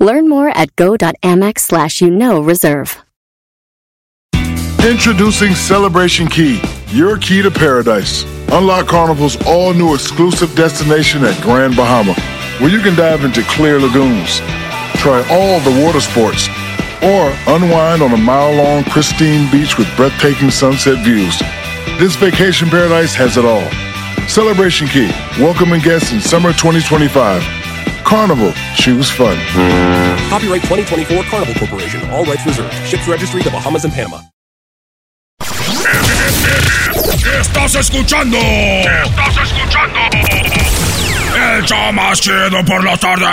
Learn more at go.amex slash you know reserve. Introducing Celebration Key, your key to paradise. Unlock Carnival's all new exclusive destination at Grand Bahama, where you can dive into clear lagoons, try all the water sports, or unwind on a mile long pristine beach with breathtaking sunset views. This vacation paradise has it all. Celebration Key, welcoming guests in summer 2025. Carnival, choose fun. Copyright 2024 Carnival Corporation. All rights reserved. Ships registry the Bahamas and Panama. estás escuchando? estás escuchando? El show más chido por la tarde.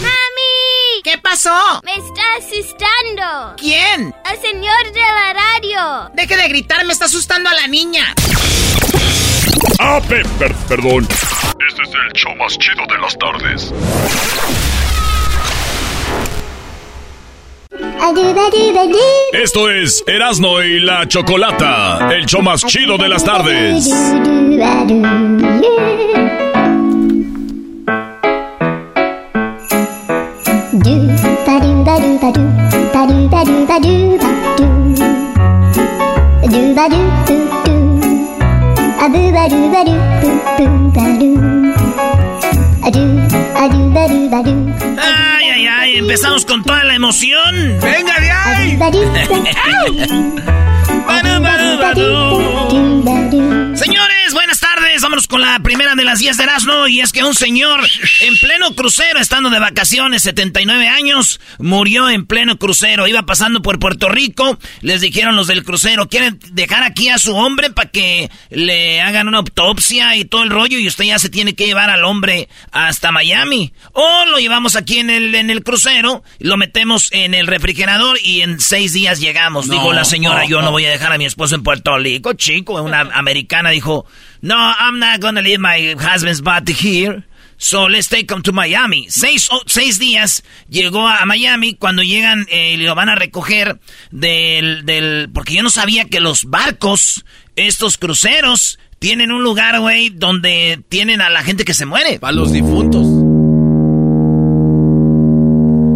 ¡Mami! ¿Qué pasó? Me está asustando. ¿Quién? El señor de la radio. Deje de gritar, me está asustando a la niña. Ah, per perdón. Este es el show más chido de las tardes. Esto es Erasno y la Chocolata, el show más chido de las tardes. Ay, ay, ay, empezamos con toda la emoción. ¡Venga de ahí! Señores, buenas tardes. Vámonos con la primera de las 10 de Erasmo. Y es que un señor en pleno crucero, estando de vacaciones, 79 años, murió en pleno crucero. Iba pasando por Puerto Rico. Les dijeron los del crucero, ¿quieren dejar aquí a su hombre para que le hagan una autopsia y todo el rollo? Y usted ya se tiene que llevar al hombre hasta Miami. O lo llevamos aquí en el, en el crucero, lo metemos en el refrigerador y en seis días llegamos. Dijo la señora, yo no voy a dejar a mi esposo en Puerto Rico, chico. Una americana dijo, no, I'm not gonna leave my husband's body here. So let's take him to Miami. Seis, oh, seis días llegó a Miami. Cuando llegan, eh, lo van a recoger del, del. Porque yo no sabía que los barcos, estos cruceros, tienen un lugar, güey, donde tienen a la gente que se muere. Para los difuntos.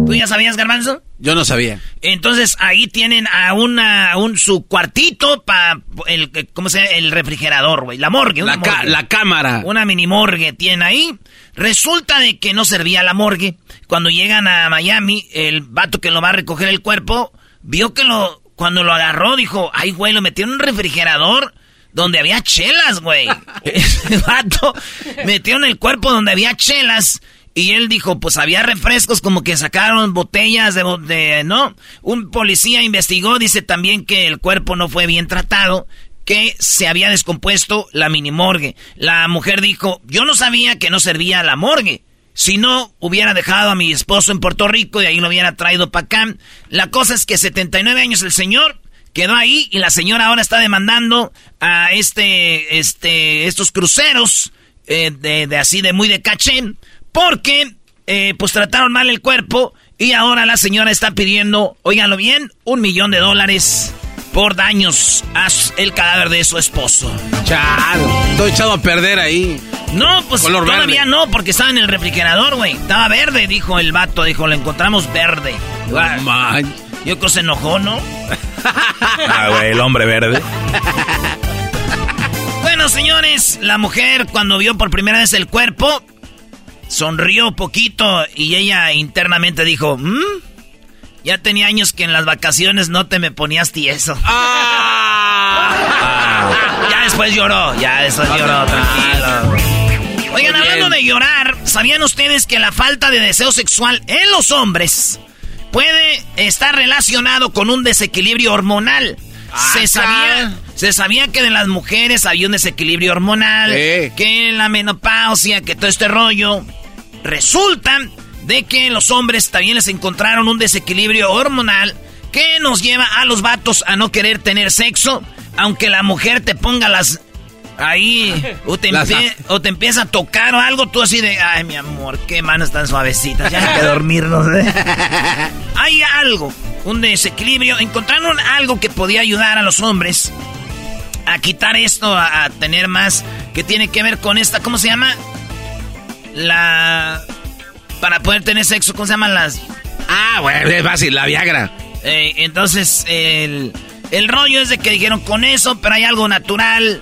¿Tú ya sabías, Garbanzo? Yo no sabía. Entonces ahí tienen a una un su cuartito para el cómo se llama? el refrigerador, güey, la morgue, la, morgue. la cámara. Una mini morgue tienen ahí. Resulta de que no servía la morgue. Cuando llegan a Miami, el vato que lo va a recoger el cuerpo vio que lo cuando lo agarró dijo, "Ay, güey, lo metió en un refrigerador." Donde había chelas, güey. el vato metió en el cuerpo donde había chelas. Y él dijo, pues había refrescos como que sacaron botellas de, de, ¿no? Un policía investigó, dice también que el cuerpo no fue bien tratado, que se había descompuesto la mini morgue. La mujer dijo, yo no sabía que no servía la morgue. Si no, hubiera dejado a mi esposo en Puerto Rico y ahí lo hubiera traído para acá. La cosa es que 79 años el señor quedó ahí y la señora ahora está demandando a este, este, estos cruceros eh, de, de así de muy de caché porque, eh, pues trataron mal el cuerpo y ahora la señora está pidiendo, óiganlo bien, un millón de dólares por daños a el cadáver de su esposo. Chado, estoy echado a perder ahí. No, pues Color todavía verde. no, porque estaba en el refrigerador, güey. Estaba verde, dijo el vato, dijo, lo encontramos verde. Ah, Man. Yo creo que se enojó, ¿no? Ah, güey, el hombre verde. Bueno, señores, la mujer cuando vio por primera vez el cuerpo, sonrió poquito y ella internamente dijo, "Mm, ya tenía años que en las vacaciones no te me ponías tieso. Ah. Ya después lloró, ya después lloró, tranquilo. Oigan, hablando de llorar, ¿sabían ustedes que la falta de deseo sexual en los hombres puede estar relacionado con un desequilibrio hormonal? se sabía, se sabía que de las mujeres había un desequilibrio hormonal, que la menopausia, que todo este rollo. Resulta de que los hombres también les encontraron un desequilibrio hormonal que nos lleva a los vatos a no querer tener sexo, aunque la mujer te ponga las ahí o te, o te empieza a tocar o algo, tú así de, ay mi amor, qué manos tan suavecitas, ya hay que dormirnos. ¿eh? hay algo, un desequilibrio, encontraron algo que podía ayudar a los hombres a quitar esto, a, a tener más, que tiene que ver con esta, ¿cómo se llama? La... Para poder tener sexo, ¿cómo se llaman las? Ah, bueno, es fácil, la Viagra. Eh, entonces, el, el rollo es de que dijeron con eso, pero hay algo natural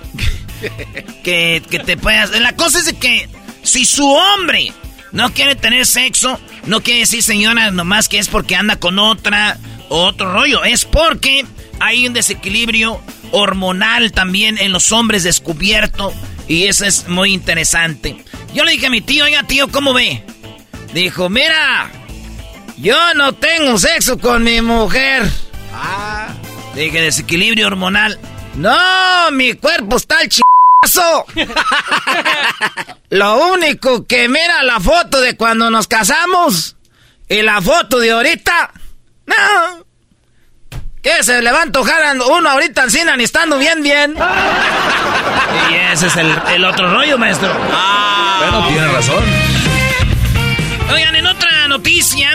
que, que te puedas... La cosa es de que si su hombre no quiere tener sexo, no quiere decir, señora, nomás que es porque anda con otra o otro rollo. Es porque hay un desequilibrio hormonal también en los hombres descubierto. Y eso es muy interesante. Yo le dije a mi tío, oiga tío, ¿cómo ve? Dijo, mira, yo no tengo sexo con mi mujer. Ah. Dije, desequilibrio hormonal. No, mi cuerpo está al. Lo único que mira la foto de cuando nos casamos y la foto de ahorita. No. ¿Qué se le va a antojar uno ahorita encina ni estando bien, bien? y ese es el, el otro rollo, maestro. Ah, bueno, tiene razón. Oigan, en otra noticia,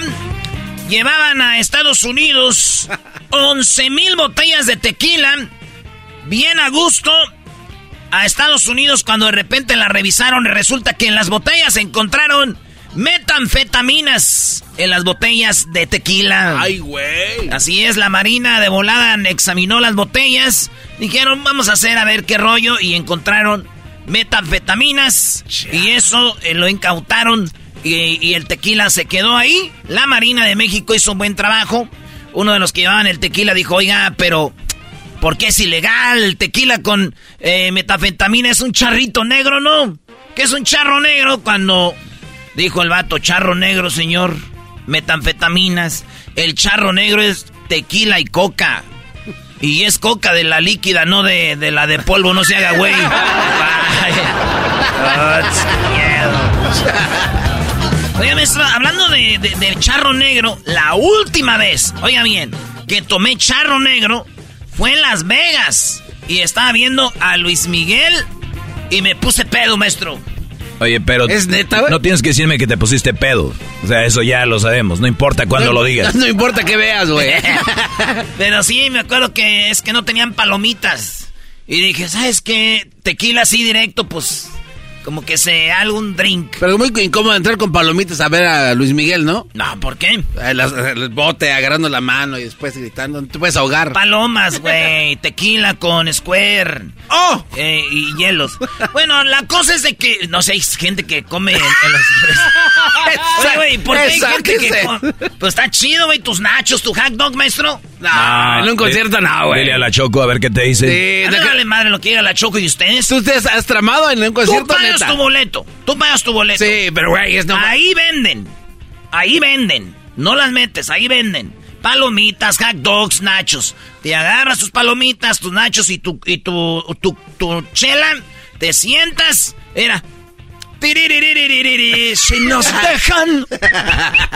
llevaban a Estados Unidos 11 mil botellas de tequila, bien a gusto, a Estados Unidos cuando de repente la revisaron y resulta que en las botellas se encontraron metanfetaminas en las botellas de tequila. Ay, güey. Así es, la Marina de volada examinó las botellas, dijeron vamos a hacer a ver qué rollo y encontraron metanfetaminas y eso eh, lo incautaron y, el tequila se quedó ahí. La Marina de México hizo un buen trabajo. Uno de los que llevaban el tequila dijo, oiga, pero ¿por qué es ilegal el tequila con eh, metafetamina? Es un charrito negro, ¿no? ¿Qué es un charro negro? Cuando dijo el vato, charro negro, señor, metanfetaminas. El charro negro es tequila y coca. Y es coca de la líquida, no de, de la de polvo, no se haga güey. Oiga, maestro, hablando de, del charro negro, la última vez, oiga bien, que tomé charro negro fue en Las Vegas. Y estaba viendo a Luis Miguel y me puse pedo, maestro. Oye, pero. ¿Es neta, güey? No tienes que decirme que te pusiste pedo. O sea, eso ya lo sabemos. No importa cuándo lo digas. No, importa que veas, güey. pero sí, me acuerdo que es que no tenían palomitas. Y dije, ¿sabes qué? Tequila así directo, pues como que se algún drink. Pero muy incómodo entrar con palomitas a ver a Luis Miguel, ¿no? No, ¿por qué? El, bote agarrando la mano y después gritando. Te puedes ahogar. Palomas, güey. tequila con square. ¡Oh! Eh, y hielos. bueno, la cosa es de que. No sé, hay gente que come en, los. Oye, güey, ¿por qué hay gente que come? Pues está chido, güey. Tus nachos, tu hot dog, maestro. No, en un concierto no, güey. Dile a la Choco a ver qué te dice. Sí, dale madre lo que diga la Choco y ustedes. ¿Tú te has tramado en un concierto, Tú pagas tu boleto. Tú pagas tu boleto. Sí, pero güey, es no... Ahí venden. Ahí venden. No las metes, ahí venden. Palomitas, hot dogs, nachos. Te agarras tus palomitas, tus nachos y tu, y tu, tu, tu chela. Te sientas. Era. Si nos dejan.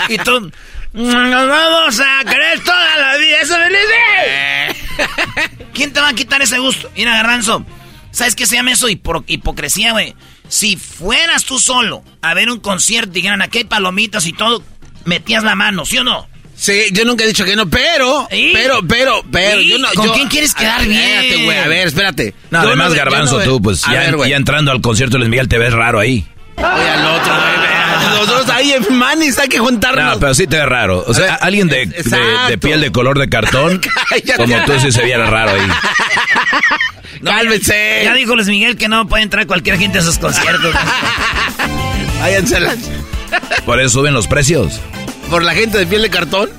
y tú. Nos vamos a querer toda la vida. Eso me dice. ¿Quién te va a quitar ese gusto? Mira, Garranzo. ¿Sabes qué se llama eso? hipocresía, güey. Si fueras tú solo a ver un concierto y dijeran aquí hay palomitas y todo, metías la mano, ¿sí o no? Sí, yo nunca he dicho que no, pero, pero, pero, pero, yo no, ¿Con quién quieres quedar bien? güey, a ver, espérate. No, además, Garbanzo, tú, pues, ya, ya, entrando al concierto de Luis Miguel te ves raro ahí. Oye, al otro, güey, los dos ahí en manis, hay que juntarnos. No, pero sí te ves raro. O sea, alguien de, de, piel de color de cartón, como tú sí se viera raro ahí. No, Cálmense. Ya, dijo Luis Miguel que no puede entrar cualquier gente a esos conciertos. Váyanselas. Por eso suben los precios. ¿Por la gente de piel de cartón?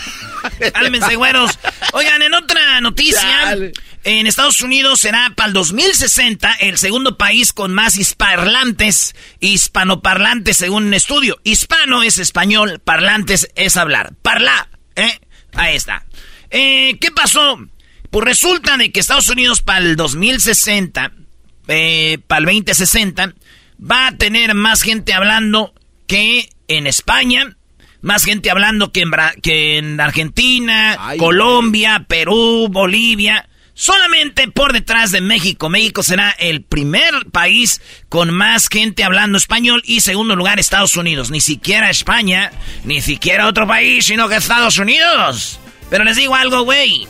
Cálmense, güeros. Oigan, en otra noticia, en Estados Unidos será para el 2060 el segundo país con más hisparlantes, hispanoparlantes según un estudio. Hispano es español, parlantes es hablar. Parla, ¿eh? Ahí está. Eh, ¿Qué pasó? Pues resulta de que Estados Unidos para el 2060, eh, para el 2060, va a tener más gente hablando que en España, más gente hablando que en, que en Argentina, Colombia, Perú, Bolivia. Solamente por detrás de México. México será el primer país con más gente hablando español y segundo lugar Estados Unidos. Ni siquiera España, ni siquiera otro país, sino que Estados Unidos. Pero les digo algo, güey.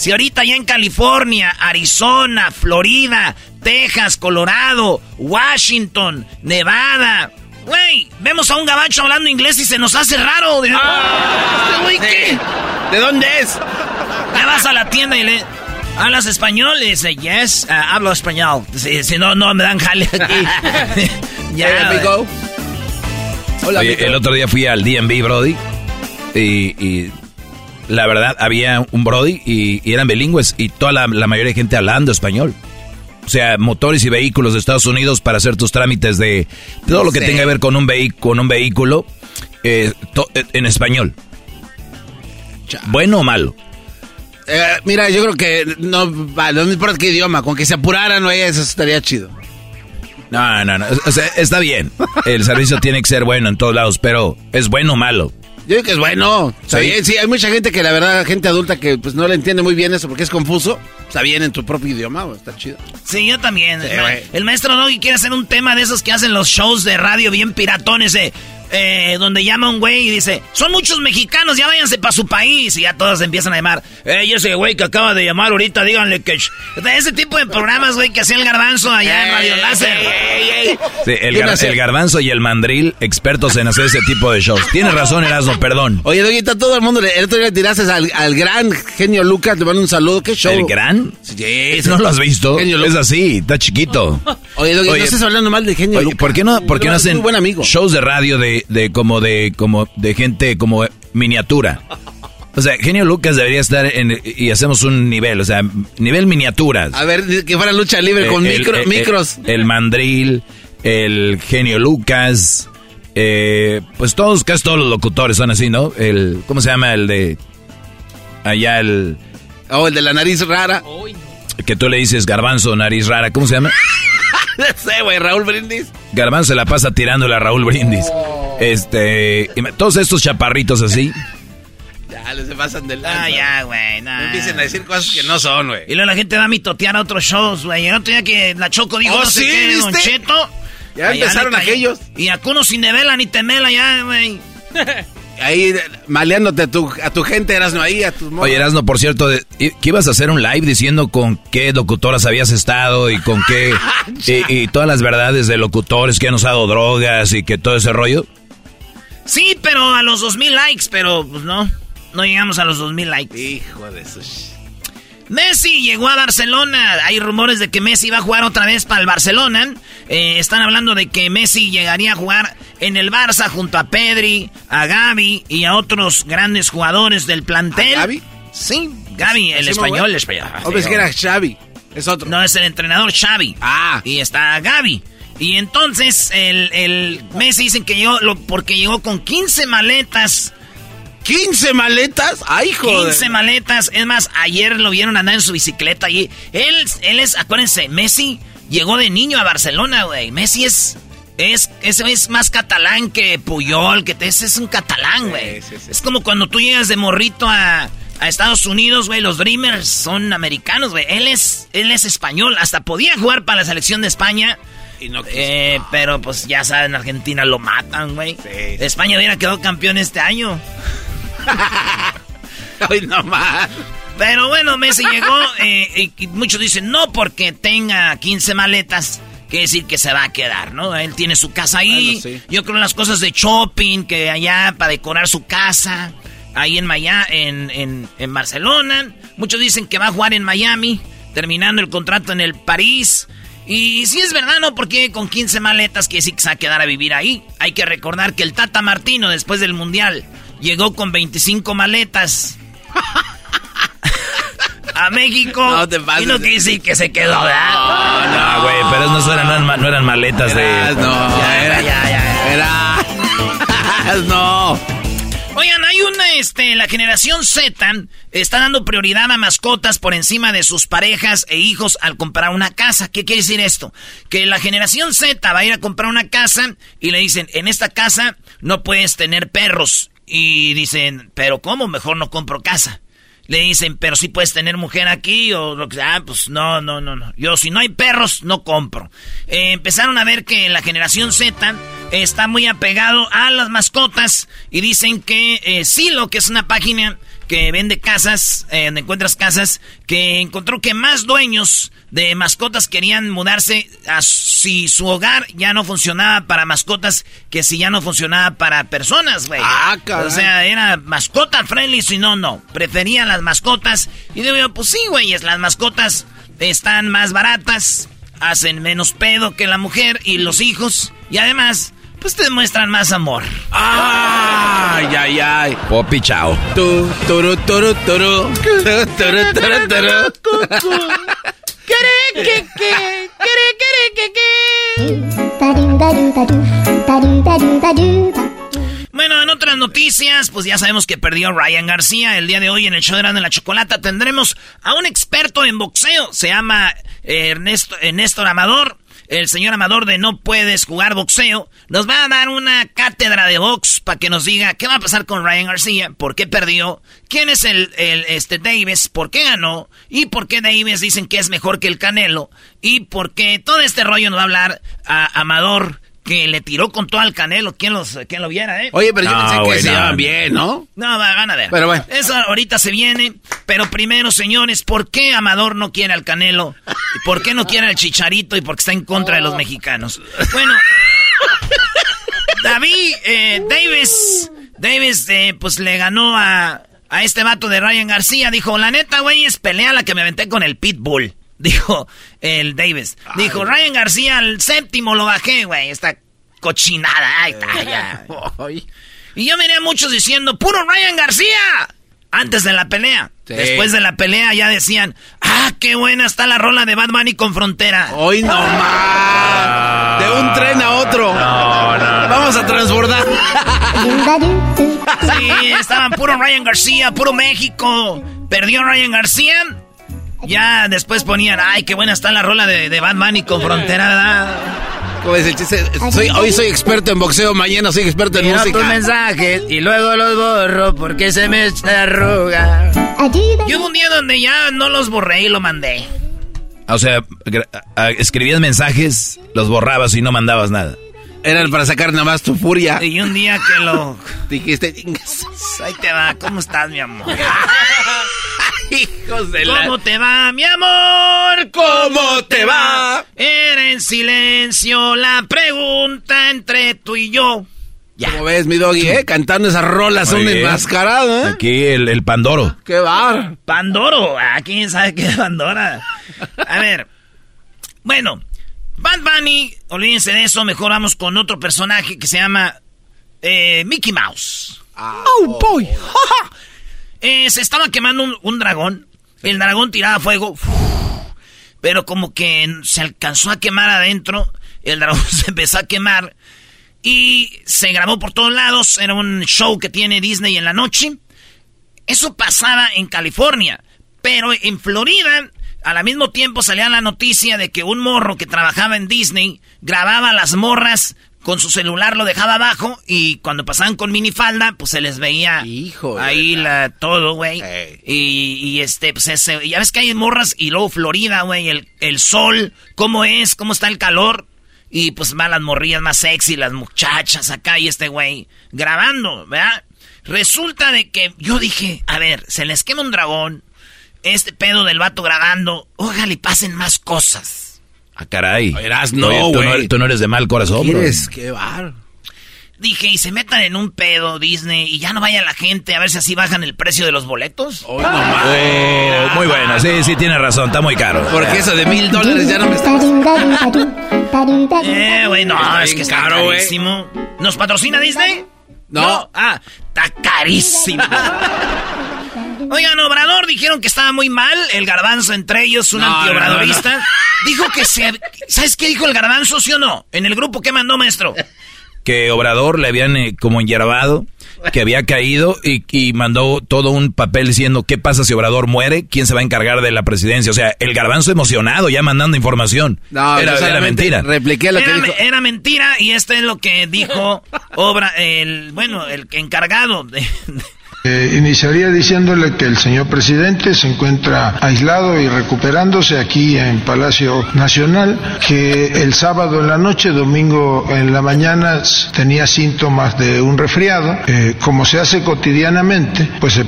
Si ahorita ya en California, Arizona, Florida, Texas, Colorado, Washington, Nevada, Güey, vemos a un gabacho hablando inglés y se nos hace raro. Ah, ¿Este ¿De dónde es? Ya vas a la tienda y le... ¿Hablas español? Y dice, yes, uh, hablo español. Si, no, no me dan jale aquí. ya, amigo. Hola, el otro día fui al DMV, Brody, y, la verdad, había un Brody y, eran bilingües y toda la, la mayoría de gente hablando español o sea, motores y vehículos de Estados Unidos para hacer tus trámites de todo lo que tenga que ver con un, con un vehículo eh, eh, en español. ¿Bueno o malo? Eh, mira, yo creo que no, no importa qué idioma, con que se apuraran o eso estaría chido. No, no, no, o sea, está bien. El servicio tiene que ser bueno en todos lados, pero ¿es bueno o malo? Yo digo que es bueno. Está bien, sí, hay mucha gente que la verdad, gente adulta que pues no le entiende muy bien eso porque es confuso. Está bien en tu propio idioma, está chido. Sí, yo también. el, maestro Doggy quiere hacer un tema de esos que hacen los shows de radio bien piratones, eh. Eh, donde llama un güey y dice, son muchos mexicanos, ya váyanse para su país. Y ya todos empiezan a llamar, eh, ese güey que acaba de llamar ahorita, díganle que... Ese tipo de programas, güey, que hacía el garbanzo allá en Radio Láser. Sí, el, garbanzo y el mandril, expertos en hacer ese tipo de shows. Tienes razón, Erasmo, perdón. Oye, Doguita, todo el mundo, el otro día tiraste al, gran genio Lucas, le mando un saludo, ¿qué show? ¿El gran? Sí. ¿No lo has visto? Es así, está chiquito. Oye, Doguita, no estás hablando mal de genio Lucas. ¿Por qué no, por qué no hacen shows de radio de de, como de como de gente como miniatura. O sea, Genio Lucas debería estar en y hacemos un nivel, o sea, nivel miniaturas. A ver, que fuera lucha libre con micros. El, mandril, el Genio Lucas, eh, pues todos, casi todos los locutores son así, ¿no? El, ¿cómo se llama el de allá el? Oh, el de la nariz rara. Que tú le dices garbanzo, nariz rara, ¿cómo se llama? no sé, güey, Raúl Brindis. Garbanzo se la pasa tirándole a Raúl Brindis. Este, todos estos chaparritos así. Ya, les se pasan de lado. Ah, ya, güey, no. Empiecen a decir cosas que no son, güey. Y luego la gente va a mitotear a otros shows, güey. El otro día que la Choco dijo, oh, no sé qué, Don Cheto. Ya empezaron aquellos. Y a Cuno sin nevela ni temela ya, güey. ahí maleándote a tu, a tu gente, Erasno, ahí, a tus Oye, Erasno, por cierto, ¿qué ibas a hacer un live diciendo con qué locutoras habías estado y con qué... y, todas las verdades de locutores que han usado drogas y que todo ese rollo? Sí, pero a los dos mil likes, pero pues no, no llegamos a los dos mil likes. Hijo de eso. Messi llegó a Barcelona. Hay rumores de que Messi va a jugar otra vez para el Barcelona. Eh, están hablando de que Messi llegaría a jugar en el Barça junto a Pedri, a Gaby y a otros grandes jugadores del plantel. ¿A Gaby? Sí, Gaby, el español, el español. O que era Xavi. Es otro. No, es el entrenador Xavi. Ah. Y está Gaby. Y entonces el, el Messi dicen que llegó porque llegó con 15 maletas 15 maletas. Ay, joder. 15 maletas. Es más, ayer lo vieron andar en su bicicleta y él, él es, acuérdense, Messi llegó de niño a Barcelona, güey. Messi es, es, es, más catalán que Puyol, que ese es un catalán, güey. Es como cuando tú llegas de morrito a, a Estados Unidos, güey. Los Dreamers son americanos, güey. Él es, él es español. Hasta podía jugar para la selección de España. Y no eh, pero pues ya saben, Argentina lo matan, güey. España hubiera quedado campeón este año. Ay, no más. Pero bueno, Messi llegó eh, y muchos dicen, no porque tenga 15 maletas, quiere decir que se va a quedar, ¿no? Él tiene su casa ahí. Yo creo en las cosas de shopping, que allá para decorar su casa, ahí en, Miami, en, en, Barcelona. Muchos dicen que va a jugar en Miami, terminando el contrato en el París. Y si es verdad, ¿no? Porque con 15 maletas quiere decir que se va a quedar a vivir ahí. Hay que recordar que el Tata Martino, después del Mundial, llegó con 25 maletas a México. No te pases. Y no quiere decir que se quedó, ¿verdad? No, no, güey, pero no eran, no eran maletas de. No, ya era, ya, ya. Era. no. Oigan, hay un este, la generación Z está dando prioridad a mascotas por encima de sus parejas e hijos al comprar una casa. ¿Qué quiere decir esto? Que la generación Z va a ir a comprar una casa y le dicen, en esta casa no puedes tener perros. Y dicen, pero ¿cómo? Mejor no compro casa. Le dicen, pero si puedes tener mujer aquí o lo que. Ah, pues no, no, no, no. Yo, si no hay perros, no compro. Eh, empezaron a ver que la generación Z está muy apegado a las mascotas y dicen que eh, Silo, que es una página que vende casas, eh, donde encuentras casas, que encontró que más dueños de mascotas querían mudarse a si su hogar ya no funcionaba para mascotas que si ya no funcionaba para personas, güey. Ah, O sea, era mascota friendly, si no, no. Preferían las mascotas. Y digo yo, pues sí, güeyes, las mascotas están más baratas, hacen menos pedo que la mujer y los hijos. Y además, pues te demuestran más amor. Ay, ay, ay. Popi, chao. Tu, turu, turu, turu. Turu, turu, turu, turu. Bueno, en otras noticias, pues ya sabemos que perdió Ryan García. El día de hoy en el show de Grande la Chocolata tendremos a un experto en boxeo. Se llama eh, Ernesto, Néstor Amador. El señor Amador de No Puedes Jugar Boxeo nos va a dar una cátedra de box para que nos diga qué va a pasar con Ryan García, por qué perdió, quién es el, el este Davis, por qué ganó y por qué Davis dicen que es mejor que el Canelo y por qué todo este rollo nos va a hablar a Amador que le tiró con todo al Canelo. ¿Quién, los, quién lo viera, eh? Oye, pero yo No, pensé que se no. llevan bien, ¿no? No, va, van a ver. Pero bueno. Eso ahorita se viene. Pero primero, señores, ¿por qué Amador no quiere al Canelo? ¿Y ¿Por qué no quiere al Chicharito? Y por qué está en contra de los mexicanos. Bueno, David eh, Davis, Davis, eh, pues le ganó a, a este vato de Ryan García. Dijo, la neta, güey, es pelea la que me aventé con el Pitbull. Dijo el Davis. Dijo, Ryan García, al séptimo lo bajé, güey. Esta cochinada. Ahí está, ya. Ay. Y yo miré a muchos diciendo, puro Ryan García. Antes de la pelea. Sí. Después de la pelea ya decían, ah, qué buena está la rola de Bad Bunny con Frontera. Hoy no más. De un tren a otro. Vamos a transbordar. Sí, estaban puro Ryan García, puro México. Perdió Ryan García. Ya después ponían, ay, qué buena está la rola de, de Bad Bunny con Frontera, ¿verdad? ¿Cómo es el chiste? Soy, hoy soy experto en boxeo, mañana soy experto en Miro tus música. mensajes y luego los borro porque se me arruga. Y hubo un día donde ya no los borré y lo mandé. O sea, gra- a- escribías mensajes, los borrabas y no mandabas nada. Eran para sacar nada más tu furia. Y un día que lo... Dijiste, Ahí te va, ¿cómo estás, mi amor? hijos de la... ¿Cómo te va, mi amor? ¿Cómo te va? Era en silencio la pregunta entre tú y yo. ¿Cómo ves, mi doggy, eh? Cantando esas rolas, son enmascaradas, ¿eh? Aquí el, el Pandoro. ¡Qué bar! Pandoro, ¿a quién sabe qué es Pandora? A ver, bueno, Bad Bunny, olvídense de eso, mejor vamos con otro personaje que se llama eh, Mickey Mouse. ¡Oh, boy! Eh, se estaba quemando un, un dragón, el dragón tiraba fuego, pero como que se alcanzó a quemar adentro, el dragón se empezó a quemar. Y se grabó por todos lados, era un show que tiene Disney en la noche. Eso pasaba en California, pero en Florida al mismo tiempo salía la noticia de que un morro que trabajaba en Disney grababa a las morras con su celular, lo dejaba abajo y cuando pasaban con minifalda, pues se les veía Hijo ahí la, todo, güey. Ey. Y, y este, pues ese, ya ves que hay morras y luego Florida, güey, el, el sol, cómo es, cómo está el calor. Y pues van las morrillas más sexy, las muchachas acá y este güey grabando, ¿verdad? Resulta de que yo dije, a ver, se les quema un dragón, este pedo del vato grabando, ojalá y pasen más cosas. Ah, caray. Verás, no, Oye, tú, no güey. eres, tú no eres de mal corazón, bro. ¿Quieres? ¡Qué bar! Dije, y se metan en un pedo Disney y ya no vaya la gente a ver si así bajan el precio de los boletos. Hoy no. Oh, muy buena. Sí, sí, tienes razón. Está muy caro. Porque eso de mil dólares ya no me está... Eh, güey, no, es que está caro, güey. carísimo. ¿Nos patrocina Disney? No. Ah, está carísimo. Oigan, Obrador dijeron que estaba muy mal. El garbanzo entre ellos, un No, antiobradorista. Dijo que se... ¿Sabes qué dijo el garbanzo, sí o no? En el grupo que mandó, maestro. que Obrador le habían eh, como enyervado, que había caído y, mandó todo un papel diciendo qué pasa si Obrador muere, quién se va a encargar de la presidencia. O sea, el garbanzo emocionado ya mandando información. No, era, mentira. Repliqué lo era, que dijo. era mentira y este es lo que dijo Obra, el, bueno, el encargado de eh, iniciaría diciéndole que el señor presidente se encuentra aislado y recuperándose aquí en Palacio Nacional, que el sábado en la noche, domingo en la mañana tenía síntomas de un resfriado. Eh, como se hace cotidianamente, pues se,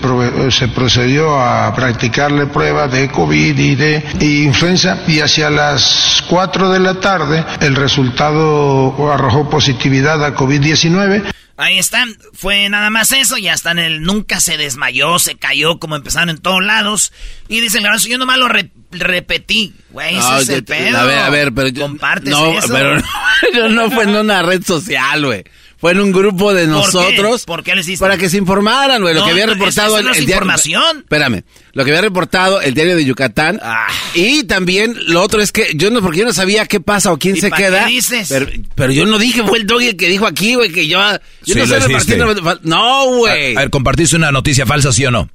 se, procedió a practicarle pruebas de COVID y de influenza y hacia las 4 de la tarde el resultado arrojó positividad a COVID-19. Ahí están, fue nada más eso, y hasta en el nunca se desmayó, se cayó como empezaron en todos lados. Y dice el yo nomás lo repetí, güey, no, ese es el pedo. A ver, a ver, pero yo, Compartes no, eso. pero no, fue en una red social, güey. Fue en un grupo de nosotros. ¿Por qué, ¿Por Para que se informaran, güey. lo que había reportado el, el diario. información. Espérame. Lo que había reportado el diario de Yucatán. Ah. Y también lo otro es que yo no, porque yo no sabía qué pasa o quién se queda. ¿Qué dices? Pero, yo no dije, fue el doggy el que dijo aquí, güey, que yo. Yo no sé repartir. No, güey. A, ver, compartiste una noticia falsa, sí o no.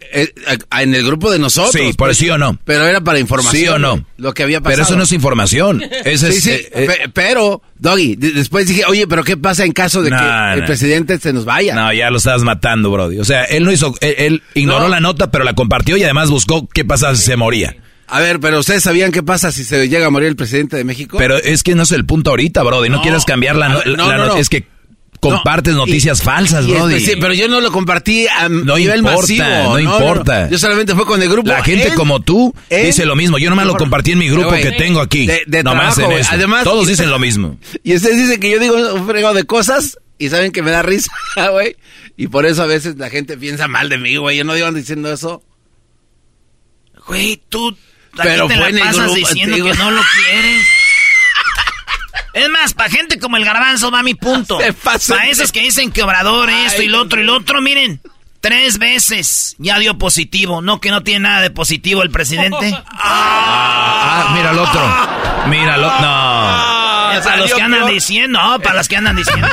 Eh, en el grupo de nosotros. Sí, por pues, sí o no. Pero era para información. Sí o no. Lo que había pasado. Pero eso no es información. Eso sí, sí. Eh, eh, pero, Doggy, después dije, oye, pero ¿qué pasa en caso de que el presidente se nos vaya? No, ya lo estabas matando, Brody. O sea, él no hizo, él, ignoró la nota, pero la compartió y además buscó qué pasaba si se moría. A ver, pero ustedes sabían qué pasa si se llega a morir el presidente de México. Pero es que no es el punto ahorita, Brody. No, quieras cambiar la, nota. Es que compartes noticias falsas, Brody. Sí, pero yo no lo compartí a no nivel importa, masivo. No, importa. Yo solamente fue con el grupo. La gente como tú dice lo mismo. Yo nomás lo compartí en mi grupo que tengo aquí. De, nomás en eso. Además, Todos dicen lo mismo. Y ustedes dicen que yo digo un fregado de cosas y saben que me da risa, güey. Y por eso a veces la gente piensa mal de mí, güey. Yo no digo diciendo eso. Güey, tú... Pero fue la pasas diciendo que no lo quieres. Es más, para gente como el garbanzo va mi punto. Para esos que dicen que Obrador esto y lo otro y lo otro, miren. Tres veces ya dio positivo. No que no tiene nada de positivo el presidente. Ah, mira el otro. Míralo. No. para los que andan diciendo. No, para los que andan diciendo.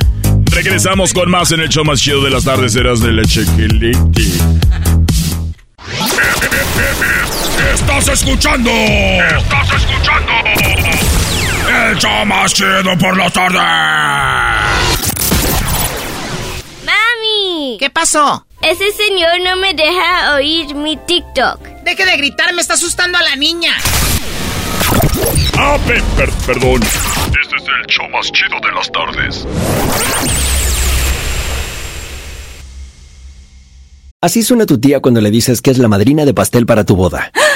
Regresamos con más en el show más chido de las tardes eras de leche Estás escuchando. Estás escuchando. El show más chido por la tarde. ¡Mami! ¿Qué pasó? Ese señor no me deja oír mi TikTok. Deje de gritar, me está asustando a la niña. Ah, perdón. Este es el show más chido de las tardes. Así suena tu tía cuando le dices que es la madrina de pastel para tu boda.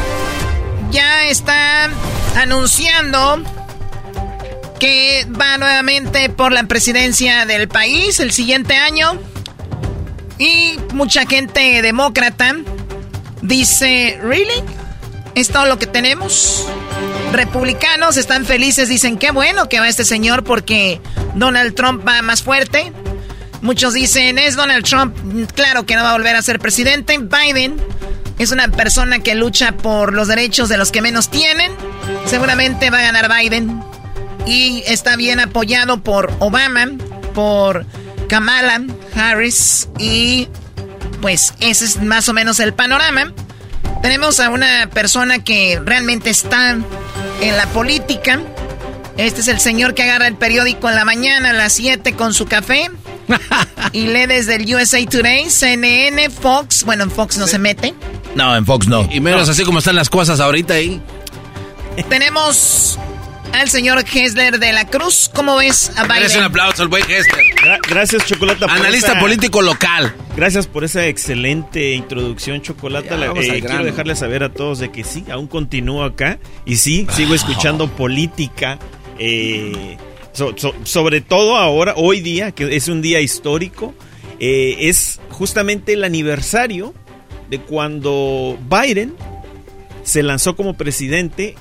ya está anunciando que va nuevamente por la presidencia del país el siguiente año. Y mucha gente demócrata dice, ¿really? ¿Es todo lo que tenemos? Republicanos están felices, dicen, qué bueno que va este señor porque Donald Trump va más fuerte. Muchos dicen, es Donald Trump, claro que no va a volver a ser presidente. Biden es una persona que lucha por los derechos de los que menos tienen. Seguramente va a ganar Biden. Y está bien apoyado por Obama, por Kamala Harris. Y pues ese es más o menos el panorama. Tenemos a una persona que realmente está en la política. Este es el señor que agarra el periódico en la mañana a las 7 con su café. y lee desde el USA Today, CNN, Fox. Bueno, en Fox no se mete. No, en Fox no. Y menos así como están las cosas ahorita ahí. Tenemos al señor Hessler de la Cruz. ¿Cómo ves a Biden? un aplauso al buen Hessler. gracias, Chocolata. Analista político local. Gracias por esa excelente introducción, Chocolata. Eh, quiero dejarles saber a todos de que sí, aún continúo acá. Y sí, sigo escuchando política. Eh, sobre todo ahora, hoy día, que es un día histórico, eh, es justamente el aniversario de cuando Biden se lanzó como presidente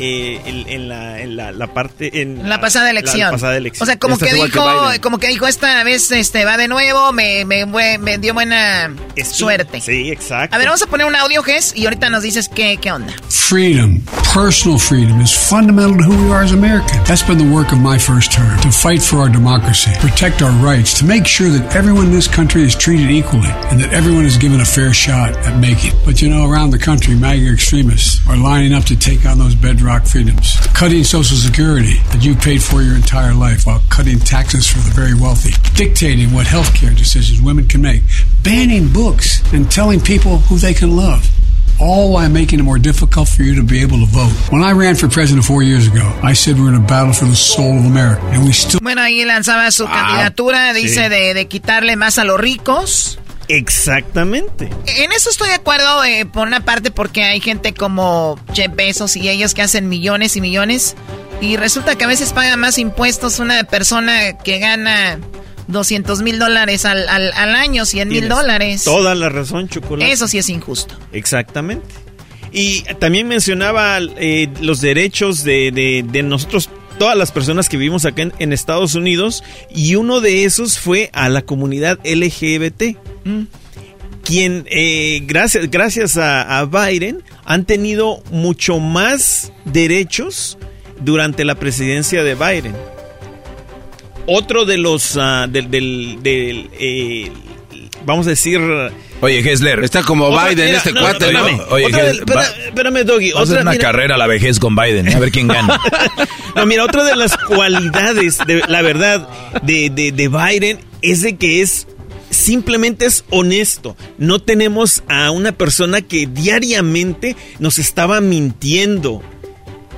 eh, en, la, en la, parte en la pasada elección. O sea, como que dijo, como que dijo esta vez este va de nuevo, me, me, me dio buena suerte. Sí, exacto. A ver, vamos a poner un audio, Gess, y ahorita nos dices qué, qué onda. Freedom, personal freedom is fundamental to who we are as Americans. That's been the work of my first term, to fight for our democracy, protect our rights, to make sure that everyone in this country is treated equally and that everyone is given a fair shot at making. But you know, around the country, MAGA extremists are lining up to take on those bedrock freedoms, cutting Social Security that you paid for your entire life while cutting taxes for the very wealthy, dictating what health care decisions women can make, banning books, and telling people who they can love. All while making it more difficult for you to be able to vote. When I ran for president four years ago, I said we're in a battle for the soul of America, and we still. Bueno, ahí lanzaba su ah, candidatura, dice sí. de, de quitarle más a los ricos. Exactamente. En eso estoy de acuerdo, eh, por una parte, porque hay gente como Jeff Bezos y ellos que hacen millones y millones. Y resulta que a veces paga más impuestos una persona que gana 200 mil dólares al, año, 100 mil dólares. Toda la razón, Chocolate. Eso sí es injusto. Exactamente. Y también mencionaba eh, los derechos de, nosotros todas las personas que vivimos acá en, Estados Unidos y uno de esos fue a la comunidad LGBT. Mm. Quien, eh, gracias, gracias a, Biden, han tenido mucho más derechos durante la presidencia de Biden. Otro de los, uh, del, eh, vamos a decir... Oye, Hessler. Está como Biden, este cuate, ¿no? Oye, espérame, Doggy. Otra, una carrera a la vejez con Biden, a ver quién gana. no, mira, otra de las cualidades, de, la verdad, de, de, de Biden es de que es simplemente es honesto. No tenemos a una persona que diariamente nos estaba mintiendo.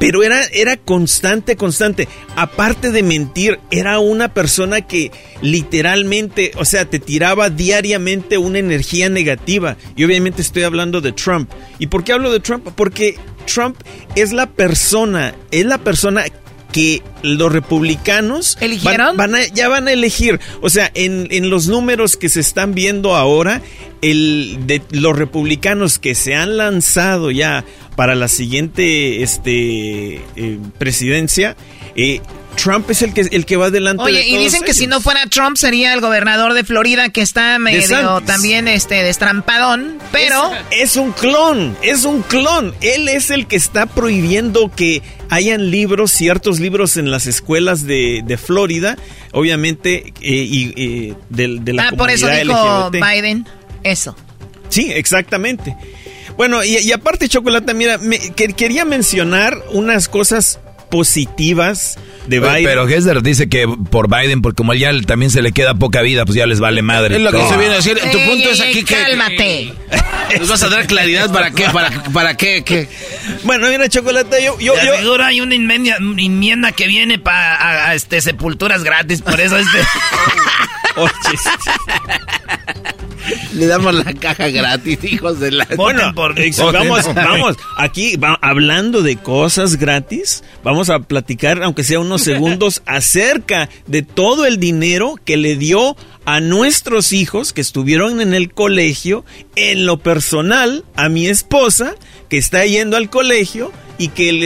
Pero era, era constante, constante. Aparte de mentir, era una persona que literalmente, o sea, te tiraba diariamente una energía negativa. Y obviamente estoy hablando de Trump. ¿Y por qué hablo de Trump? Porque Trump es la persona, es la persona que los republicanos ¿Eligieron? Van, ya van a elegir. O sea, en, en, los números que se están viendo ahora, el de los republicanos que se han lanzado ya para la siguiente este, eh, presidencia, eh, Trump es el que, el que va adelante. Oye, y dicen que si no fuera Trump sería el gobernador de Florida que está medio también este destrampadón, pero... Es, un clon, es un clon. Él es el que está prohibiendo que hayan libros, ciertos libros en las escuelas de, de Florida, obviamente, eh, y de, de, la ah, por eso dijo Biden eso. Sí, exactamente. Bueno, y, aparte, Chocolate, mira, me, quería mencionar unas cosas positivas de Biden. Pero Hesler dice que por Biden, porque como ya también se le queda poca vida, pues ya les vale madre. Es lo que se viene a decir. tu punto es aquí que. Cálmate. ¿Nos vas a dar claridad para qué? ¿Para, para qué, qué? Bueno, mira, Chocolate, yo. yo, yo... hay una enmienda, que viene para este, sepulturas gratis, por eso este. oh, Le damos la caja gratis, hijos de la... Bueno, vamos, vamos, aquí hablando de cosas gratis, vamos a platicar, aunque sea unos segundos, acerca de todo el dinero que le dio a nuestros hijos que estuvieron en el colegio, en lo personal, a mi esposa, que está yendo al colegio, y que el,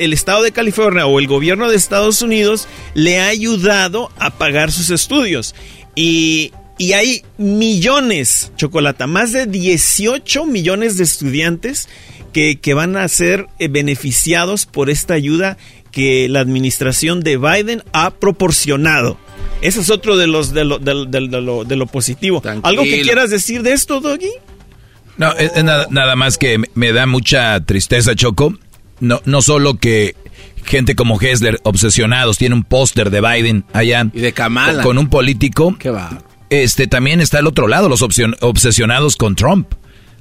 el, estado de California o el gobierno de Estados Unidos le ha ayudado a pagar sus estudios. Y, y hay millones, Chocolata, más de 18 millones de estudiantes que, que van a ser eh, beneficiados por esta ayuda que la administración de Biden ha proporcionado. Ese es otro de los de lo, de, de, de lo, de lo positivo. ¿Algo que quieras decir de esto, Doggy? No, es, es nada, nada, más que me da mucha tristeza, Choco. No, no solo que gente como Hessler, obsesionados, tiene un póster de Biden allá. Y de Kamala. Con, con un político. ¿Qué va? Este, también está el otro lado, los obsesionados con Trump.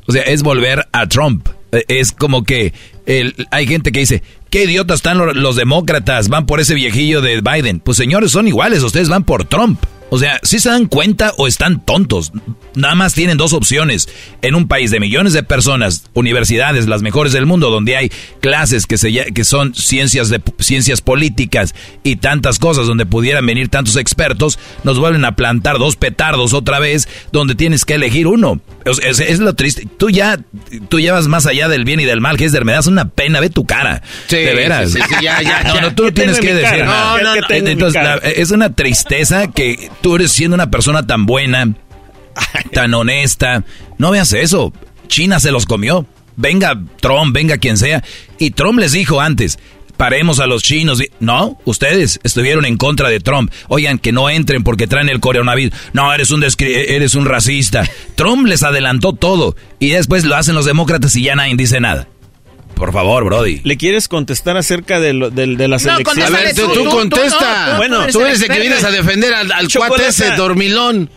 O sea, es volver a Trump. E, Es como que el, hay gente que dice, qué idiotas están los, los, demócratas, van por ese viejillo de Biden. Pues señores, son iguales, ustedes van por Trump. O sea, si se dan cuenta o están tontos. Nada más tienen dos opciones. En un país de millones de personas, universidades, las mejores del mundo, donde hay clases que, se, que son ciencias, de, ciencias políticas y tantas cosas, donde pudieran venir tantos expertos, nos vuelven a plantar dos petardos otra vez, donde tienes que elegir uno. Es, es, es lo triste. Tú ya, tú llevas más allá del bien y del mal, Hesder, me das una pena, ve tu cara. Sí, de veras. Sí, sí, ya, ya, no, ya. no, tú no tienes que decir nada. No, no, no. Entonces, la, es una tristeza que tú eres siendo una persona tan buena, tan honesta. No veas eso. China se los comió. Venga Trump, venga quien sea. Y Trump les dijo antes, paremos a los chinos. No, ustedes estuvieron en contra de Trump. Oigan, que no entren porque traen el coronavirus. No, eres un, eres un racista. Trump les adelantó todo. Y después lo hacen los demócratas y ya nadie dice nada. Por favor, Brody. ¿Le quieres contestar acerca de, lo, de, de las no, elecciones? A ver, tú, tú, tú contesta. No, bueno, tú eres el que vienes a defender al, al cuate ese dormilón.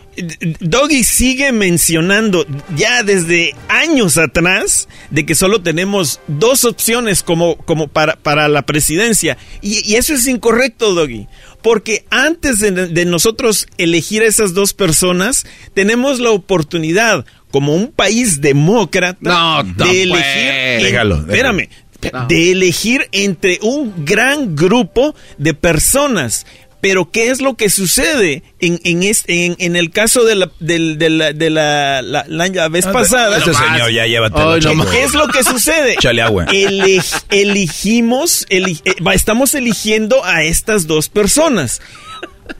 Doggy sigue mencionando ya desde años atrás de que solo tenemos dos opciones como, como para, para la presidencia. Y, y eso es incorrecto, Doggy. Porque antes de, de nosotros elegir a esas dos personas, tenemos la oportunidad como un país demócrata no, no de elegir. En, déjalo, déjalo. Espérame. No. De elegir entre un gran grupo de personas. Pero ¿qué es lo que sucede en, en, este, en, en el caso de la, de, de la, de la, la, la vez pasada? Este señor ya llévatelo. Oh, no ¿Qué es lo que sucede? Chale agua. Eleg, elegimos, eleg, estamos eligiendo a estas dos personas.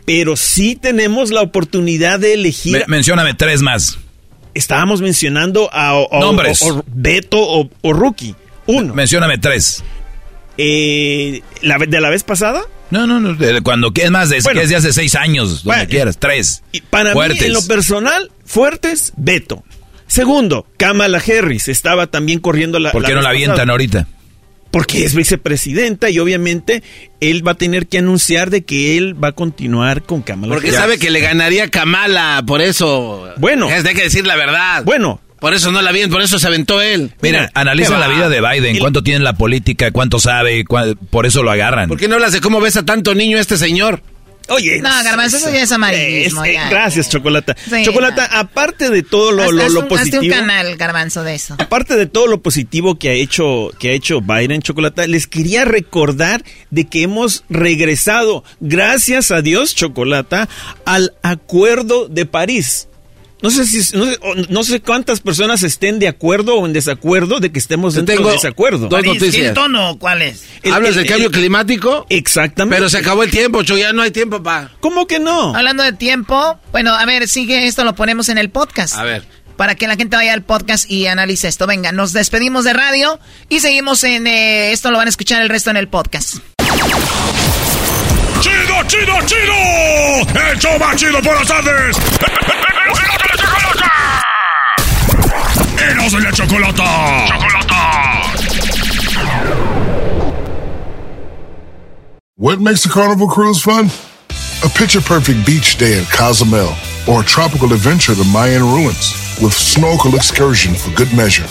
Pero sí tenemos la oportunidad de elegir. Me, mencióname tres más estábamos mencionando a, a Nombres. O, o Beto o, o, Rookie. Uno. Mencióname tres. Eh, ¿la, ¿De la vez pasada? No, no, no. De, cuando es más, de, bueno, que es de hace seis años, donde bueno, quieras. Tres. Y para fuertes. mí, en lo personal, fuertes, Beto. Segundo, Kamala Harris estaba también corriendo la. ¿Por qué la no la avientan ahorita? Porque es vicepresidenta y obviamente él va a tener que anunciar de que él va a continuar con Kamala. Porque Harris. sabe que le ganaría Kamala, por eso. Bueno. Es de que decir la verdad. Bueno. Por eso no la vi, por eso se aventó él. Mira, Mira analiza la vida de Biden, cuánto tiene en la política, cuánto sabe, cuánto, por eso lo agarran. ¿Por qué no hablas de cómo ves a tanto niño este señor? Oye, no, Garbanzo, eso ya es amarillismo. Es, ya. Gracias, Chocolata. Sí, Chocolata, no. aparte de todo lo, lo, lo un, positivo. un canal, Garbanzo, de eso. Aparte de todo lo positivo que ha hecho, que ha hecho Biden, Chocolata, les quería recordar de que hemos regresado, gracias a Dios, Chocolata, al Acuerdo de París. No sé si no sé, no sé, cuántas personas estén de acuerdo o en desacuerdo de que estemos dentro Tengo de desacuerdo. Dos noticias. tono cuál es? El, ¿Hablas el, del cambio climático? Exactamente. Pero se acabó el tiempo, Cho, ya no hay tiempo para. ¿Cómo que no? Hablando de tiempo, bueno, a ver, sigue esto, lo ponemos en el podcast. A ver. Para que la gente vaya al podcast y analice esto. Venga, nos despedimos de radio y seguimos en eh, esto, lo van a escuchar el resto en el podcast. ¡Chido, chido, chido! ¡El show más chido por las tardes! ¡Eros de la chocolata! ¡Chocolata! What makes a carnival cruise fun? A picture perfect beach day at Cozumel or a tropical adventure to Mayan ruins with snorkel excursion for good measure.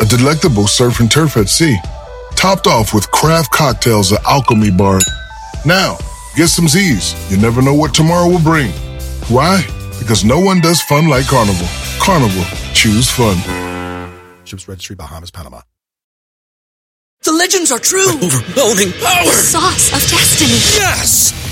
A delectable surf and turf at sea, topped off with craft cocktails at Alchemy Bar. Now, get some Z's. You never know what tomorrow will bring. Why? Because no one does fun like Carnival. Carnival, choose fun. Ships Registry, Bahamas, Panama. The legends are true. Overwhelming power! The sauce of destiny. Yes!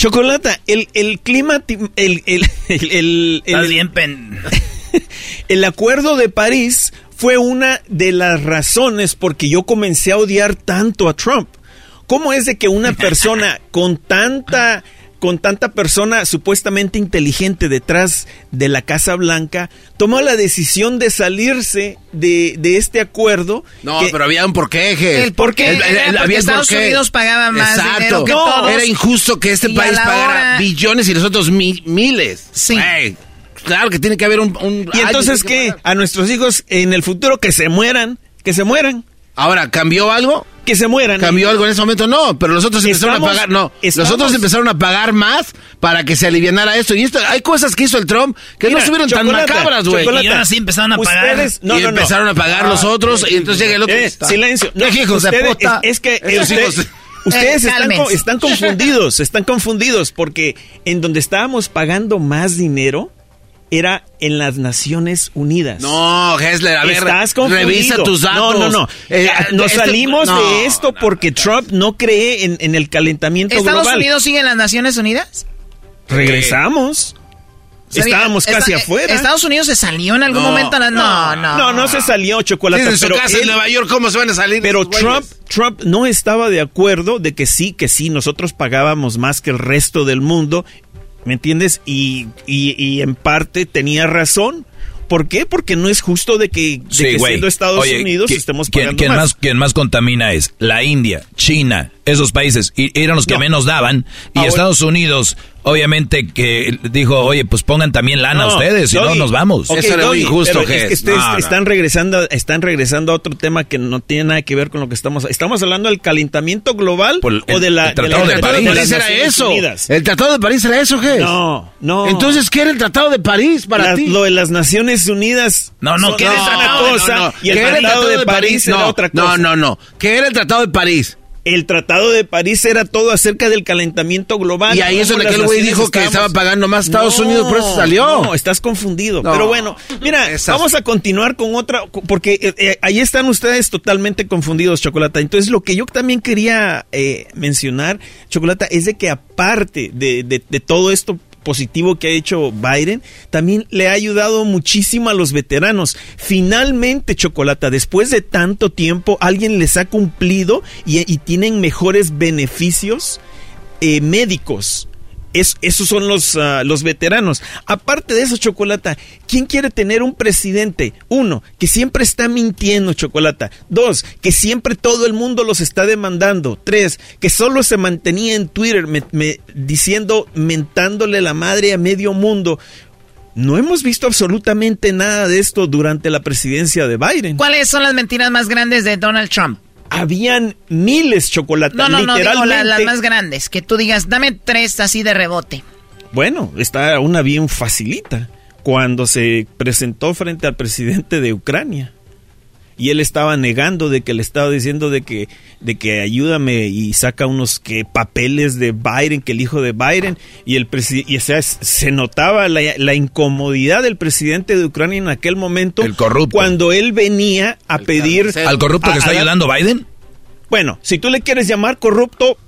Chocolata, el, el clima, el, el, el, el, bien pen... el acuerdo de París fue una de las razones porque yo comencé a odiar tanto a Trump. ¿Cómo es de que una persona con tanta con tanta persona supuestamente inteligente detrás de la Casa Blanca, tomó la decisión de salirse de, de este acuerdo. No, pero había un porqué. El porqué el, el, había Estados Unidos pagaba más Exacto. dinero que todos. Era injusto que este país pagara hora... billones y nosotros mi, miles. Sí. Hey, claro que tiene que haber un... un y entonces, ¿qué? A nuestros hijos en el futuro que se mueran, que se mueran. Ahora, ¿cambió algo? Que se mueran. ¿Cambió algo en ese momento? No, pero los otros empezaron Estamos- a pagar, no. estamos- Los otros empezaron a pagar más para que se alivianara esto. Y esto, hay cosas que hizo el Trump que no Mira, estuvieron tan macabras, güey. Y ahora sí empezaron a pagar. Ustedes- no, y no, no. empezaron a pagar los Ah, otros, y entonces llega el otro. Eh, silencio. No, ¿Qué hijos de ustedes- puta? Es, es que Esos usted- hijos de- ustedes Eh, están, están confundidos, están confundidos porque en donde estábamos pagando más dinero era en las Naciones Unidas. No, Hessler, a ver, Estás confundido. revisa tus datos. No, no, no. Eh, Nos salimos no, de esto porque Trump no cree en, en el calentamiento ¿Estados global. Unidos sigue en las Naciones Unidas? Regresamos. Estábamos Esta- casi eh, afuera. ¿Estados Unidos se salió en algún No, momento? No, no. No, no se salió chocolate. Desde su pero casa en él- Nueva York, ¿cómo se van a salir? Pero Trump, güeyes? Trump no estaba de acuerdo de que sí, que sí, nosotros pagábamos más que el resto del mundo, ¿me entiendes? Y, y, y en parte tenía razón. ¿Por qué? Porque no es justo de que, de Sí, que güey. siendo Estados Oye, Unidos ¿qui- estemos ¿quién, pagando quién más. más. quien más contamina es la India, China, esos países, y eran los que No. menos daban, y Ahora- Estados Unidos, obviamente, que dijo, oye, pues pongan también lana No, ustedes, si no nos vamos. Ok, Eso era muy injusto, pero es que ustedes No, no. están regresando, están regresando a otro tema que no tiene nada que ver con lo que estamos. Estamos hablando del calentamiento global Por el- o de la el Tratado la- de El Tratado de París. París las era Naciones eso. Unidas. El Tratado de París era eso, ¿qué? No, no. Entonces, ¿qué era el Tratado de París para La- ti? lo de las Naciones Unidas. No, no, ¿qué era una cosa No, no. y el ¿Qué era Tratado, de, París, era no, otra cosa. No, no, no. ¿Qué era el Tratado de París? El Tratado de París era todo acerca del calentamiento global. Y ahí es donde aquel güey dijo que estaba pagando más Estados Unidos, por eso salió. No, estás confundido. No. Pero bueno, mira, Esas- vamos a continuar con otra, porque eh, eh, ahí están ustedes totalmente confundidos, Chocolata. Entonces, lo que yo también quería eh, mencionar, Chocolata, es de que aparte de, de- de todo esto positivo que ha hecho Biden, también le ha ayudado muchísimo a los veteranos. Finalmente, Chocolata, después de tanto tiempo, alguien les ha cumplido y, tienen mejores beneficios eh, médicos. Es- esos son los, ah, los veteranos. Aparte de eso, Chocolata, ¿quién quiere tener un presidente? Uno, que siempre está mintiendo, Chocolata. Dos, que siempre todo el mundo los está demandando. Tres, que solo se mantenía en Twitter me- diciendo, mentándole la madre a medio mundo. No hemos visto absolutamente nada de esto durante la presidencia de Biden. ¿Cuáles son las mentiras más grandes de Donald Trump? Habían miles, Chocolata. No, no, no, digo literalmente. la- las más grandes. Que tú digas, dame tres así de rebote. Bueno, está una bien facilita. Cuando se presentó frente al presidente de Ucrania. Y él estaba negando de que le estaba diciendo de que, de que ayúdame y saca unos que papeles de Biden, que el hijo de Biden, y el presi- y o sea, se notaba la, la incomodidad del presidente de Ucrania en aquel momento. El corrupto. Cuando él venía a pedir. ¿Al corrupto a- que está ayudando Biden? Bueno, si tú le quieres llamar corrupto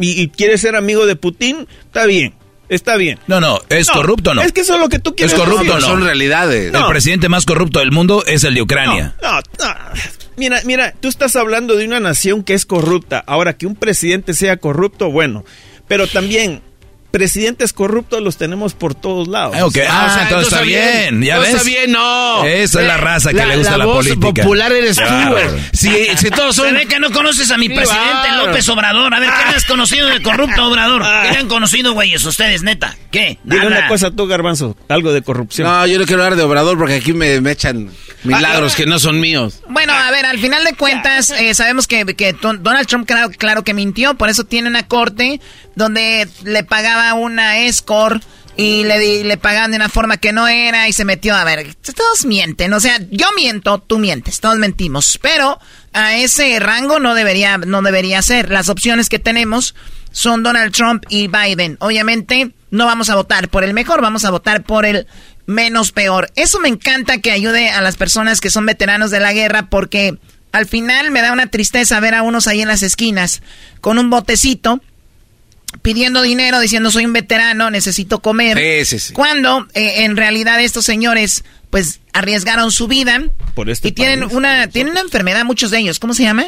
y, y quieres ser amigo de Putin, está bien, está bien. No, no, ¿es No, corrupto o no? Es que eso es lo que tú ¿Es quieres corrupto decir. o no? Son realidades. El presidente más corrupto del mundo es el de Ucrania. No, no, no. Mira, mira, tú estás hablando de una nación que es corrupta. Ahora, que un presidente sea corrupto, bueno. Pero también, presidentes corruptos los tenemos por todos lados. Ah, ok. Ah, o sea, entonces está bien, ¿ya ves? está bien, no. Esa es la raza que le gusta la, voz política. popular eres tú. Si, si todos Se son... ve que no conoces a mi Sí, presidente. López Obrador. A ver, ¿qué le has conocido del corrupto Obrador? ¿Qué le han conocido, güeyes, ustedes, neta? ¿Qué? Dile Nada. una cosa tú, Garbanzo, algo de corrupción. No, yo no quiero hablar de Obrador porque aquí me, me echan milagros que no son míos. Bueno, a ver, al final de cuentas, eh, sabemos que, que Don- Donald Trump, claro, claro que mintió, por eso tiene una corte donde le pagaba una escort y le, le pagaban de una forma que no era y se metió a ver. Todos mienten, o sea, yo miento, tú mientes, todos mentimos, pero a ese rango no debería, no debería ser. Las opciones que tenemos son Donald Trump y Biden. Obviamente no vamos a votar por el mejor, vamos a votar por el menos peor. Eso me encanta que ayude a las personas que son veteranos de la guerra porque al final me da una tristeza ver a unos ahí en las esquinas con un botecito pidiendo dinero, diciendo soy un veterano, necesito comer. Sí, sí, sí. Cuando eh, en realidad estos señores pues arriesgaron su vida Por este y tienen país. una tienen una enfermedad muchos de ellos. ¿Cómo se llama?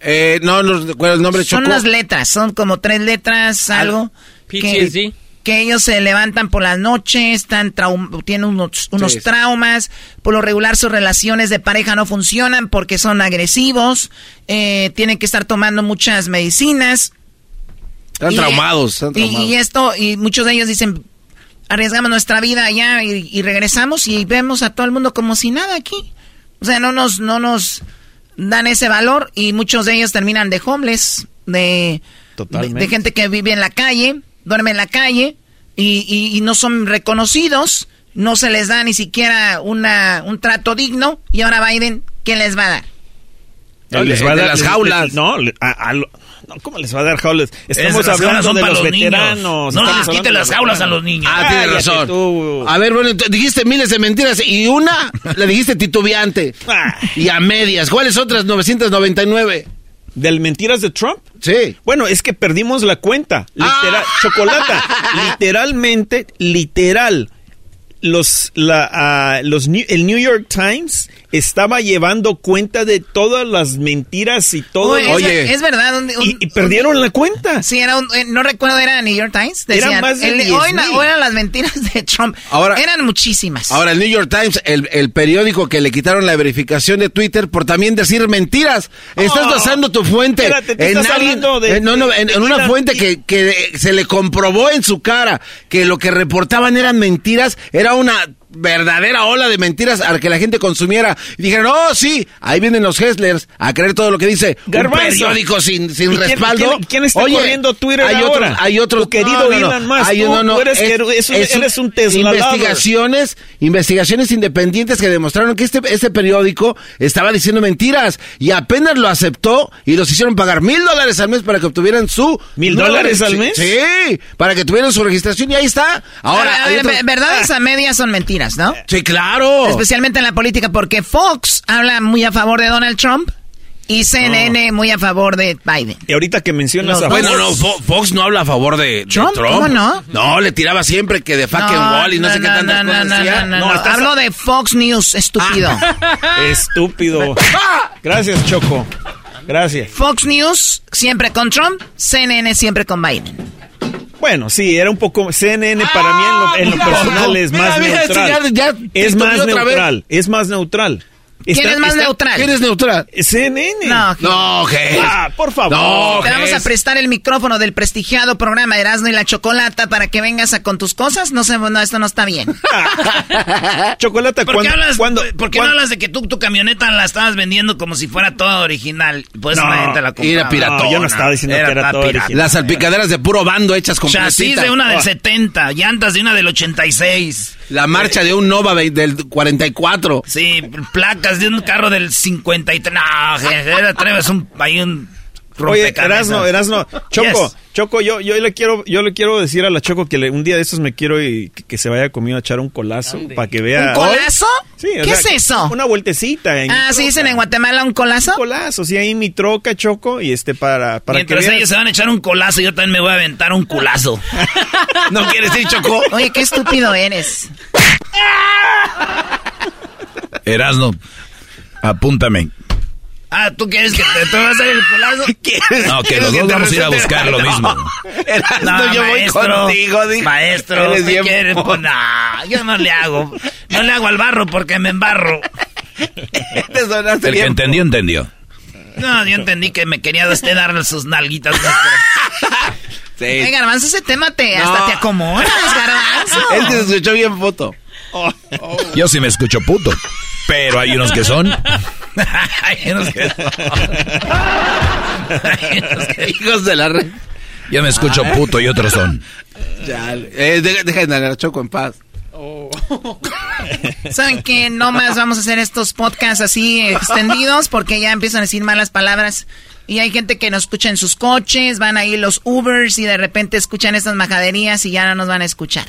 Eh, no, no recuerdo el nombre. Son Choco. unas letras, son como tres letras, algo. Que, PTSD. que ellos se levantan por las noches, están traum- tienen unos, unos Sí. traumas. Por lo regular sus relaciones de pareja no funcionan porque son agresivos. eh, tienen que estar tomando muchas medicinas. Están Y- traumados, están y- traumados. Y, esto, y muchos de ellos dicen, arriesgamos nuestra vida allá y, y regresamos y vemos a todo el mundo como si nada aquí. O sea, no nos, no nos dan ese valor y muchos de ellos terminan de homeless, de, Totalmente. de, de gente que vive en la calle, duerme en la calle y, y- y no son reconocidos, no se les da ni siquiera una, un trato digno y ahora Biden, ¿qué les va a dar? No, les va a dar las jaulas. no, a- a no, ¿cómo les va a dar jaulas? Estamos hablando son de para los, los veteranos. No les hablando quite de las jaulas a los niños. Ah, tienes razón. tú. A ver, bueno, dijiste miles de mentiras y una le dijiste titubeante. Ah. Y a medias. ¿Cuáles otras 999? ¿Del mentiras de Trump? Sí. Bueno, es que perdimos la cuenta. Literal, chocolata. Literalmente, literal. Los, la, ah, los, el New York Times estaba llevando cuenta de todas las mentiras y todo. Oye, es, Oye. es verdad. un- un- y, y perdieron la cuenta. Sí, era un, eh, no recuerdo, era New York Times. Era Decían, más de el- 10,000. hoy, na- hoy eran las mentiras de Trump. Ahora- eran muchísimas. Ahora, el New York Times, el, el periódico que le quitaron la verificación de Twitter por también decir mentiras. Estás Oh, basando tu fuente espérate, en estás alguien- hablando de- eh, no, no, en, en una fuente que, que se le comprobó en su cara que lo que reportaban eran mentiras. Era una verdadera ola de mentiras a que la gente consumiera. Y dijeron, oh, sí, ahí vienen los Hesslers a creer todo lo que dice Garbanzo. un periódico sin, sin ¿Y quién- respaldo. quién- quién está corriendo Twitter hay ahora? Hay otros, Tu querido no, no. Elon Musk. Hay- Tú- no, no, tú eres que eres un- eres un Tesla investigaciones, investigaciones independientes que demostraron que este, este periódico estaba diciendo mentiras y apenas lo aceptó y los hicieron pagar mil dólares al mes para que obtuvieran su ¿Mil dólares al mes? Sí, para que tuvieran su registración y ahí está. Ahora, hay eh, verdades a medias son mentiras, ¿no? sí, claro. Especialmente en la política, porque Fox habla muy a favor de Donald Trump y CNN muy a favor de Biden. Y ahorita que mencionas Los a dos. Bueno, no, Fo- Fox no habla a favor de de ¿Trump? Trump. ¿Cómo no? No, le tiraba siempre que de fucking wall y no, sé qué tantas no, cosas no, hacía. no, no, No, no. Hablo de Fox News, estúpido. Estúpido. Gracias, Choco. Gracias. Fox News siempre con Trump, CNN siempre con Biden. Bueno, sí, era un poco CNN para mí en lo, en lo personal es más neutral. es más neutral, es más neutral. ¿Quién Está- es más está- neutral? ¿Quién es neutral? CNN. No, No, ¿qué? Ah, por favor. No, Te vamos a prestar el micrófono del prestigiado programa Erasmo y la Chocolata para que vengas a con tus cosas. No sé, no, esto no está bien. Chocolate, ¿Por qué, ¿cuándo- hablas, cuándo- ¿por qué no hablas de que tú tu camioneta la estabas vendiendo como si fuera toda original? Pues No, la gente la compraba. era piratona. No, yo no estaba diciendo que era toda todo pirata. original. Las salpicaderas de puro bando hechas completitas. Chasis de una del Oh. 70, llantas de una del 86. La marcha de un Nova del 44. Sí, placas de un carro del 53. No, era Treves un, hay un Oye. Erasno, Erasno, Choco, Yes. Choco, yo, yo le quiero, yo le quiero decir a la Choco que le- un día de estos me quiero y que, que se vaya conmigo a echar un colazo para que vea. ¿Un colazo? Sí, ¿Qué sea, es eso? Una vueltecita. En Ah, ¿sí dicen en Guatemala un colazo? Un colazo, sí, ahí mi troca, Choco, y este para, para Mientras que veas. ellos se van a echar un colazo, yo también me voy a aventar un culazo. ¿No quieres ir, Choco? Oye, qué estúpido eres. Erasno, apúntame. Ah, ¿tú quieres que te, te vas a hacer el culazo? No, que los dos vamos a ir a buscar lo mismo. Erasno, yo voy maestro, contigo. di- Maestro, Eres ¿usted bien quiere? po- Pues, no, yo no le hago. No le hago al barro porque me embarro. Te sonaste El que entendió, entendió. No, yo entendí que me quería usted darle sus nalguitas. Sí. Ay, Garbanzo, ese tema te, No. hasta te acomodas, Garbanzo. Él te escuchó bien foto. Yo sí me escucho puto. Pero hay unos que son. Ay, no sé. Ay, no sé. Hijos de la red. Yo me escucho puto y otros son. Ya, eh, dejen a Choco en paz. Oh. ¿Saben que No más vamos a hacer estos podcasts así extendidos porque ya empiezan a decir malas palabras. Y hay gente que nos escucha en sus coches, van ahí los Ubers y de repente escuchan estas majaderías y ya no nos van a escuchar.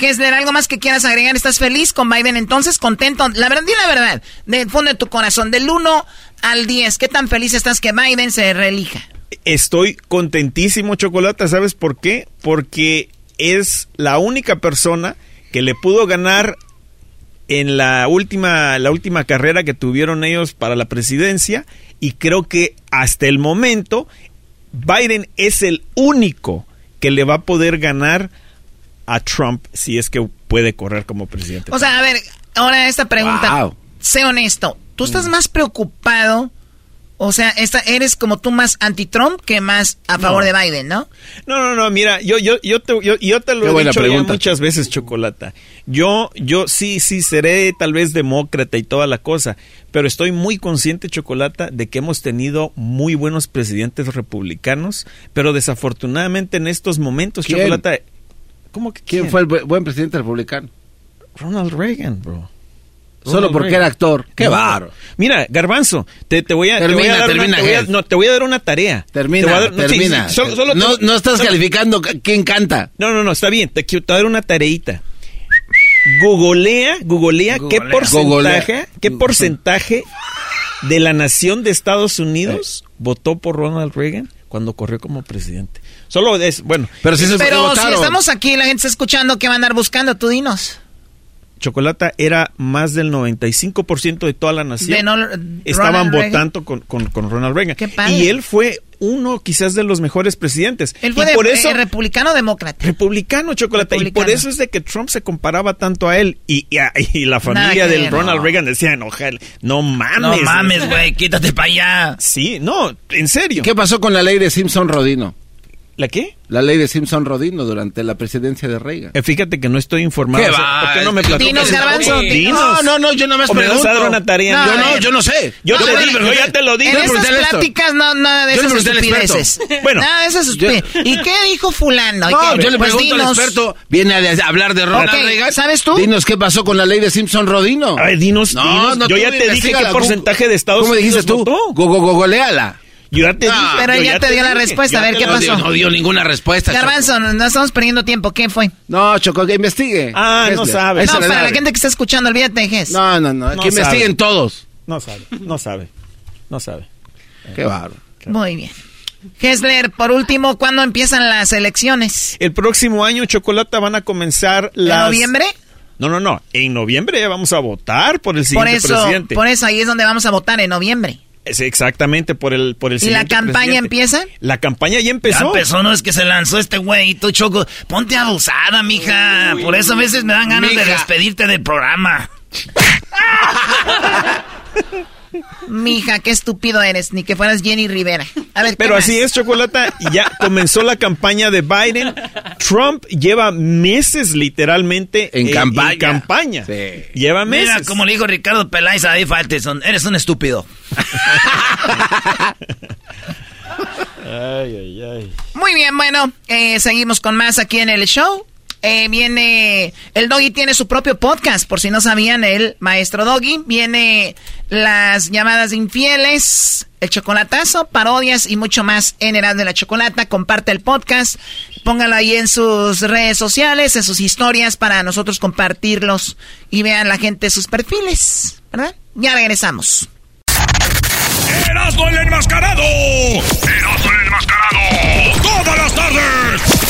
¿Qué es algo más que quieras agregar? ¿Estás feliz con Biden entonces? ¿Contento? La verdad, di la verdad, del fondo de tu corazón, del 1 al 10, ¿qué tan feliz estás que Biden se reelija? Estoy contentísimo, Chocolata, ¿sabes por qué? Porque es la única persona que le pudo ganar en la última, la última carrera que tuvieron ellos para la presidencia y creo que hasta el momento Biden es el único que le va a poder ganar a Trump si es que puede correr como presidente. O sea, a ver, ahora esta pregunta, sé honesto, ¿tú estás mm. más preocupado o sea, esta, eres como tú más anti-Trump que más a favor de Biden, ¿no? No, no, no, mira, yo, yo, yo, te, yo, te lo he dicho muchas veces, Chocolata. Yo, yo sí, sí, seré tal vez demócrata y toda la cosa, pero estoy muy consciente, Chocolata, de que hemos tenido muy buenos presidentes republicanos, pero desafortunadamente en estos momentos, Chocolata... ¿Cómo que quién? ¿Quién fue el buen presidente republicano? Ronald Reagan, bro. Solo porque era actor. Qué barro. Mira, Garbanzo, te, voy a, te voy a dar termina, una, no, te voy a dar una tarea. Termina, termina. no, estás calificando quién canta. No, no, no, está bien. Te quiero dar una tareita. Googlea, googlea, qué porcentaje, qué porcentaje de la nación de Estados Unidos votó por Ronald Reagan cuando corrió como presidente. Solo es, bueno. Pero si, pero si estamos aquí, la gente está escuchando, ¿qué va a andar buscando? Tú dinos. Chocolata era más del 95% de toda la nación. estaban votando con, Ronald Reagan. Y él fue uno quizás de los mejores presidentes. Él fue por eso, republicano demócrata. Republicano, Chocolata. Y por eso es de que Trump se comparaba tanto a él. Y, y, la familia del Ronald Reagan decía, no, no mames. No mames, güey, quítate para allá. Sí, no, en serio. ¿Qué pasó con la ley de Simpson Rodino? ¿La qué? La ley de Simpson Rodino durante la presidencia de Reagan. Eh, fíjate que no estoy informado. ¿Qué va? ¿Por qué no me platicas? No, no, no, yo no me pregunto. Me vas a dar una tarea. yo no, yo no sé. Yo, te digo, yo ya te lo dije. En esas pláticas no, nada de esas estupideces. Bueno. Nada de esas estupideces. ¿Y qué dijo fulano? No, yo le pues pregunto al experto. Viene a hablar de Ronald Reagan. ¿Sabes tú? Dinos qué pasó con la ley de Simpson Rodino. A ver, dinos, no, No, yo ya te dije qué porcentaje de Estados Unidos ¿Cómo dijiste tú? Gogoleala. Yo ya te pero ya, te, dio la respuesta, a ver qué pasó. no dio ninguna respuesta. Garbanzo, no estamos perdiendo tiempo. ¿Qué fue? No, Choco, que investigue. Ah, no sabe. No, para la gente que está escuchando, olvídate No, no, no, que investiguen todos. No sabe, no sabe, no sabe. Qué barro. Muy bien. Hessler, por último, ¿cuándo empiezan las elecciones? El próximo año, Chocolata, van a comenzar las... ¿En noviembre? No, no, no. En noviembre vamos a votar por el siguiente por eso, presidente. Por eso, ahí es donde vamos a votar, en noviembre. Es exactamente por el por el ¿Y la campaña empieza? La campaña ya empezó. Ya empezó, no es que se lanzó este güey, tú choco. Ponte abusada, mija. por eso a veces me dan ganas de despedirte del programa. Mija, qué estúpido eres, ni que fueras Jenny Rivera. A ver, Pero así es, Chocolata, ya comenzó la campaña de Biden. Trump lleva meses literalmente en, campaña. campaña. Lleva meses. Mira, como le dijo Ricardo Peláez a Dave eres un estúpido. ay, ay, ay. Muy bien, bueno, eh, seguimos con más aquí en el show. Eh, viene, el Doggy tiene su propio podcast, por si no sabían, el maestro Doggy. Viene las llamadas infieles, el chocolatazo, parodias y mucho más en Edad de la Chocolata. Comparte el podcast, póngalo ahí en sus redes sociales, en sus historias para nosotros compartirlos y vean la gente sus perfiles, ¿verdad? Ya regresamos. ¡Erasmo el enmascarado! ¡Erasmo el enmascarado! ¡Todas las tardes!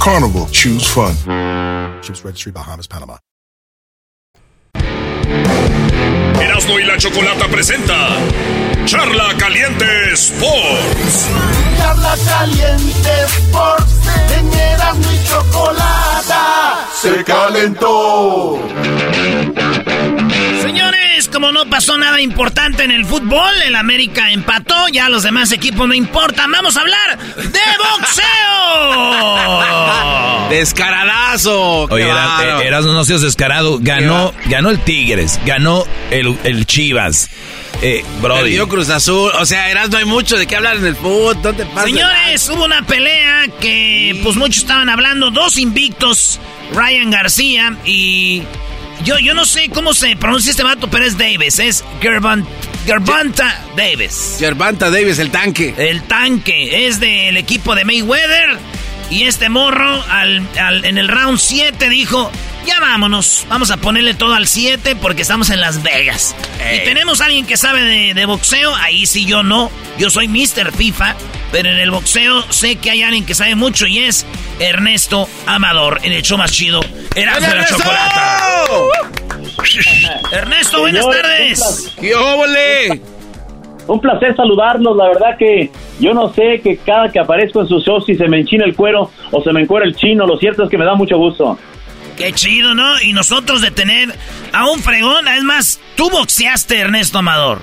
Carnival, choose fun. Ships Registry, Bahamas, Panama. Erasmo y la Chocolata presenta Charla Caliente Sports. Charla Caliente Sports. En Erasmo y Chocolata se calentó. Señores, como no pasó nada importante en el fútbol, el América empató, ya los demás equipos no importan. Vamos a hablar de boxeo. Descaradazo. Oye, eras, no seas descarado. Ganó, ganó el Tigres, ganó el, el Chivas. Eh, Brody. Perdió Cruz Azul. O sea, Eras no hay mucho de qué hablar en el fútbol. ¿Dónde pasa? Señores, hubo una pelea que pues muchos estaban hablando. Dos invictos. Ryan García y... Yo, yo no sé cómo se pronuncia este vato, pero es Davis. Es Gervonta Davis. Gervonta Davis, el tanque. El tanque. Es del equipo de Mayweather. Y este morro al, en el round 7 dijo, ya vámonos, vamos a ponerle todo al 7 porque estamos en Las Vegas. Y tenemos a alguien que sabe de, boxeo, ahí sí yo no, yo soy Mr. FIFA, pero en el boxeo sé que hay alguien que sabe mucho y es Ernesto Amador, en el show más chido, Erasmo de la Chocolata. Ernesto, buenas tardes. ¡Qué óvole! Un placer saludarlos, la verdad que yo no sé que cada que aparezco en sus shows si se me enchina el cuero o se me encuera el chino, lo cierto es que me da mucho gusto. Qué chido, ¿no? Y nosotros de tener a un fregón, es más, tú boxeaste, Ernesto Amador.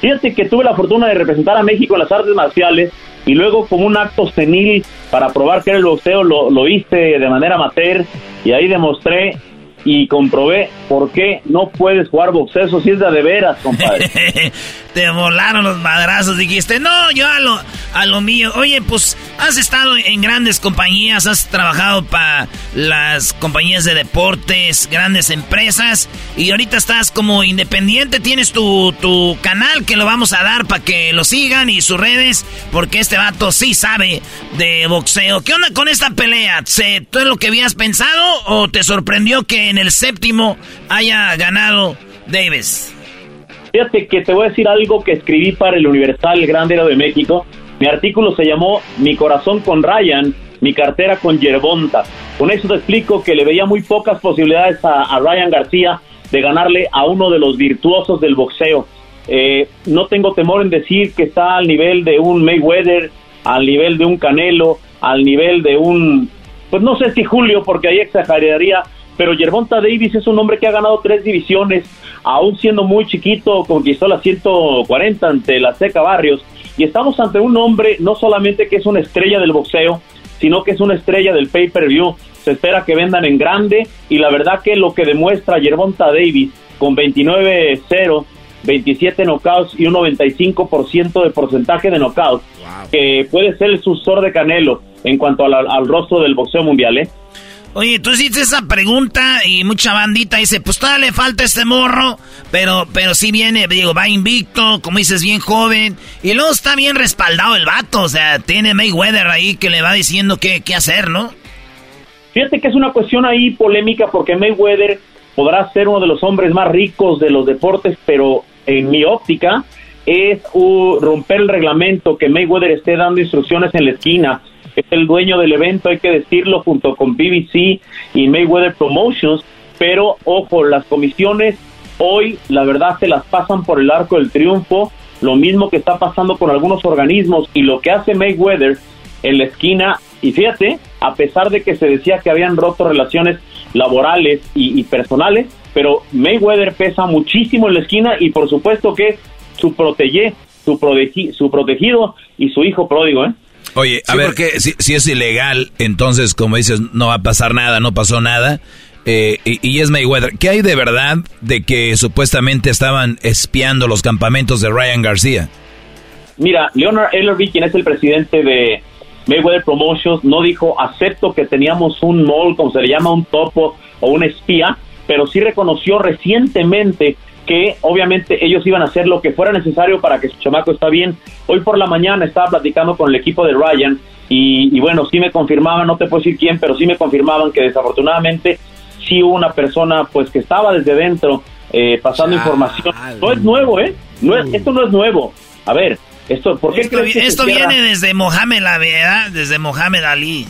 Fíjate que tuve la fortuna de representar a México en las artes marciales y luego como un acto senil para probar que era el boxeo lo, lo hice de manera amateur y ahí demostré y comprobé por qué no puedes jugar boxeo. Sí es de, veras, compadre. Te volaron los madrazos. Dijiste, no, yo a lo, a lo mío. Oye, pues has estado en grandes compañías, has trabajado para las compañías de deportes, grandes empresas. Y ahorita estás como independiente. Tienes tu, tu canal que lo vamos a dar para que lo sigan y sus redes. Porque este vato sí sabe de boxeo. ¿Qué onda con esta pelea? ¿Se, ¿Tú es lo que habías pensado o te sorprendió que en el séptimo haya ganado Davis? Fíjate que te voy a decir algo que escribí para el Universal Grande de México. Mi artículo se llamó Mi corazón con Ryan, mi cartera con Yerbonta. Con eso te explico que le veía muy pocas posibilidades a, Ryan García de ganarle a uno de los virtuosos del boxeo. Eh, no tengo temor en decir que está al nivel de un Mayweather, al nivel de un Canelo, al nivel de un, pues no sé si Julio, porque ahí exageraría, pero Yerbonta Davis es un hombre que ha ganado tres divisiones, aún siendo muy chiquito, conquistó las 140 ante la Seca Barrios, y estamos ante un hombre no solamente que es una estrella del boxeo, sino que es una estrella del pay-per-view. Se espera que vendan en grande, y la verdad que lo que demuestra Yerbonta Davis con 29-0, 27 knockouts y un 95% de porcentaje de knockouts, que puede ser el sucesor de Canelo en cuanto al, al rostro del boxeo mundial, ¿eh? Oye, tú hiciste esa pregunta y mucha bandita dice, pues todavía le falta este morro, pero, pero sí viene, digo, va invicto, como dices, bien joven, y luego está bien respaldado el vato, o sea, tiene Mayweather ahí que le va diciendo qué, qué hacer, ¿no? Fíjate que es una cuestión ahí polémica porque Mayweather podrá ser uno de los hombres más ricos de los deportes, pero en mi óptica es romper el reglamento, que Mayweather esté dando instrucciones en la esquina, es el dueño del evento, hay que decirlo, junto con BBC y Mayweather Promotions, pero ojo, las comisiones hoy la verdad se las pasan por el arco del triunfo, lo mismo que está pasando con algunos organismos y lo que hace Mayweather en la esquina, y fíjate, a pesar de que se decía que habían roto relaciones laborales y, personales, pero Mayweather pesa muchísimo en la esquina y por supuesto que su protege, su, su protegido y su hijo pródigo, ¿eh? Oye, a ver, porque si, es ilegal, entonces, como dices, no va a pasar nada, no pasó nada. Eh, y, es Mayweather. ¿Qué hay de verdad de que supuestamente estaban espiando los campamentos de Ryan García? Mira, Leonard Ellerby, quien es el presidente de Mayweather Promotions, no dijo acepto que teníamos un mall, como se le llama, un topo o un espía, pero sí reconoció recientemente que obviamente ellos iban a hacer lo que fuera necesario para que su chamaco está bien. Hoy por la mañana estaba platicando con el equipo de Ryan y, bueno, sí me confirmaban, no te puedo decir quién, pero sí me confirmaban que desafortunadamente sí hubo una persona pues que estaba desde dentro eh, pasando información. No es nuevo, ¿eh? No es, esto no es nuevo. A ver, esto, ¿por qué esto, esto viene desde Mohamed, la verdad, desde Mohamed Ali.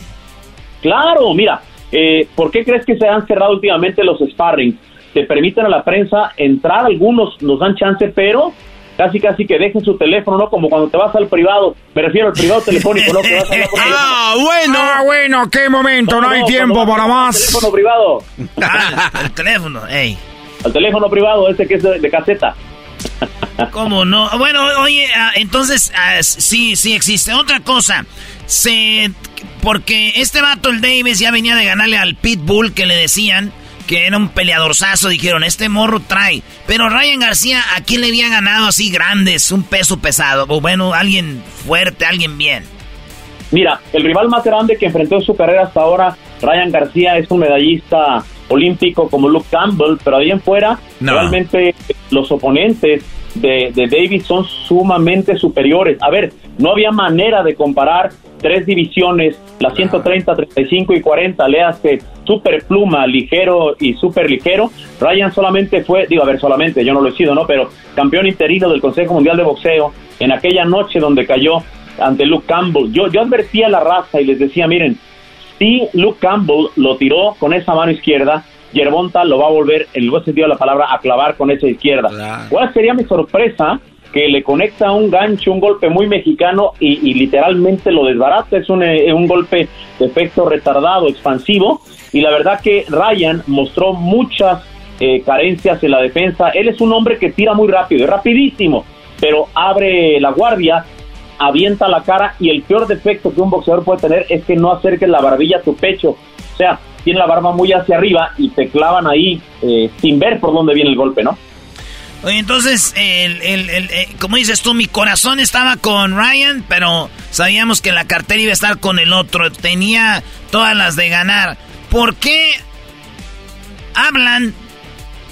Claro, mira, eh, ¿por qué crees que se han cerrado últimamente los sparring? Te permiten a la prensa entrar, algunos nos dan chance, pero casi casi que deje su teléfono, ¿no? Como cuando te vas al privado, me refiero al privado telefónico, ¿no? Que vas a ah, bueno. Ah, bueno, qué momento, no, hay tiempo para más. El teléfono privado. Ah, el teléfono, ey. Al teléfono privado, ese que es de, caseta. ¿Cómo no? Bueno, oye, ah, entonces, ah, sí, sí existe. Otra cosa, se... Porque este vato, el Davis, ya venía de ganarle al Pitbull que le decían que era un peleadorzazo, dijeron, este morro trae. Pero Ryan García, ¿a quién le había ganado así grandes, un peso pesado? O bueno, alguien fuerte, alguien bien. Mira, el rival más grande que enfrentó en su carrera hasta ahora, Ryan García, es un medallista olímpico como Luke Campbell, pero ahí en fuera, realmente los oponentes de, de Davis son sumamente superiores. A ver, no había manera de comparar tres divisiones, las 130, 35 y 40, que super pluma, ligero y super ligero. Ryan solamente fue, digo, a ver, solamente, yo no lo he sido, ¿no? Pero campeón interino del Consejo Mundial de Boxeo en aquella noche donde cayó ante Luke Campbell. Yo, yo advertía a la raza y les decía, miren, si Luke Campbell lo tiró con esa mano izquierda, Yerbonta lo va a volver, en el buen sentido de la palabra, a clavar con esa izquierda. ¿Cuál sería mi sorpresa? Que le conecta un gancho, un golpe muy mexicano y, literalmente lo desbarata. Es un, eh, un golpe de efecto retardado, expansivo. Y la verdad que Ryan mostró muchas eh, carencias en la defensa. Él es un hombre que tira muy rápido, es rapidísimo, pero abre la guardia, avienta la cara y el peor defecto que un boxeador puede tener es que no acerques la barbilla a tu pecho. O sea, tiene la barba muy hacia arriba y te clavan ahí eh, sin ver por dónde viene el golpe, ¿no? Oye, entonces, el, el, eh, como dices tú, mi corazón estaba con Ryan, pero sabíamos que la cartera iba a estar con el otro. Tenía todas las de ganar. ¿Por qué hablan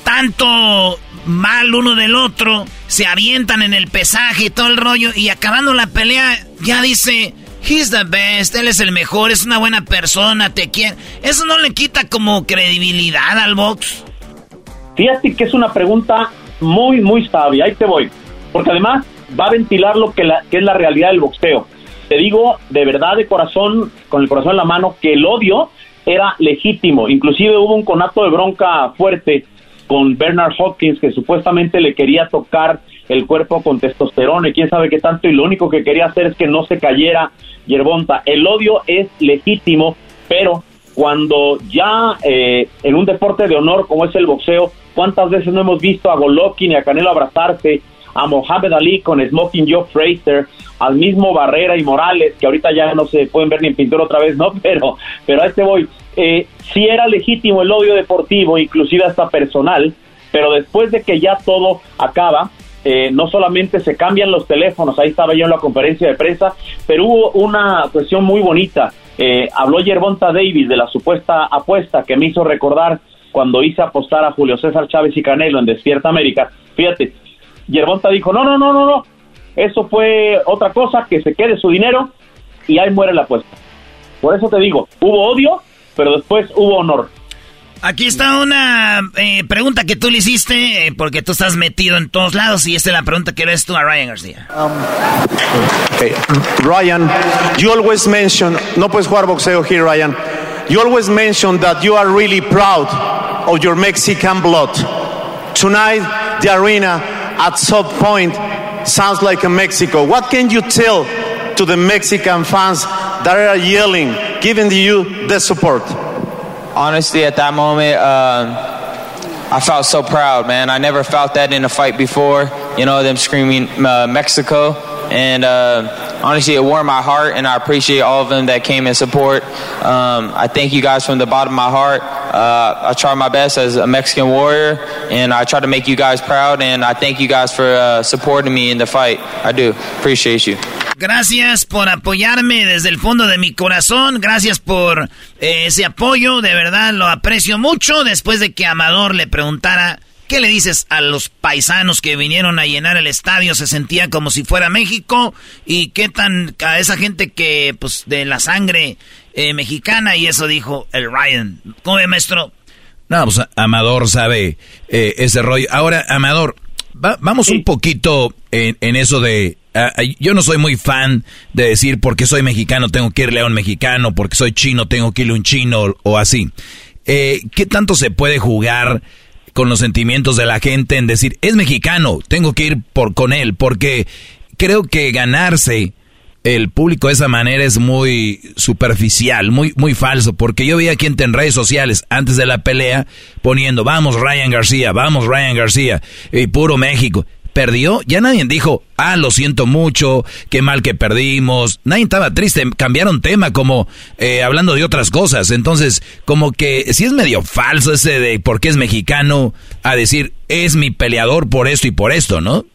tanto mal uno del otro? Se avientan en el pesaje y todo el rollo. Y acabando la pelea, ya dice, He's the best, él es el mejor, es una buena persona, te quiere. ¿Eso no le quita como credibilidad al box? Fíjate que es una pregunta muy, muy sabia, ahí te voy. Porque además va a ventilar lo que, la, que es la realidad del boxeo. Te digo de verdad, de corazón, con el corazón en la mano, que el odio era legítimo. Inclusive hubo un conato de bronca fuerte con Bernard Hopkins que supuestamente le quería tocar el cuerpo con testosterona y quién sabe qué tanto y lo único que quería hacer es que no se cayera Yerbonta. El odio es legítimo, pero cuando ya eh, en un deporte de honor como es el boxeo, ¿cuántas veces no hemos visto a Golovkin y a Canelo abrazarse? A Mohamed Ali con Smoking Joe Fraser, al mismo Barrera y Morales, que ahorita ya no se pueden ver ni en pintura otra vez, ¿no? Pero, pero a este voy. Eh, si era legítimo el odio deportivo, inclusive hasta personal, pero después de que ya todo acaba, eh, no solamente se cambian los teléfonos, ahí estaba yo en la conferencia de prensa, pero hubo una cuestión muy bonita. Eh, habló Yerbonta Davis de la supuesta apuesta que me hizo recordar cuando hice apostar a Julio César Chávez y Canelo en Despierta América. Fíjate, Yerbonta dijo, no, no, no, no, no, eso fue otra cosa, que se quede su dinero y ahí muere la apuesta. Por eso te digo, hubo odio, pero después hubo honor. Aquí está una eh, pregunta que tú le hiciste, eh, porque tú estás metido en todos lados, y esta es la pregunta que le haces tú a Ryan García. Um, okay. Ryan, you always mention, no puedes jugar boxeo here, Ryan. You always mention that you are really proud of your Mexican blood. Tonight, the arena at some point sounds like a Mexico. What can you tell to the Mexican fans that are yelling, giving you the support? Honestly, at that moment, uh, I felt so proud, man. I never felt that in a fight before. You know, them screaming uh, Mexico. And uh, honestly, it warmed my heart, and I appreciate all of them that came in support. Um, I thank you guys from the bottom of my heart. Uh, I try my best as a Mexican warrior, and I try to make you guys proud. And I thank you guys for uh, supporting me in the fight. I do appreciate you. Gracias por apoyarme desde el fondo de mi corazón. Gracias por eh, ese apoyo. De verdad lo aprecio mucho. Después de que Amador le preguntara ¿Qué le dices a los paisanos que vinieron a llenar el estadio? Se sentía como si fuera México. ¿Y qué tan a esa gente que, pues, de la sangre eh, mexicana? Y eso dijo el Ryan. ¿Cómo ve, maestro? No, pues Amador sabe eh, ese rollo. Ahora, Amador, vamos un poquito en, eso de... yo no soy muy fan de decir porque soy mexicano tengo que irle a un mexicano, porque soy chino tengo que irle a un chino o así. Eh, ¿Qué tanto se puede jugar con los sentimientos de la gente en decir, es mexicano, tengo que ir por con él, porque creo que ganarse el público de esa manera es muy superficial, muy, muy falso, porque yo vi aquí en redes sociales antes de la pelea poniendo, vamos Ryan García, vamos Ryan García, y puro México. Perdió, ya nadie dijo, ah, lo siento mucho, qué mal que perdimos. Nadie estaba triste, cambiaron tema como eh, hablando de otras cosas. Entonces, como que sí es medio falso ese de por qué es mexicano a decir, es mi peleador por esto y por esto, ¿no?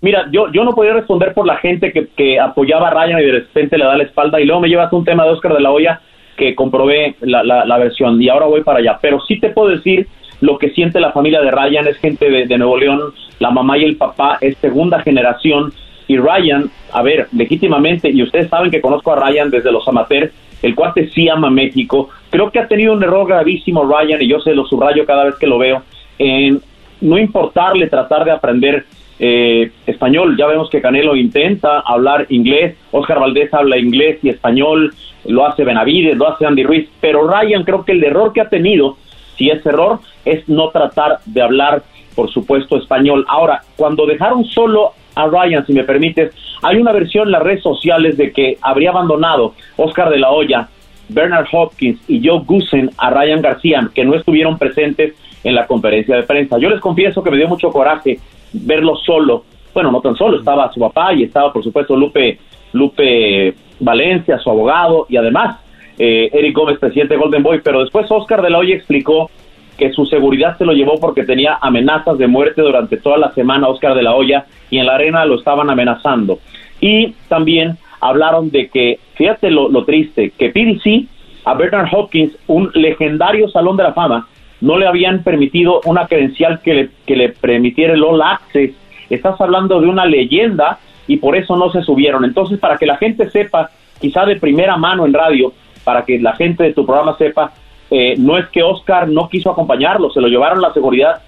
Mira, yo, yo no podía responder por la gente que, que apoyaba a Ryan y de repente le da la espalda y luego me llevas un tema de Oscar de la Hoya que comprobé la, la, versión y ahora voy para allá. Pero sí te puedo decir lo que siente la familia de Ryan, es gente de, Nuevo León, la mamá y el papá es segunda generación y Ryan, a ver, legítimamente, y ustedes saben que conozco a Ryan desde los amateurs, el cuate sí ama México, creo que ha tenido un error gravísimo Ryan y yo se lo subrayo cada vez que lo veo, en no importarle tratar de aprender eh, español. Ya vemos que Canelo intenta hablar inglés, Oscar Valdés habla inglés y español, lo hace Benavides, lo hace Andy Ruiz, pero Ryan creo que el error que ha tenido, si es error, es no tratar de hablar, por supuesto, español. Ahora, cuando dejaron solo a Ryan, si me permites, hay una versión en las redes sociales de que habría abandonado Oscar de la Hoya, Bernard Hopkins y Joe Gusen a Ryan García, que no estuvieron presentes en la conferencia de prensa. Yo les confieso que me dio mucho coraje verlo solo. Bueno, no tan solo, estaba su papá y estaba, por supuesto, Lupe, Lupe Valencia, su abogado, y además eh, Eric Gómez, presidente de Golden Boy. Pero después Oscar de la Hoya explicó que su seguridad se lo llevó porque tenía amenazas de muerte durante toda la semana Oscar de la Hoya y en la arena lo estaban amenazando. Y también hablaron de que, fíjate lo, lo triste, que PDC a Bernard Hopkins, un legendario salón de la fama, no le habían permitido una credencial que le, que le permitiera el All Access. Estás hablando de una leyenda y por eso no se subieron. Entonces, para que la gente sepa, quizá de primera mano en radio, para que la gente de tu programa sepa, eh, no es que Oscar no quiso acompañarlo, se lo llevaron la seguridad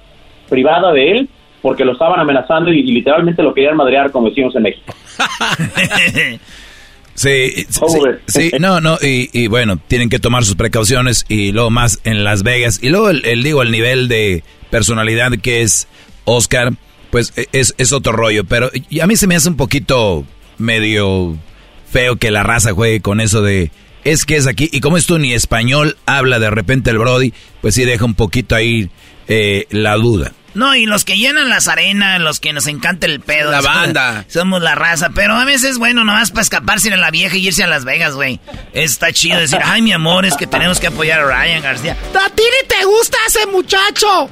privada de él porque lo estaban amenazando y, literalmente lo querían madrear, como decimos en México. Sí, sí, no, no, y, bueno, tienen que tomar sus precauciones y luego más en Las Vegas. Y luego, el, digo, el nivel de personalidad que es Oscar, pues e, es, es otro rollo. Pero a mí se me hace un poquito medio feo que la raza juegue con eso de es que es aquí. Y como esto ni español habla de repente el Brody, pues sí deja un poquito ahí eh, la duda. No, y los que llenan las arenas, los que nos encanta el pedo. La banda. Somos la raza, pero a veces, bueno, nomás para escaparse de la vieja y irse a Las Vegas, güey. Está chido decir, ay, mi amor, es que tenemos que apoyar a Ryan García. A ti ni te gusta ese muchacho.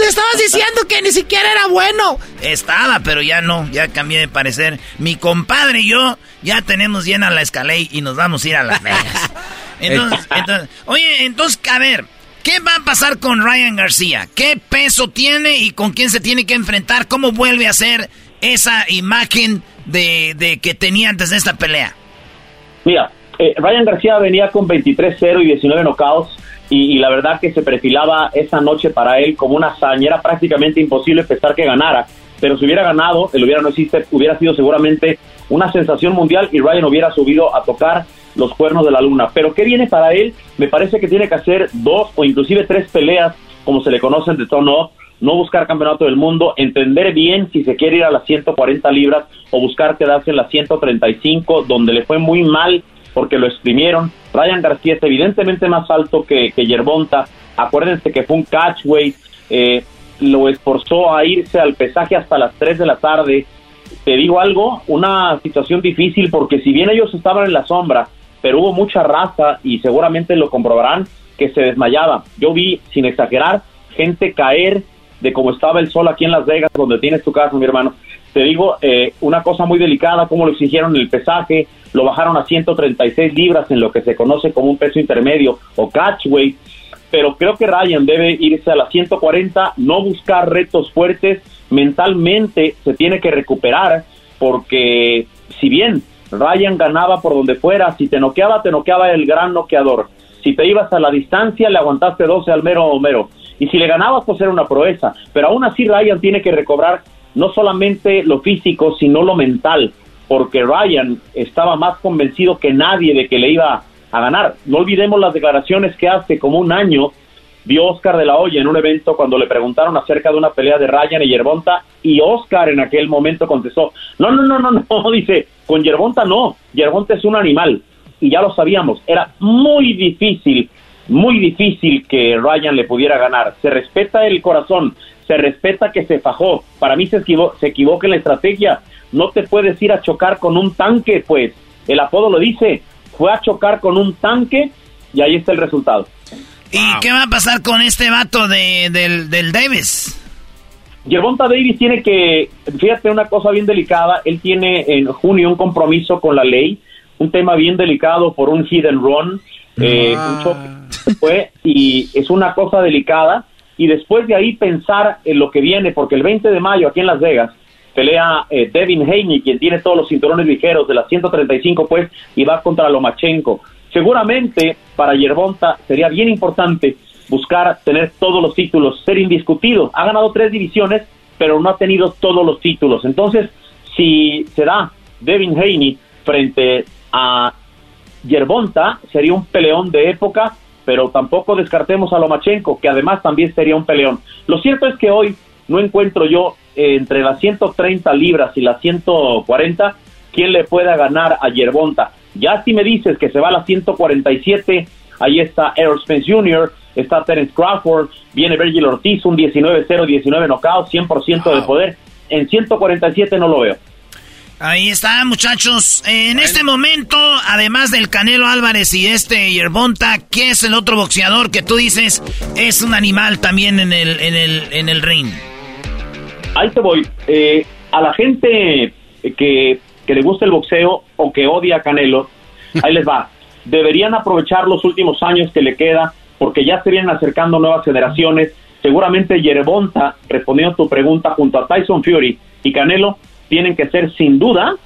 Te estabas diciendo que ni siquiera era bueno. Estaba, pero ya no, ya cambié de parecer. Mi compadre y yo ya tenemos llena la escalé y nos vamos a ir a Las Vegas. Entonces, entonces, oye, entonces, a ver, ¿Qué va a pasar con Ryan García? ¿Qué peso tiene y con quién se tiene que enfrentar? ¿Cómo vuelve a ser esa imagen de, que tenía antes de esta pelea? Mira, eh, Ryan García venía con 23-0 y 19 knockouts y, la verdad que se perfilaba esa noche para él como una hazaña. Era prácticamente imposible pensar que ganara, pero si hubiera ganado, el hubiera no existe, hubiera sido seguramente una sensación mundial y Ryan hubiera subido a tocar los cuernos de la luna. Pero ¿qué viene para él? Me parece que tiene que hacer dos o inclusive tres peleas, como se le conocen de tono, no buscar campeonato del mundo, entender bien si se quiere ir a las 140 libras o buscar quedarse en las 135, donde le fue muy mal porque lo exprimieron. Ryan García es evidentemente más alto que, que Yerbonta. Acuérdense que fue un catchweight, eh, lo esforzó a irse al pesaje hasta las 3 de la tarde. Te digo algo, una situación difícil porque si bien ellos estaban en la sombra, pero hubo mucha raza y seguramente lo comprobarán que se desmayaba. Yo vi, sin exagerar, gente caer de cómo estaba el sol aquí en Las Vegas, donde tienes tu casa, mi hermano. Te digo, eh, una cosa muy delicada, como lo exigieron el pesaje, lo bajaron a 136 libras en lo que se conoce como un peso intermedio o catchweight, pero creo que Ryan debe irse a las 140, no buscar retos fuertes, mentalmente se tiene que recuperar, porque si bien Ryan ganaba por donde fuera, si te noqueaba, te noqueaba el gran noqueador. Si te ibas a la distancia, le aguantaste 12 al mero Homero. Y si le ganabas, pues era una proeza. Pero aún así Ryan tiene que recobrar no solamente lo físico, sino lo mental, porque Ryan estaba más convencido que nadie de que le iba a ganar. No olvidemos las declaraciones que hace como un año vio Oscar de la Hoya en un evento cuando le preguntaron acerca de una pelea de Ryan y Yerbonta y Oscar en aquel momento contestó, no, no, no, no, no, dice, con Yerbonta no, Yerbonta es un animal y ya lo sabíamos, era muy difícil, muy difícil que Ryan le pudiera ganar, se respeta el corazón, se respeta que se fajó, para mí se, se equivoca en la estrategia, no te puedes ir a chocar con un tanque, pues. El apodo lo dice, fue a chocar con un tanque y ahí está el resultado. ¿Y qué va a pasar con este vato de, del, del Davis? Gervonta Davis tiene que, fíjate una cosa bien delicada, él tiene en junio un compromiso con la ley, un tema bien delicado por un hidden run, eh, ah. fue, y es una cosa delicada, y después de ahí pensar en lo que viene, porque el 20 de mayo aquí en Las Vegas pelea eh, Devin Haney, quien tiene todos los cinturones ligeros de las 135 pues, y va contra Lomachenko. Seguramente para Yerbonta sería bien importante buscar tener todos los títulos, ser indiscutido. Ha ganado tres divisiones, pero no ha tenido todos los títulos. Entonces, si se da Devin Haney frente a Yerbonta, sería un peleón de época, pero tampoco descartemos a Lomachenko, que además también sería un peleón. Lo cierto es que hoy no encuentro yo eh, entre las 130 libras y las 140 quién le pueda ganar a Yerbonta. Ya si me dices que se va a las 147, ahí está Errol Spence Jr., está Terence Crawford, viene Virgil Ortiz, un 19-0, 19 knockout, 100% de poder. En 147 no lo veo. Ahí está, muchachos. En este momento, además del Canelo Álvarez y este Yerbonta, ¿qué es el otro boxeador que tú dices es un animal también en el, en el, en el ring? Ahí te voy. Eh, a la gente que que le gusta el boxeo o que odia a Canelo, ahí les va. Deberían aprovechar los últimos años que le queda porque ya se vienen acercando nuevas generaciones. Seguramente Yerebonta, respondiendo a tu pregunta, junto a Tyson Fury y Canelo, tienen que ser sin duda,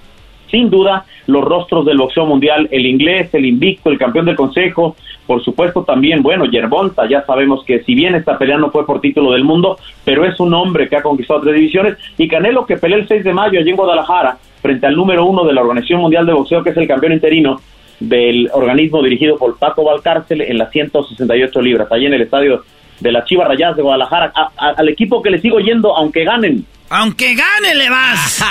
sin duda, los rostros del boxeo mundial, el inglés, el invicto, el campeón del consejo, por supuesto también, bueno, Yerbonta, ya sabemos que si bien esta pelea no fue por título del mundo, pero es un hombre que ha conquistado tres divisiones, y Canelo que pelea el 6 de mayo allí en Guadalajara, frente al número uno de la Organización Mundial de Boxeo, que es el campeón interino del organismo dirigido por Paco Valcárcel en las 168 libras, allí en el estadio de la Chivas Rayadas de Guadalajara, al equipo que le sigo yendo, aunque ganen. Aunque gane, le vas.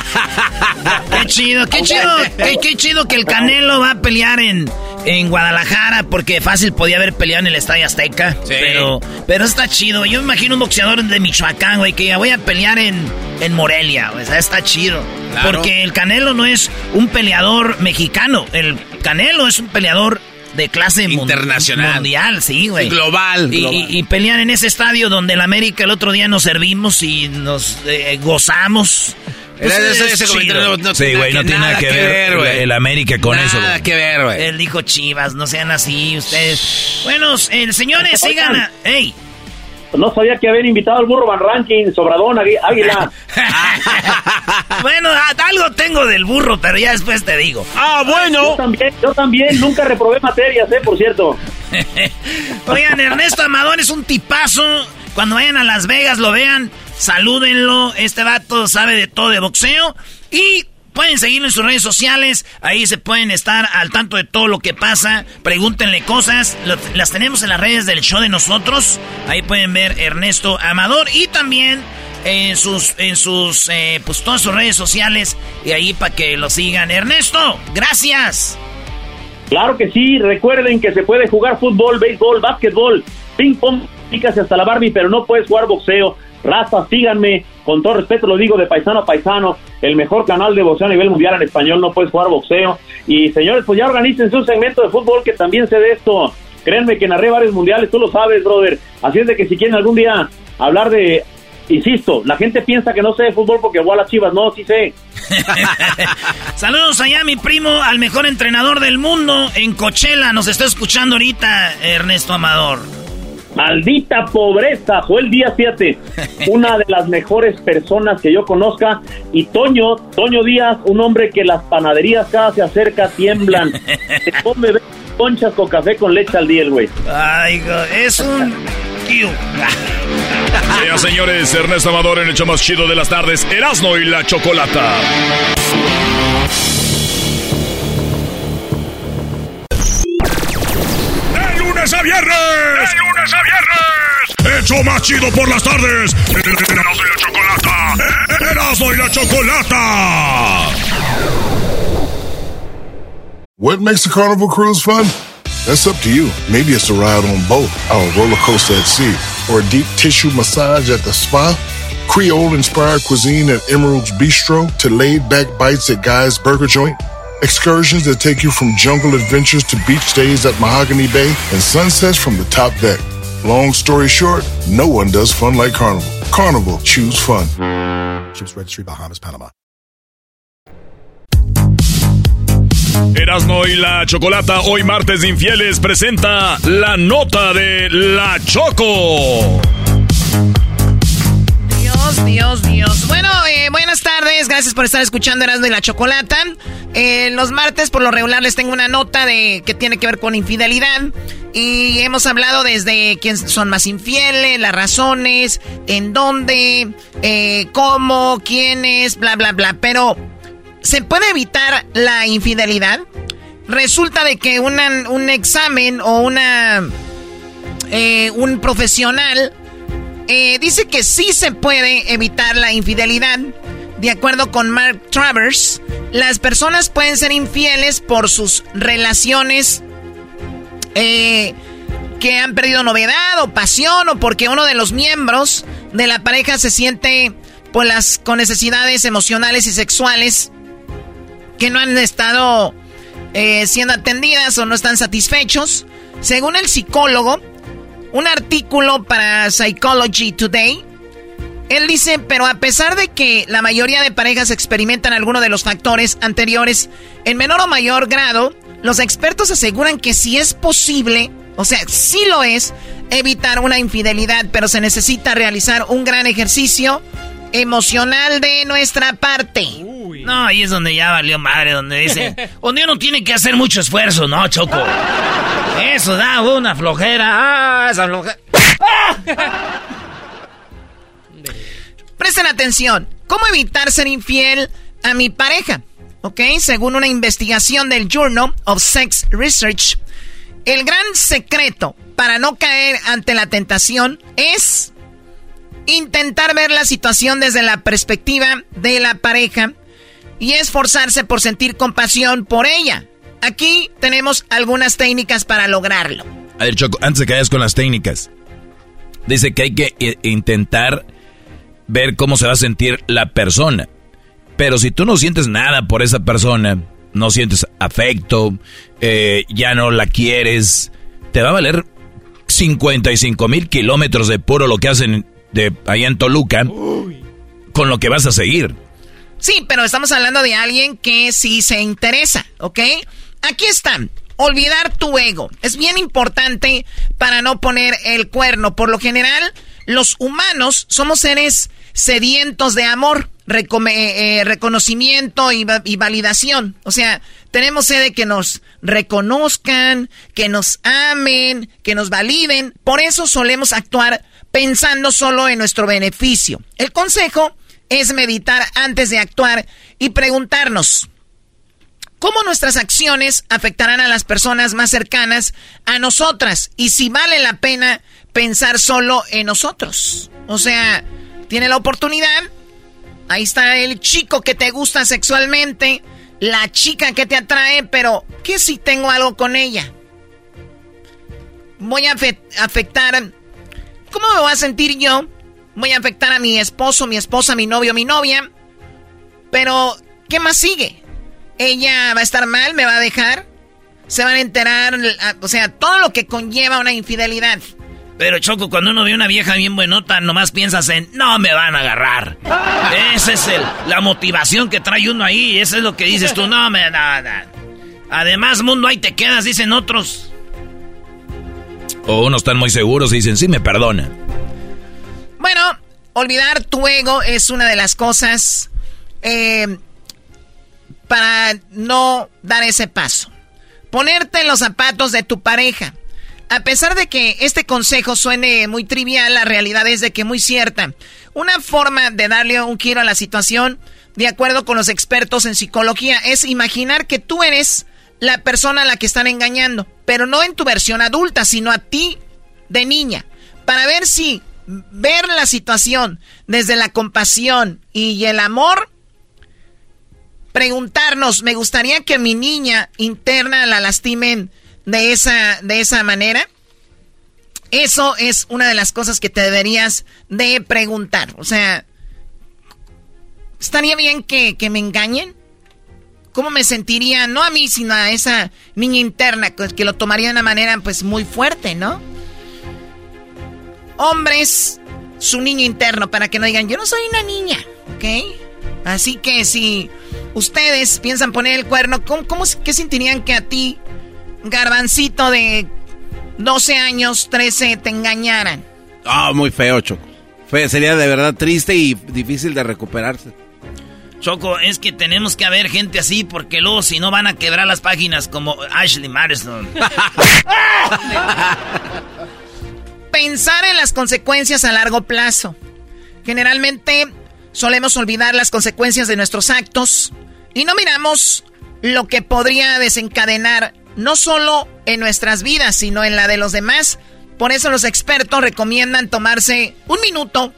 qué chido, qué chido, qué, chido que el Canelo va a pelear en, en Guadalajara, porque fácil podía haber peleado en el Estadio Azteca. Pero, pero está chido. Yo me imagino un boxeador de Michoacán, güey, que ya voy a pelear en, en Morelia. O sea, está chido. Porque el Canelo no es un peleador mexicano. El Canelo es un peleador de clase internacional. Mundial, sí, güey. Global. Y, pelean en ese estadio donde el América el otro día nos servimos y nos eh, gozamos. Pues ese, sí, güey, no tiene nada que, ver, el América con eso. Nada que ver, güey. Él dijo Chivas, no sean así ustedes. Bueno, el señores, sigan. ¡Ey! No sabía que habían invitado al burro Van Ranking, Sobradón, Águila. bueno, algo tengo del burro, pero ya después te digo. Ah, bueno. Yo también, yo también nunca reprobé materias, eh, por cierto. Oigan, Ernesto Amador es un tipazo. Cuando vayan a Las Vegas lo vean, salúdenlo. Este vato sabe de todo de boxeo. Y Pueden seguirlo en sus redes sociales, ahí se pueden estar al tanto de todo lo que pasa, pregúntenle cosas, las tenemos en las redes del show de nosotros, ahí pueden ver Ernesto Amador y también en sus, en sus, eh, pues todas sus redes sociales. Y ahí para que lo sigan. Ernesto, gracias. Claro que sí, recuerden que se puede jugar fútbol, béisbol, básquetbol, ping pong, pícase hasta la Barbie, pero no puedes jugar boxeo. Raza, síganme, con todo respeto lo digo de paisano a paisano, el mejor canal de boxeo a nivel mundial en español, no puedes jugar boxeo. Y señores, pues ya organicen un segmento de fútbol que también se de esto. Créanme que narré varios mundiales, tú lo sabes, brother. Así es de que si quieren algún día hablar de Insisto, la gente piensa que no sé de fútbol porque voy a chivas. No, sí sé. Saludos allá, mi primo, al mejor entrenador del mundo en Coachella. Nos está escuchando ahorita, Ernesto Amador. Maldita pobreza, fue el día 7. Una de las mejores personas que yo conozca. Y Toño, Toño Díaz, un hombre que las panaderías cada se acerca, tiemblan. Se come conchas con café con leche al día, güey. Ay, es un... Señoras señores, Ernesto Amador en el hecho más chido de las tardes, Erasmo y la Chocolata. Lunes a viernes! ¡De lunes a viernes! ¡Hecho más chido por las tardes! ¡Erasmo y la chocolata! ¡Erasmo y la chocolata! What makes a carnival cruise fun? That's up to you. Maybe it's a ride on boat, or a roller coaster at sea, or a deep tissue massage at the spa. Creole inspired cuisine at Emerald's Bistro to laid back bites at Guy's Burger Joint. Excursions that take you from jungle adventures to beach stays at Mahogany Bay and sunsets from the top deck. Long story short, no one does fun like Carnival. Carnival, choose fun. Ships Registry, Bahamas, Panama. Erasmo y la Chocolata, hoy martes de infieles, presenta la nota de la Choco. Dios, Dios, Dios. Bueno, eh, buenas tardes, gracias por estar escuchando Erasmo y la Chocolata. Eh, los martes, por lo regular, les tengo una nota de que tiene que ver con infidelidad. Y hemos hablado desde quién son más infieles, las razones, en dónde, eh, cómo, quiénes, bla, bla, bla. Pero ¿Se puede evitar la infidelidad? Resulta de que un examen o una eh, un profesional eh, dice que sí se puede evitar la infidelidad. De acuerdo con Mark Travers, las personas pueden ser infieles por sus relaciones eh, que han perdido novedad o pasión o porque uno de los miembros de la pareja se siente pues, las, con necesidades emocionales y sexuales que no han estado eh, siendo atendidas o no están satisfechos. Según el psicólogo, un artículo para Psychology Today, él dice, pero a pesar de que la mayoría de parejas experimentan alguno de los factores anteriores en menor o mayor grado, los expertos aseguran que si es posible, o sea, sí lo es, evitar una infidelidad, pero se necesita realizar un gran ejercicio emocional de nuestra parte. No, ahí es donde ya valió madre, donde dice, donde uno tiene que hacer mucho esfuerzo, ¿no, Choco? Eso da una flojera. Ah, esa flojera. Presten atención. ¿Cómo evitar ser infiel a mi pareja? ¿Ok? Según una investigación del Journal of Sex Research, el gran secreto para no caer ante la tentación es intentar ver la situación desde la perspectiva de la pareja y esforzarse por sentir compasión por ella. Aquí tenemos algunas técnicas para lograrlo. A ver, Choco, antes de que vayas con las técnicas, dice que hay que eh, intentar ver cómo se va a sentir la persona. Pero si tú no sientes nada por esa persona, no sientes afecto, eh, ya no la quieres, te va a valer 55 mil kilómetros de puro lo que hacen de allá en Toluca con lo que vas a seguir. Sí, pero estamos hablando de alguien que sí se interesa, ¿ok? Aquí están. Olvidar tu ego. Es bien importante para no poner el cuerno. Por lo general, los humanos somos seres sedientos de amor, eh, eh, reconocimiento y, y, validación. O sea, tenemos sed de que nos reconozcan, que nos amen, que nos validen. Por eso solemos actuar pensando solo en nuestro beneficio. El consejo es meditar antes de actuar y preguntarnos, ¿cómo nuestras acciones afectarán a las personas más cercanas a nosotras? Y si vale la pena pensar solo en nosotros. O sea, tiene la oportunidad, ahí está el chico que te gusta sexualmente, la chica que te atrae, pero ¿qué si tengo algo con ella? Voy a afectar ¿Cómo me voy a sentir yo? Voy a afectar a mi esposo, mi esposa, mi novio, mi novia. Pero, ¿qué más sigue? ¿Ella va a estar mal? ¿Me va a dejar? ¿Se van a enterar? O sea, todo lo que conlleva una infidelidad. Pero Choco, cuando uno ve una vieja bien buenota, nomás piensas en, no me van a agarrar. Esa es el, la motivación que trae uno ahí. Eso es lo que dices tú, no me... nada. Además, mundo, ahí te quedas, dicen otros. O unos están muy seguros y dicen, sí, me perdona. Bueno, olvidar tu ego es una de las cosas eh, para no dar ese paso. Ponerte en los zapatos de tu pareja. A pesar de que este consejo suene muy trivial, la realidad es de que muy cierta. Una forma de darle un giro a la situación, de acuerdo con los expertos en psicología, es imaginar que tú eres la persona a la que están engañando, pero no en tu versión adulta, sino a ti de niña. para ver si ver la situación desde la compasión y el amor, preguntarnos, me gustaría que mi niña interna la lastimen de esa, de esa manera. Eso es una de las cosas que te deberías de preguntar. O sea, ¿estaría bien que, que me engañen? ¿Cómo me sentiría, no a mí, sino a esa niña interna, que lo tomaría de una manera pues muy fuerte, ¿no? Hombres, su niño interno, para que no digan, yo no soy una niña, ¿ok? Así que si ustedes piensan poner el cuerno, ¿cómo, cómo qué sentirían que a ti, garbancito de 12 años, 13, te engañaran? Ah, muy feo, Choco. sería de verdad triste y difícil de recuperarse. Choco, es que tenemos que haber gente así porque luego si no van a quebrar las páginas como Ashley Madison. Pensar en las consecuencias a largo plazo. Generalmente solemos olvidar las consecuencias de nuestros actos y no miramos lo que podría desencadenar no solo en nuestras vidas, sino en la de los demás. Por eso los expertos recomiendan tomarse un minuto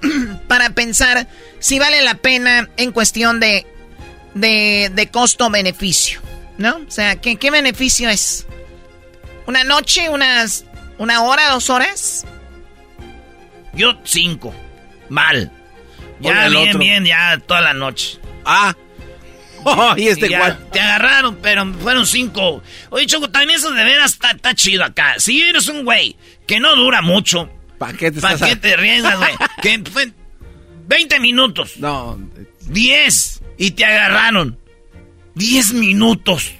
para pensar si vale la pena en cuestión de, de, costo-beneficio, ¿no? O sea, ¿qué, ¿qué, beneficio es? ¿Una noche, unas, una hora, dos horas? Yo cinco. Mal. Ya bien, bien, ya toda la noche. Ah. Oh, y este igual. Te agarraron, pero fueron cinco. Oye, Choco, también eso de veras está, chido acá. Si eres un güey que no dura mucho. ¿Para qué te, ¿pa qué te riesgas, güey? que fue 20 minutos. No. 10. Y te agarraron. 10 minutos.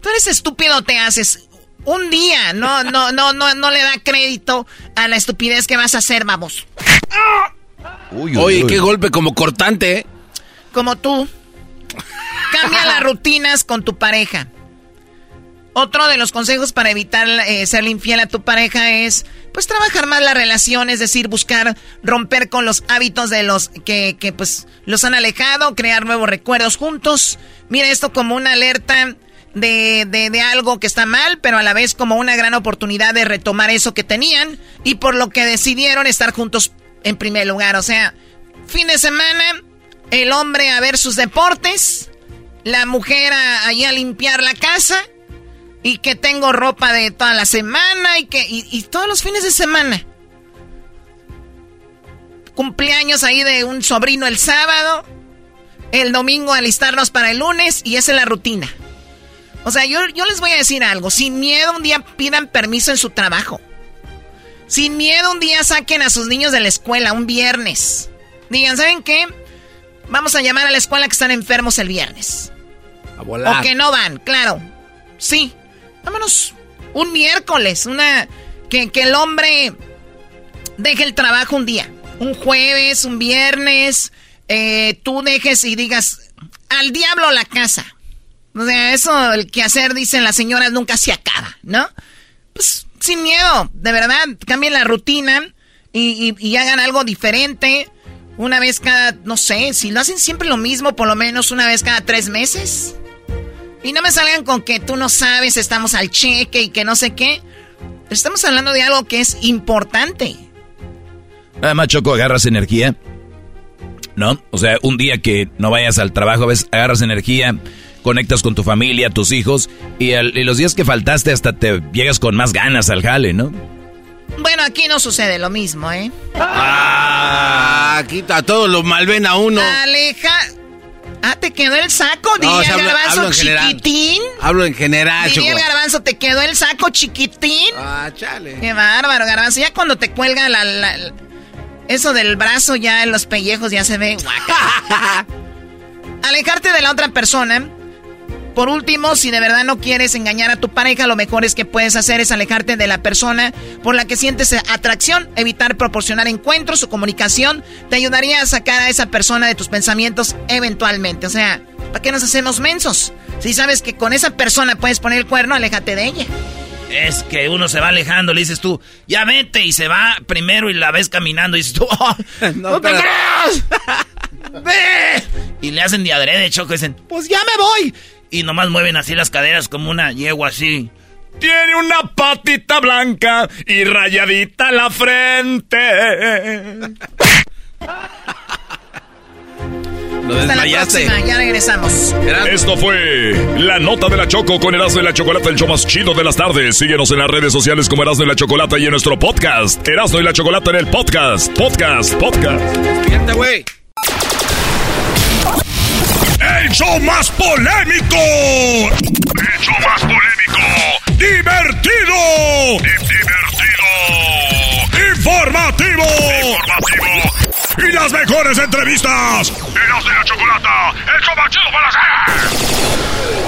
Tú eres estúpido, te haces. Un día. No, no, no, no, no le da crédito a la estupidez que vas a hacer, vamos. Uy, Oye, qué golpe como cortante, ¿eh? Como tú. Cambia las rutinas con tu pareja. Otro de los consejos para evitar eh, ser infiel a tu pareja es, pues, trabajar más la relación, es decir, buscar romper con los hábitos de los que, que pues, los han alejado, crear nuevos recuerdos juntos. Mira esto como una alerta de, de, de, algo que está mal, pero a la vez como una gran oportunidad de retomar eso que tenían y por lo que decidieron estar juntos en primer lugar. O sea, fin de semana, el hombre a ver sus deportes, la mujer a, a limpiar la casa y que tengo ropa de toda la semana y que y, todos los fines de semana. Cumpleaños ahí de un sobrino el sábado, el domingo alistarnos para el lunes y esa es la rutina. O sea, yo, yo les voy a decir algo, sin miedo un día pidan permiso en su trabajo. Sin miedo un día saquen a sus niños de la escuela un viernes. Digan, ¿saben qué? Vamos a llamar a la escuela que están enfermos el viernes. A volar. O que no van, claro. Sí, Vámonos un miércoles, una que, el hombre deje el trabajo un día, un jueves, un viernes, eh, tú dejes y digas, al diablo la casa. O sea, eso, el que hacer, dicen las señoras, nunca se acaba, ¿no? Pues sin miedo, de verdad, cambien la rutina y, y hagan algo diferente. Una vez cada, no sé, si lo hacen siempre lo mismo, por lo menos una vez cada tres meses. Y no me salgan con que tú no sabes, estamos al cheque y que no sé qué. Estamos hablando de algo que es importante. Además, Choco, agarras energía. ¿No? O sea, un día que no vayas al trabajo, ves, agarras energía, conectas con tu familia, tus hijos, y, los días que faltaste hasta te llegas con más ganas al jale, ¿no? Bueno, aquí no sucede lo mismo, ¿eh? Ah, aquí a todos los malven a uno. Aleja, Ah, ¿te quedó el saco? Diría el garbanzo chiquitín. Hablo en general, Diría el garbanzo, ¿te quedó el saco chiquitín? Ah, chale. Qué bárbaro, garbanzo. Ya cuando te cuelga la, eso del brazo ya en los pellejos ya se ve Alejarte de la otra persona por último, si de verdad no quieres engañar a tu pareja, lo mejor es que puedes hacer es alejarte de la persona por la que sientes atracción, evitar proporcionar encuentros o comunicación, te ayudaría a sacar a esa persona de tus pensamientos eventualmente. O sea, ¿para qué nos hacemos mensos? Si sabes que con esa persona puedes poner el cuerno, aléjate de ella. Es que uno se va alejando, le dices tú, ya vete, y se va primero y la ves caminando, y dices tú, oh, no, te creas, ve. Y le hacen de adrede, choco, y dicen, pues ya me voy. Y nomás mueven así las caderas como una yegua así. Tiene una patita blanca y rayadita la frente. Hasta la próxima, ya regresamos. Esto fue la nota de la Choco con Erasmo y la Chocolata, el show más chido de las tardes. Síguenos en las redes sociales como Erasmo y la Chocolata y en nuestro podcast. Erasmo y la Chocolata en el podcast. Podcast, podcast. Fíjate, güey. El show más polémico. El show más polémico. Divertido. Divertido. Informativo. Informativo. Y las mejores entrevistas. Y la Chocolata, el show más chido para hacer.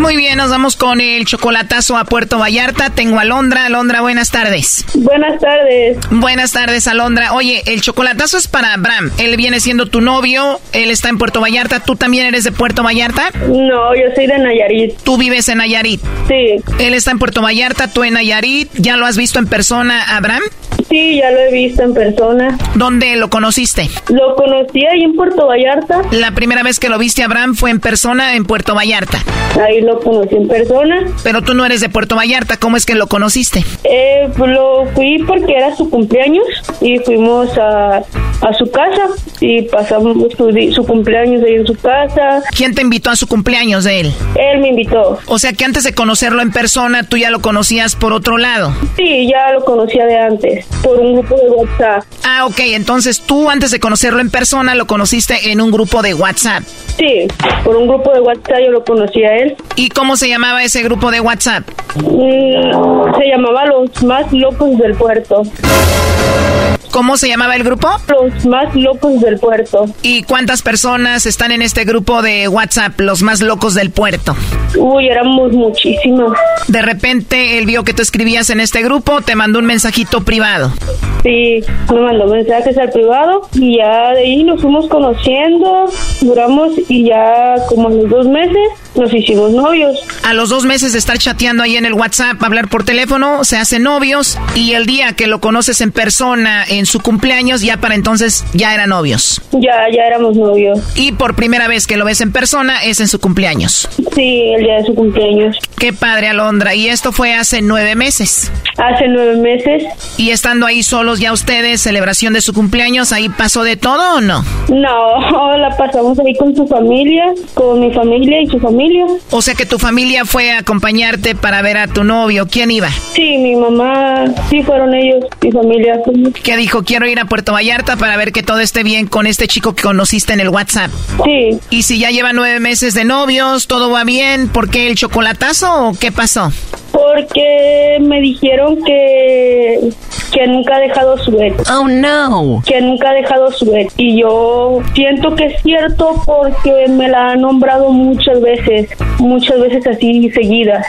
Muy bien, nos vamos con el chocolatazo a Puerto Vallarta. Tengo a Alondra. Alondra, buenas tardes. Buenas tardes. Buenas tardes, Alondra. Oye, el chocolatazo es para Abraham. Él viene siendo tu novio. Él está en Puerto Vallarta. ¿Tú también eres de Puerto Vallarta? No, yo soy de Nayarit. ¿Tú vives en Nayarit? Sí. Él está en Puerto Vallarta, tú en Nayarit. ¿Ya lo has visto en persona, Abraham? Sí, ya lo he visto en persona. ¿Dónde lo conociste? Lo conocí ahí en Puerto Vallarta. La primera vez que lo viste, Abraham, fue en persona en Puerto Vallarta. Ahí lo conocí en persona. Pero tú no eres de Puerto Vallarta, ¿cómo es que lo conociste? Eh, lo fui porque era su cumpleaños y fuimos a, a su casa y pasamos su, su cumpleaños ahí en su casa. ¿Quién te invitó a su cumpleaños de él? Él me invitó. O sea que antes de conocerlo en persona, tú ya lo conocías por otro lado. Sí, ya lo conocía de antes, por un grupo de WhatsApp. Ah, ok, entonces tú antes de conocerlo en persona lo conociste en un grupo de WhatsApp. Sí, por un grupo de WhatsApp yo lo conocí a él. ¿Y cómo se llamaba ese grupo de WhatsApp? Mm, se llamaba Los Más Locos del Puerto. ¿Cómo se llamaba el grupo? Los Más Locos del Puerto. ¿Y cuántas personas están en este grupo de WhatsApp, los más locos del puerto? Uy, éramos muchísimos. De repente él vio que tú escribías en este grupo, te mandó un mensajito privado. Sí, me mandó mensajes al privado y ya de ahí nos fuimos conociendo, duramos y ya como en los dos meses nos hicimos novios. A los dos meses de estar chateando ahí en el WhatsApp, hablar por teléfono, se hacen novios y el día que lo conoces en persona, en su cumpleaños, ya para entonces ya eran novios. Ya, ya éramos novios. Y por primera vez que lo ves en persona es en su cumpleaños. Sí, el día de su cumpleaños. Qué padre, Alondra. Y esto fue hace nueve meses. Hace nueve meses. Y estando ahí solos ya ustedes, celebración de su cumpleaños, ¿ahí pasó de todo o no? No, la pasamos ahí con su familia, con mi familia y su familia. O sea que tu familia fue a acompañarte para ver a tu novio. ¿Quién iba? Sí, mi mamá, sí fueron ellos, mi familia. Que dijo, quiero ir a Puerto Vallarta para ver que todo esté bien con este chico que conociste en el WhatsApp. Sí. Y si ya lleva nueve meses de novios, todo va bien, ¿por qué el chocolatazo o qué pasó? Porque me dijeron que que nunca ha dejado su ex. Oh no. Que nunca ha dejado su ex. Y yo siento que es cierto porque me la han nombrado muchas veces, muchas veces así seguidas.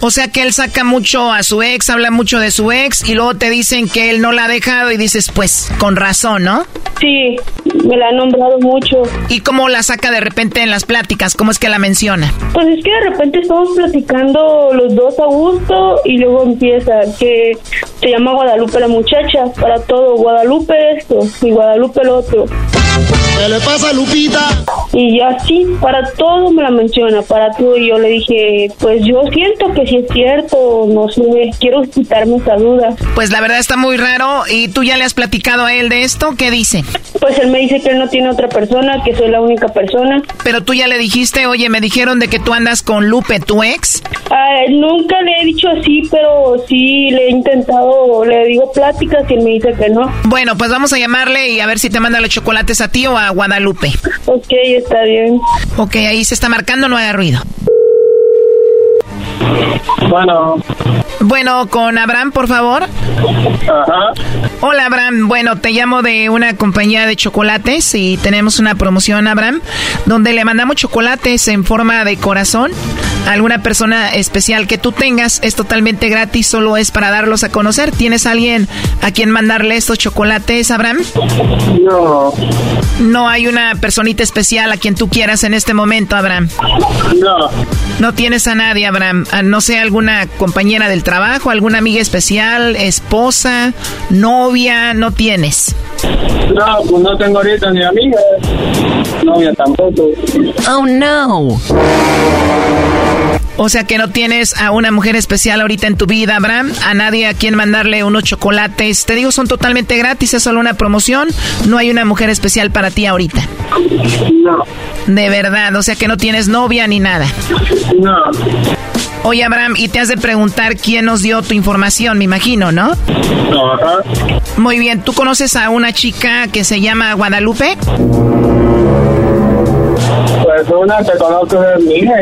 O sea que él saca mucho a su ex, habla mucho de su ex y luego te dicen que él no la ha dejado y dices, pues, con razón, ¿no? Sí, me la han nombrado mucho. ¿Y cómo la saca de repente en las pláticas? ¿Cómo es que la menciona? Pues es que de repente estamos platicando los dos a gusto y luego empieza que se llama Guadalupe la muchacha, para todo, Guadalupe esto y Guadalupe lo otro. ¿Qué le pasa, Lupita? Y así, para todo me la menciona, para todo. Y yo le dije, pues yo siento que sí es cierto, no sé, quiero quitarme esa duda. Pues la verdad está muy raro. ¿Y tú ya le has platicado a él de esto? ¿Qué dice? Pues él me dice que él no tiene otra persona, que soy la única persona. Pero tú ya le dijiste, oye, me dijeron de que tú andas con Lupe, tu ex. Ah, nunca le he dicho así, pero sí le he intentado, le digo pláticas y él me dice que no. Bueno, pues vamos a llamarle y a ver si te manda los chocolates a ti o a Guadalupe. Ok, está bien. Ok, ahí se está marcando, no haga ruido. Bueno. Bueno, con Abraham, por favor. Ajá. Hola, Abraham. Bueno, te llamo de una compañía de chocolates y tenemos una promoción, Abraham, donde le mandamos chocolates en forma de corazón a alguna persona especial que tú tengas. Es totalmente gratis, solo es para darlos a conocer. ¿Tienes alguien a quien mandarle estos chocolates, Abraham? No. No hay una personita especial a quien tú quieras en este momento, Abraham. No. No tienes a nadie, Abraham. No sé, alguna compañera del trabajo, alguna amiga especial, esposa, novia, no tienes. No, pues no tengo ahorita ni amiga. Novia tampoco. Oh no. O sea que no tienes a una mujer especial ahorita en tu vida, Abraham, a nadie a quien mandarle unos chocolates. Te digo, son totalmente gratis, es solo una promoción. No hay una mujer especial para ti ahorita. No. De verdad, o sea que no tienes novia ni nada. No. Oye, Abraham, y te has de preguntar quién nos dio tu información, me imagino, ¿no? Ajá. Muy bien, ¿tú conoces a una chica que se llama Guadalupe? Pues una que conozco de mi hija.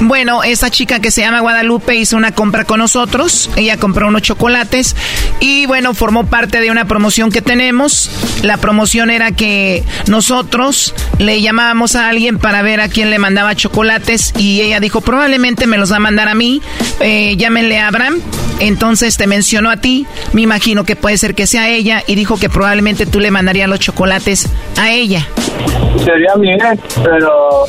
Bueno, esa chica que se llama Guadalupe hizo una compra con nosotros. Ella compró unos chocolates y bueno, formó parte de una promoción que tenemos. La promoción era que nosotros le llamábamos a alguien para ver a quién le mandaba chocolates y ella dijo, probablemente me los va a mandar a mí. Eh, llámenle a Abraham. Entonces te mencionó a ti. Me imagino que puede ser que sea ella y dijo que probablemente tú le mandarías los chocolates a ella. Sería mi pero...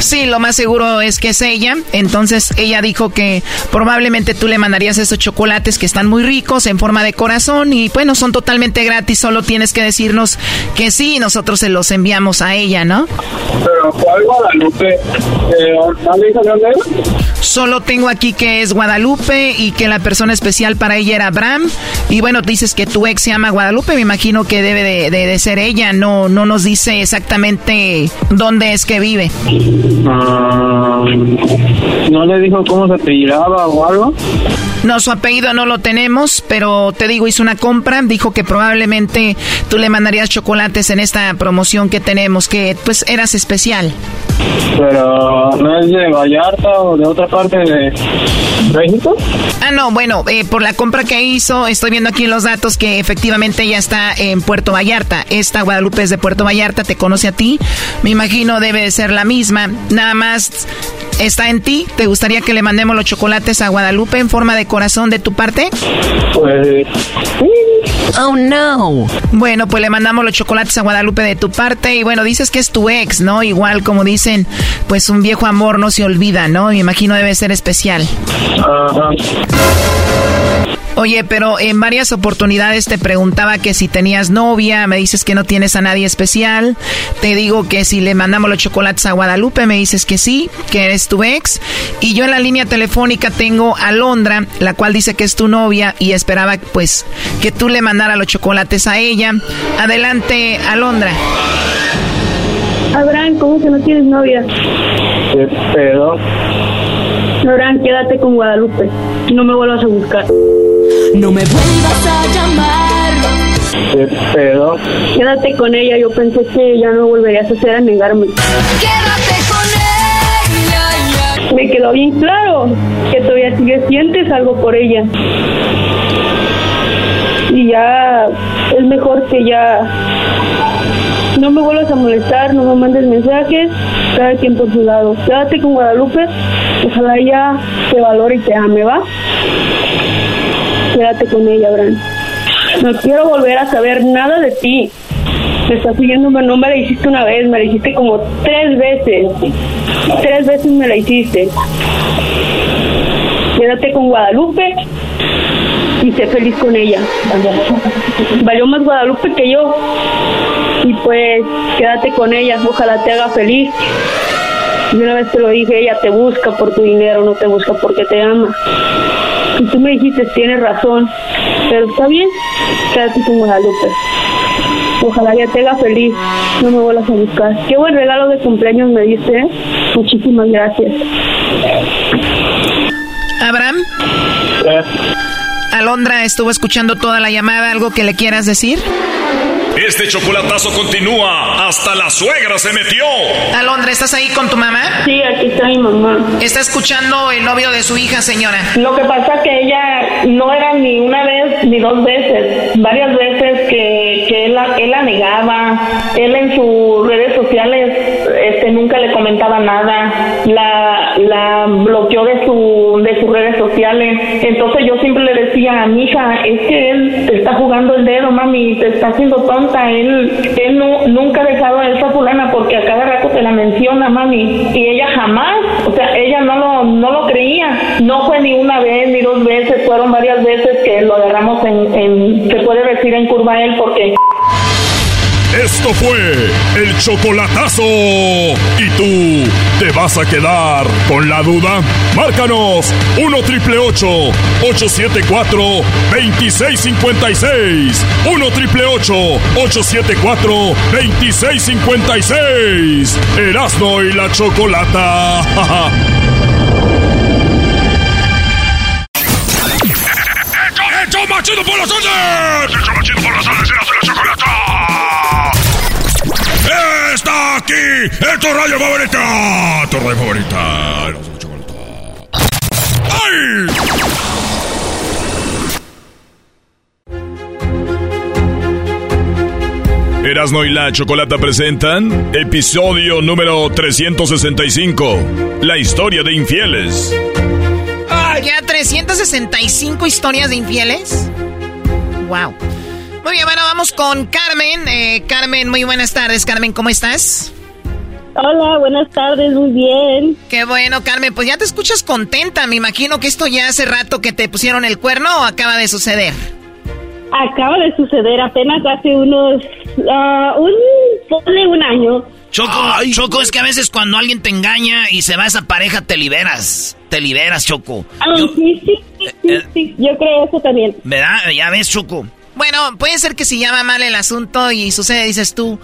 Sí, lo más seguro es que es ella. Entonces ella dijo que probablemente tú le mandarías esos chocolates que están muy ricos en forma de corazón y bueno, son totalmente gratis. Solo tienes que decirnos que sí y nosotros se los enviamos a ella, ¿no? Pero ¿cuál Guadalupe? Eh, Solo tengo aquí que es Guadalupe y que la persona especial para ella era Abraham. Y bueno, dices que tu ex se llama Guadalupe. Me imagino que debe de, de ser ella. No, no nos dice exactamente dónde es que vive. Ah, ¿No le dijo cómo se apellidaba o algo? No, su apellido no lo tenemos, pero te digo, hizo una compra, dijo que probablemente tú le mandarías chocolates en esta promoción que tenemos, que pues eras especial. Pero no es de Vallarta o de otra parte de México. Ah, no, bueno, eh, por la compra que hizo, estoy viendo aquí los datos que efectivamente ella está en Puerto Vallarta. Esta Guadalupe es de Puerto Vallarta, te conoce a ti. Me imagino debe de ser la misma. Nada más está en ti. ¿Te gustaría que le mandemos los chocolates a Guadalupe en forma de corazón de tu parte? Pues Oh no. Bueno, pues le mandamos los chocolates a Guadalupe de tu parte y bueno, dices que es tu ex, ¿no? Igual como dicen, pues un viejo amor no se olvida, ¿no? Me imagino debe ser especial. Ajá. Oye, pero en varias oportunidades te preguntaba que si tenías novia, me dices que no tienes a nadie especial. Te digo que si le mandamos los chocolates a Guadalupe, me dices que sí, que eres tu ex. Y yo en la línea telefónica tengo a Londra, la cual dice que es tu novia y esperaba pues que tú le mandara los chocolates a ella. Adelante, Alondra. Abraham, ¿cómo que no tienes novia? ¿Qué pedo? Abraham, quédate con Guadalupe. No me vuelvas a buscar. No me vuelvas a llamar. ¿Qué pedo? Quédate con ella. Yo pensé que ya no volverías a hacer a negarme. Quédate con ella. Me quedó bien claro que todavía sientes algo por ella. Y ya es mejor que ya no me vuelvas a molestar, no me mandes mensajes, cada quien por su lado. Quédate con Guadalupe, ojalá ella te valore y te ame, ¿va? Quédate con ella, Abraham. No quiero volver a saber nada de ti. Me estás siguiendo, no me la hiciste una vez, me la hiciste como tres veces. Tres veces me la hiciste. Quédate con Guadalupe y sé feliz con ella. Valió más Guadalupe que yo. Y pues quédate con ella, ojalá te haga feliz. Y una vez te lo dije, ella te busca por tu dinero, no te busca porque te ama. Y tú me dijiste, tienes razón, pero está bien, quédate con Guadalupe. Ojalá ella te haga feliz, no me vuelvas a buscar. Qué buen regalo de cumpleaños me diste, ¿eh? Muchísimas gracias. Abraham. Alondra estuvo escuchando toda la llamada, ¿algo que le quieras decir? Este chocolatazo continúa hasta la suegra se metió. Alondra, ¿estás ahí con tu mamá? Sí, aquí está mi mamá. Está escuchando el novio de su hija, señora. Lo que pasa es que ella no era ni una vez ni dos veces, varias veces que, él la negaba. Él en sus redes sociales este, nunca le comentaba nada. La, la bloqueó de, su, de sus redes sociales. Entonces yo siempre le decía a mi hija, es que él te está jugando el dedo, mami, te está haciendo tonta. Él, él no, nunca ha dejado a esa fulana porque a cada rato te la menciona, mami. Y ella jamás, o sea, ella no lo, no lo creía. No fue ni una vez ni dos veces, fueron varias veces que lo agarramos en, en se puede decir en curva él porque... Esto fue el chocolatazo. ¿Y tú te vas a quedar con la duda? Márcanos 1 triple 874 2656. 1 triple 874 2656. Erasno y la chocolata. ¡Hecho machido por las ondas! ¡Hecho machido por las ondas! ¡Erasno y la chocolata! ¡Está aquí! ¡Es tu radio favorita! ¡Tu radio favorita! ¡Ay! Erasno y la Chocolata presentan episodio número 365, la historia de infieles. ¿Ya 365 historias de infieles? Wow. Muy bien, bueno, vamos con Carmen. Eh, Carmen, muy buenas tardes. Carmen, ¿cómo estás? Hola, buenas tardes, muy bien. Qué bueno, Carmen. Pues ya te escuchas contenta. Me imagino que esto ya hace rato que te pusieron el cuerno o acaba de suceder. Acaba de suceder apenas hace unos, ah, un, ponle un año. Choco, Choco, es que a veces cuando alguien te engaña y se va esa pareja, te liberas. Te liberas, Choco. Ah, sí, sí, sí, sí, sí, yo creo eso también. ¿Verdad? Ya ves, Choco. Bueno, puede ser que si llama mal el asunto y sucede, dices tú,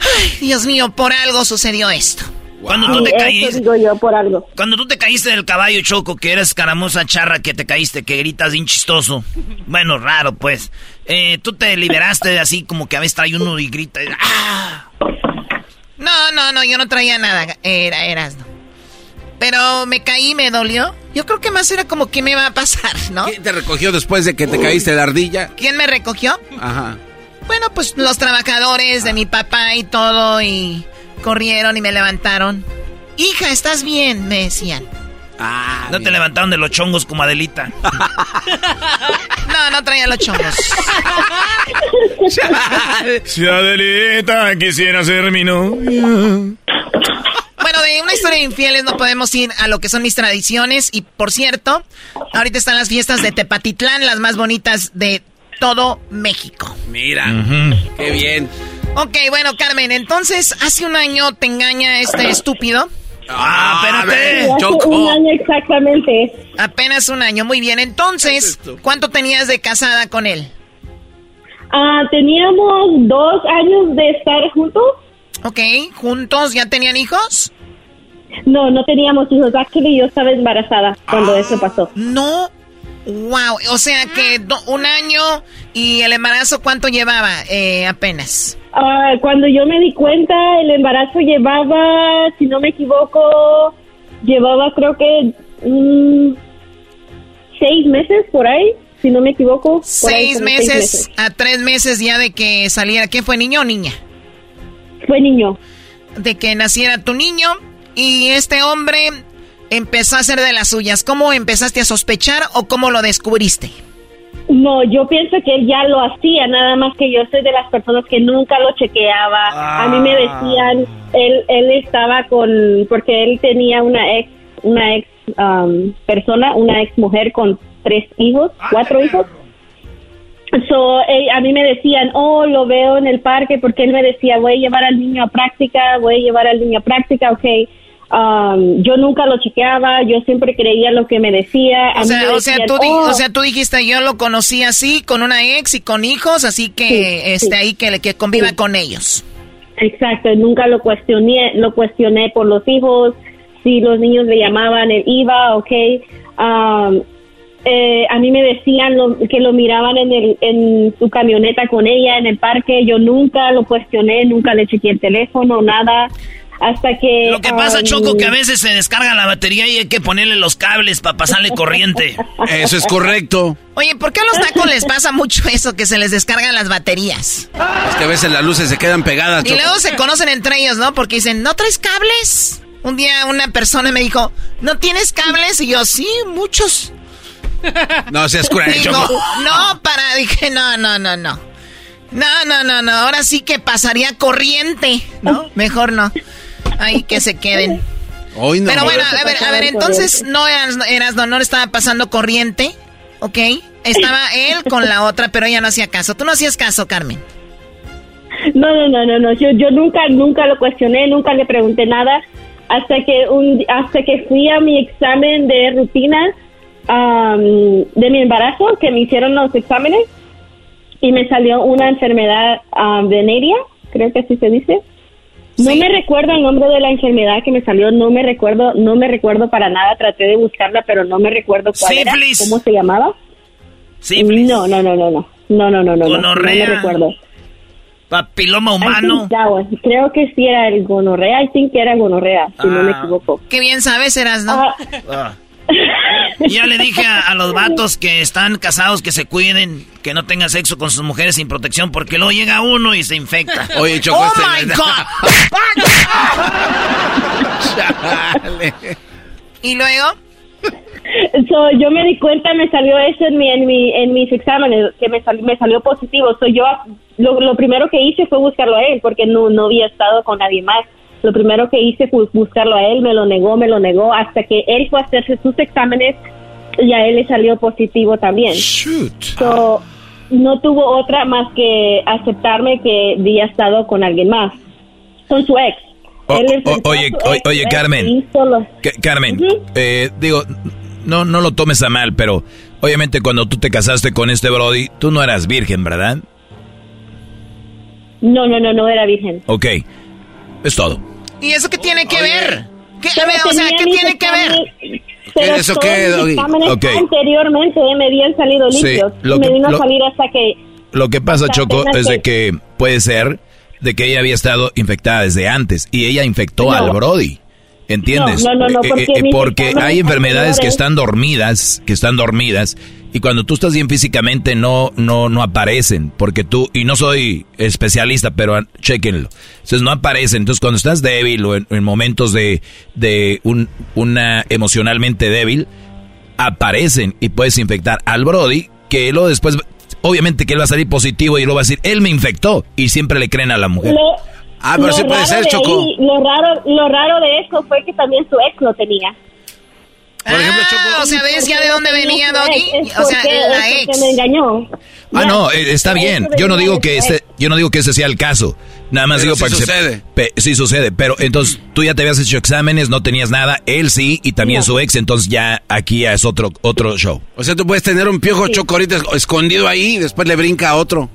ay, Dios mío, por algo sucedió esto. Cuando tú te caíste, digo yo por algo. cuando tú te caíste del caballo, Choco, que eres caramosa charra que te caíste, que gritas bien chistoso. Bueno, raro, pues. Eh, tú te liberaste de así como que a veces trae uno y grita. ¡Ah! No, no, no, yo no traía nada. Era, eras, no. Pero me caí, me dolió. Yo creo que más era como que me va a pasar, ¿no? ¿Quién te recogió después de que te caíste de ardilla? ¿Quién me recogió? Ajá. Bueno, pues los trabajadores de mi papá y todo, y corrieron y me levantaron. Hija, ¿estás bien? Me decían. Ah, No te levantaron de los chongos como Adelita. No, no traía los chongos. Si Adelita quisiera ser mi novia. Bueno, de una historia de infieles no podemos ir a lo que son mis tradiciones. Y por cierto, ahorita están las fiestas de Tepatitlán, las más bonitas de todo México. Mira, qué bien. Ok, bueno, Carmen, entonces hace un año te engaña este estúpido. Ah, espérate. Sí, hace un año exactamente. Apenas un año, muy bien. Entonces, ¿cuánto tenías de casada con él? Ah, teníamos dos años de estar juntos. Ok, ¿juntos ya tenían hijos? No, no teníamos hijos. Actually, yo estaba embarazada cuando eso pasó. No. Wow, o sea que do- un año y el embarazo, ¿cuánto llevaba eh, apenas? Ah, cuando yo me di cuenta, el embarazo llevaba, si no me equivoco, llevaba creo que mm, seis meses por ahí, si no me equivoco. por ahí Seis meses, a tres meses ya de que saliera. ¿Quién fue, niño o niña? Fue niño. De que naciera tu niño y este hombre empezó a hacer de las suyas. ¿Cómo empezaste a sospechar o cómo lo descubriste? No, yo pienso que él ya lo hacía, nada más que yo soy de las personas que nunca lo chequeaba. A mí me decían, él, él estaba con, porque él tenía una ex, una ex um, persona, una ex mujer con tres hijos, cuatro hijos. So, eh, a mí me decían, oh, lo veo en el parque, porque él me decía, voy a llevar al niño a práctica, voy a llevar al niño a práctica, ok. Um, yo nunca lo chequeaba, yo siempre creía lo que me decía. A O sea, me o sea, decían, tú, di- "Oh". o sea, tú dijiste, yo lo conocí así, con una ex y con hijos, así que Sí, este, sí. ahí que, que conviva Sí. con ellos. Exacto, nunca lo cuestioné, lo cuestioné por los hijos, si los niños le llamaban, él iba, ok. Um, eh, a mí me decían lo- que lo miraban en, el, en su camioneta con ella en el parque. Yo nunca lo cuestioné, nunca le chequeé el teléfono, nada. Hasta que... Lo que pasa, um, Choco, que a veces se descarga la batería y hay que ponerle los cables para pasarle corriente. Eso es correcto. Oye, ¿por qué a los tacos les pasa mucho eso, que se les descargan las baterías? Es que a veces las luces se quedan pegadas. Y Choco. luego se conocen entre ellos, ¿no? Porque dicen, ¿no traes cables? Un día una persona me dijo, ¿no tienes cables? Y yo, sí, muchos. No seas cruel, Digo, Choco. no, para, dije, no, no, no, no. No, no, no, no, ahora sí que pasaría corriente, ¿no? Mejor no. Ay, que se queden. Hoy no. Pero bueno, a ver, a ver, entonces no eras, eras no, no le estaba pasando corriente, ¿ok? Estaba él con la otra, pero ella no hacía caso. Tú no hacías caso, Carmen. No, no, no, no, no. Yo, yo nunca, nunca lo cuestioné, nunca le pregunté nada hasta que un, hasta que fui a mi examen de rutina am, de mi embarazo, que me hicieron los exámenes y me salió una enfermedad am, venérea, creo que así se dice. No me recuerdo el nombre de la enfermedad que me salió, no me recuerdo, no me recuerdo para nada. Traté de buscarla, pero no me recuerdo cuál era, Sífilis. cómo se llamaba. No, no, no, no, no, no, no, no, no, no, no me Gonorrea. recuerdo. Papiloma humano. creo que sí era el gonorrea, I think que era gonorrea, si no me Ah. equivoco. Qué bien sabes, eras, ¿no? Ah. Ya le dije a, a los vatos que están casados que se cuiden, que no tengan sexo con sus mujeres sin protección, porque luego llega uno y se infecta. Oye, Choco, ¡Oh, este- my God! ¿Y luego? So, yo me di cuenta, me salió eso en, mi, en, mi, en mis exámenes, que me, sal- me salió positivo. So, yo lo, lo primero que hice fue buscarlo a él, porque no, no había estado con nadie más. Lo primero que hice fue buscarlo a él, me lo negó, me lo negó, hasta que él fue a hacerse sus exámenes y a él le salió positivo también. So, no tuvo otra más que aceptarme que había estado con alguien más, con su ex. O- o- oye, oye, él Carmen. hizo los- Ca- Carmen, eh, digo, no, no lo tomes a mal, pero obviamente cuando tú te casaste con este Brody, tú no eras virgen, ¿verdad? No, no, no, no era virgen. Ok, es todo. ¿Y eso qué tiene que ver? ¿Qué, Pero o sea, tenía ¿qué mis tiene que ver? Pero ¿Eso qué, Doggy? anteriormente me habían salido Sí, limpios. lo me que- vino lo- a salir hasta que... Lo que pasa, Choco, es de que- puede ser de que ella había estado infectada desde antes y ella infectó No. al Brody. ¿Entiendes? No, no, no, no, Eh, porque eh, mis porque hay enfermedades que están dormidas, que están dormidas y cuando tú estás bien físicamente no no no aparecen, porque tú y no soy especialista, pero chequenlo. Entonces no aparecen. Entonces cuando estás débil o en, en momentos de de un una emocionalmente débil aparecen y puedes infectar al Brody que luego después obviamente que él va a salir positivo y lo va a decir, él me infectó y siempre le creen a la mujer. Ah, pero lo sí puede ser, Choco. ahí- lo, raro, lo raro de eso fue que también su ex lo tenía. Por ejemplo, o sea, ¿ves ya de dónde venía Doggy? O sea, la ex. Que me engañó. Ah, no, eh, está bien. Yo no digo que este, yo no digo que ese sea el caso. Nada más Pero digo sí para que sucede. se pe- sí sucede, pero entonces tú ya te habías hecho exámenes, no tenías nada, él sí y también No. su ex, entonces ya aquí ya es otro otro show. O sea, tú puedes tener un piojo choco ahorita es- escondido ahí y después le brinca a otro.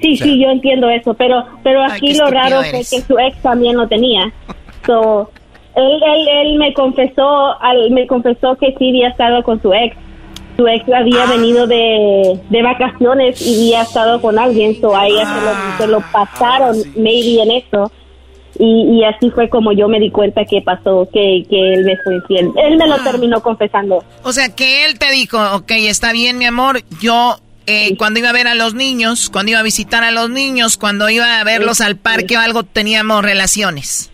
Sí, sí, yo entiendo eso, pero pero aquí lo raro eres. fue que su ex también lo tenía. So, él, él, él me confesó, al, me confesó que sí había estado con su ex. Su ex había venido de, de vacaciones y había estado con alguien, so a ella se, lo, se lo pasaron, maybe en eso. Y, y así fue como yo me di cuenta que pasó, que, que él me fue infiel. Él me lo terminó confesando. O sea, que él te dijo, ok, está bien, mi amor, yo eh, cuando iba a ver a los niños, cuando iba a visitar a los niños, cuando iba a verlos al parque o algo, teníamos relaciones.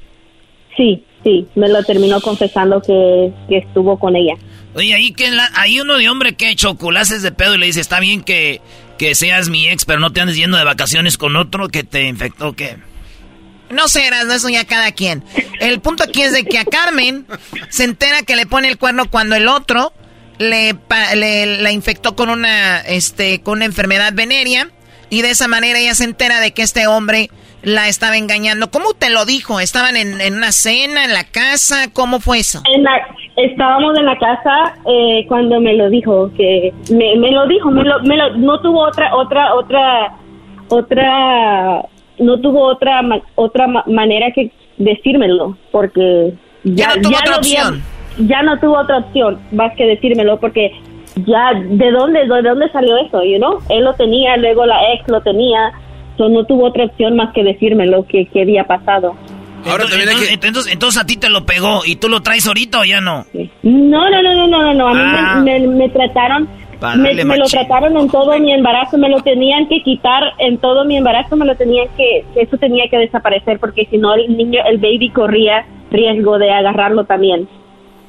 Sí, sí, me lo terminó confesando que, que estuvo con ella. Oye, ahí que la- hay uno de hombre que chocolaces de pedo y le dice, está bien que, que seas mi ex, pero no te andes yendo de vacaciones con otro que te infectó, ¿qué? No serás, eso ya cada quien. El punto aquí es de que a Carmen se entera que le pone el cuerno cuando el otro le, pa- le- la infectó con una, este, con una enfermedad venérea y de esa manera ella se entera de que este hombre la estaba engañando. ¿Cómo te lo dijo? ¿Estaban en, en una cena, en la casa? ¿Cómo fue eso? En la- estábamos en la casa eh, cuando me lo dijo, que me, me lo dijo, me lo, me lo- no tuvo otra, otra, otra, otra, no tuvo otra, otra ma- manera que decírmelo, porque Ya no tuvo otra lo había- opción. ya no tuvo otra opción más que decírmelo, porque ya, ¿de dónde, de dónde salió eso? You know? Él lo tenía, luego la ex lo tenía, so no tuvo otra opción más que decirme lo que, que había pasado. Ahora entonces, entonces, entonces, entonces, a ti te lo pegó y tú lo traes ahorita o ya no? No, no, no, no, no, no, no. a mí Ah. me, me- me trataron, me, me lo trataron en todo mi embarazo, me lo tenían que quitar en todo mi embarazo, me lo tenían que, eso tenía que desaparecer porque si no el niño, el baby corría riesgo de agarrarlo también.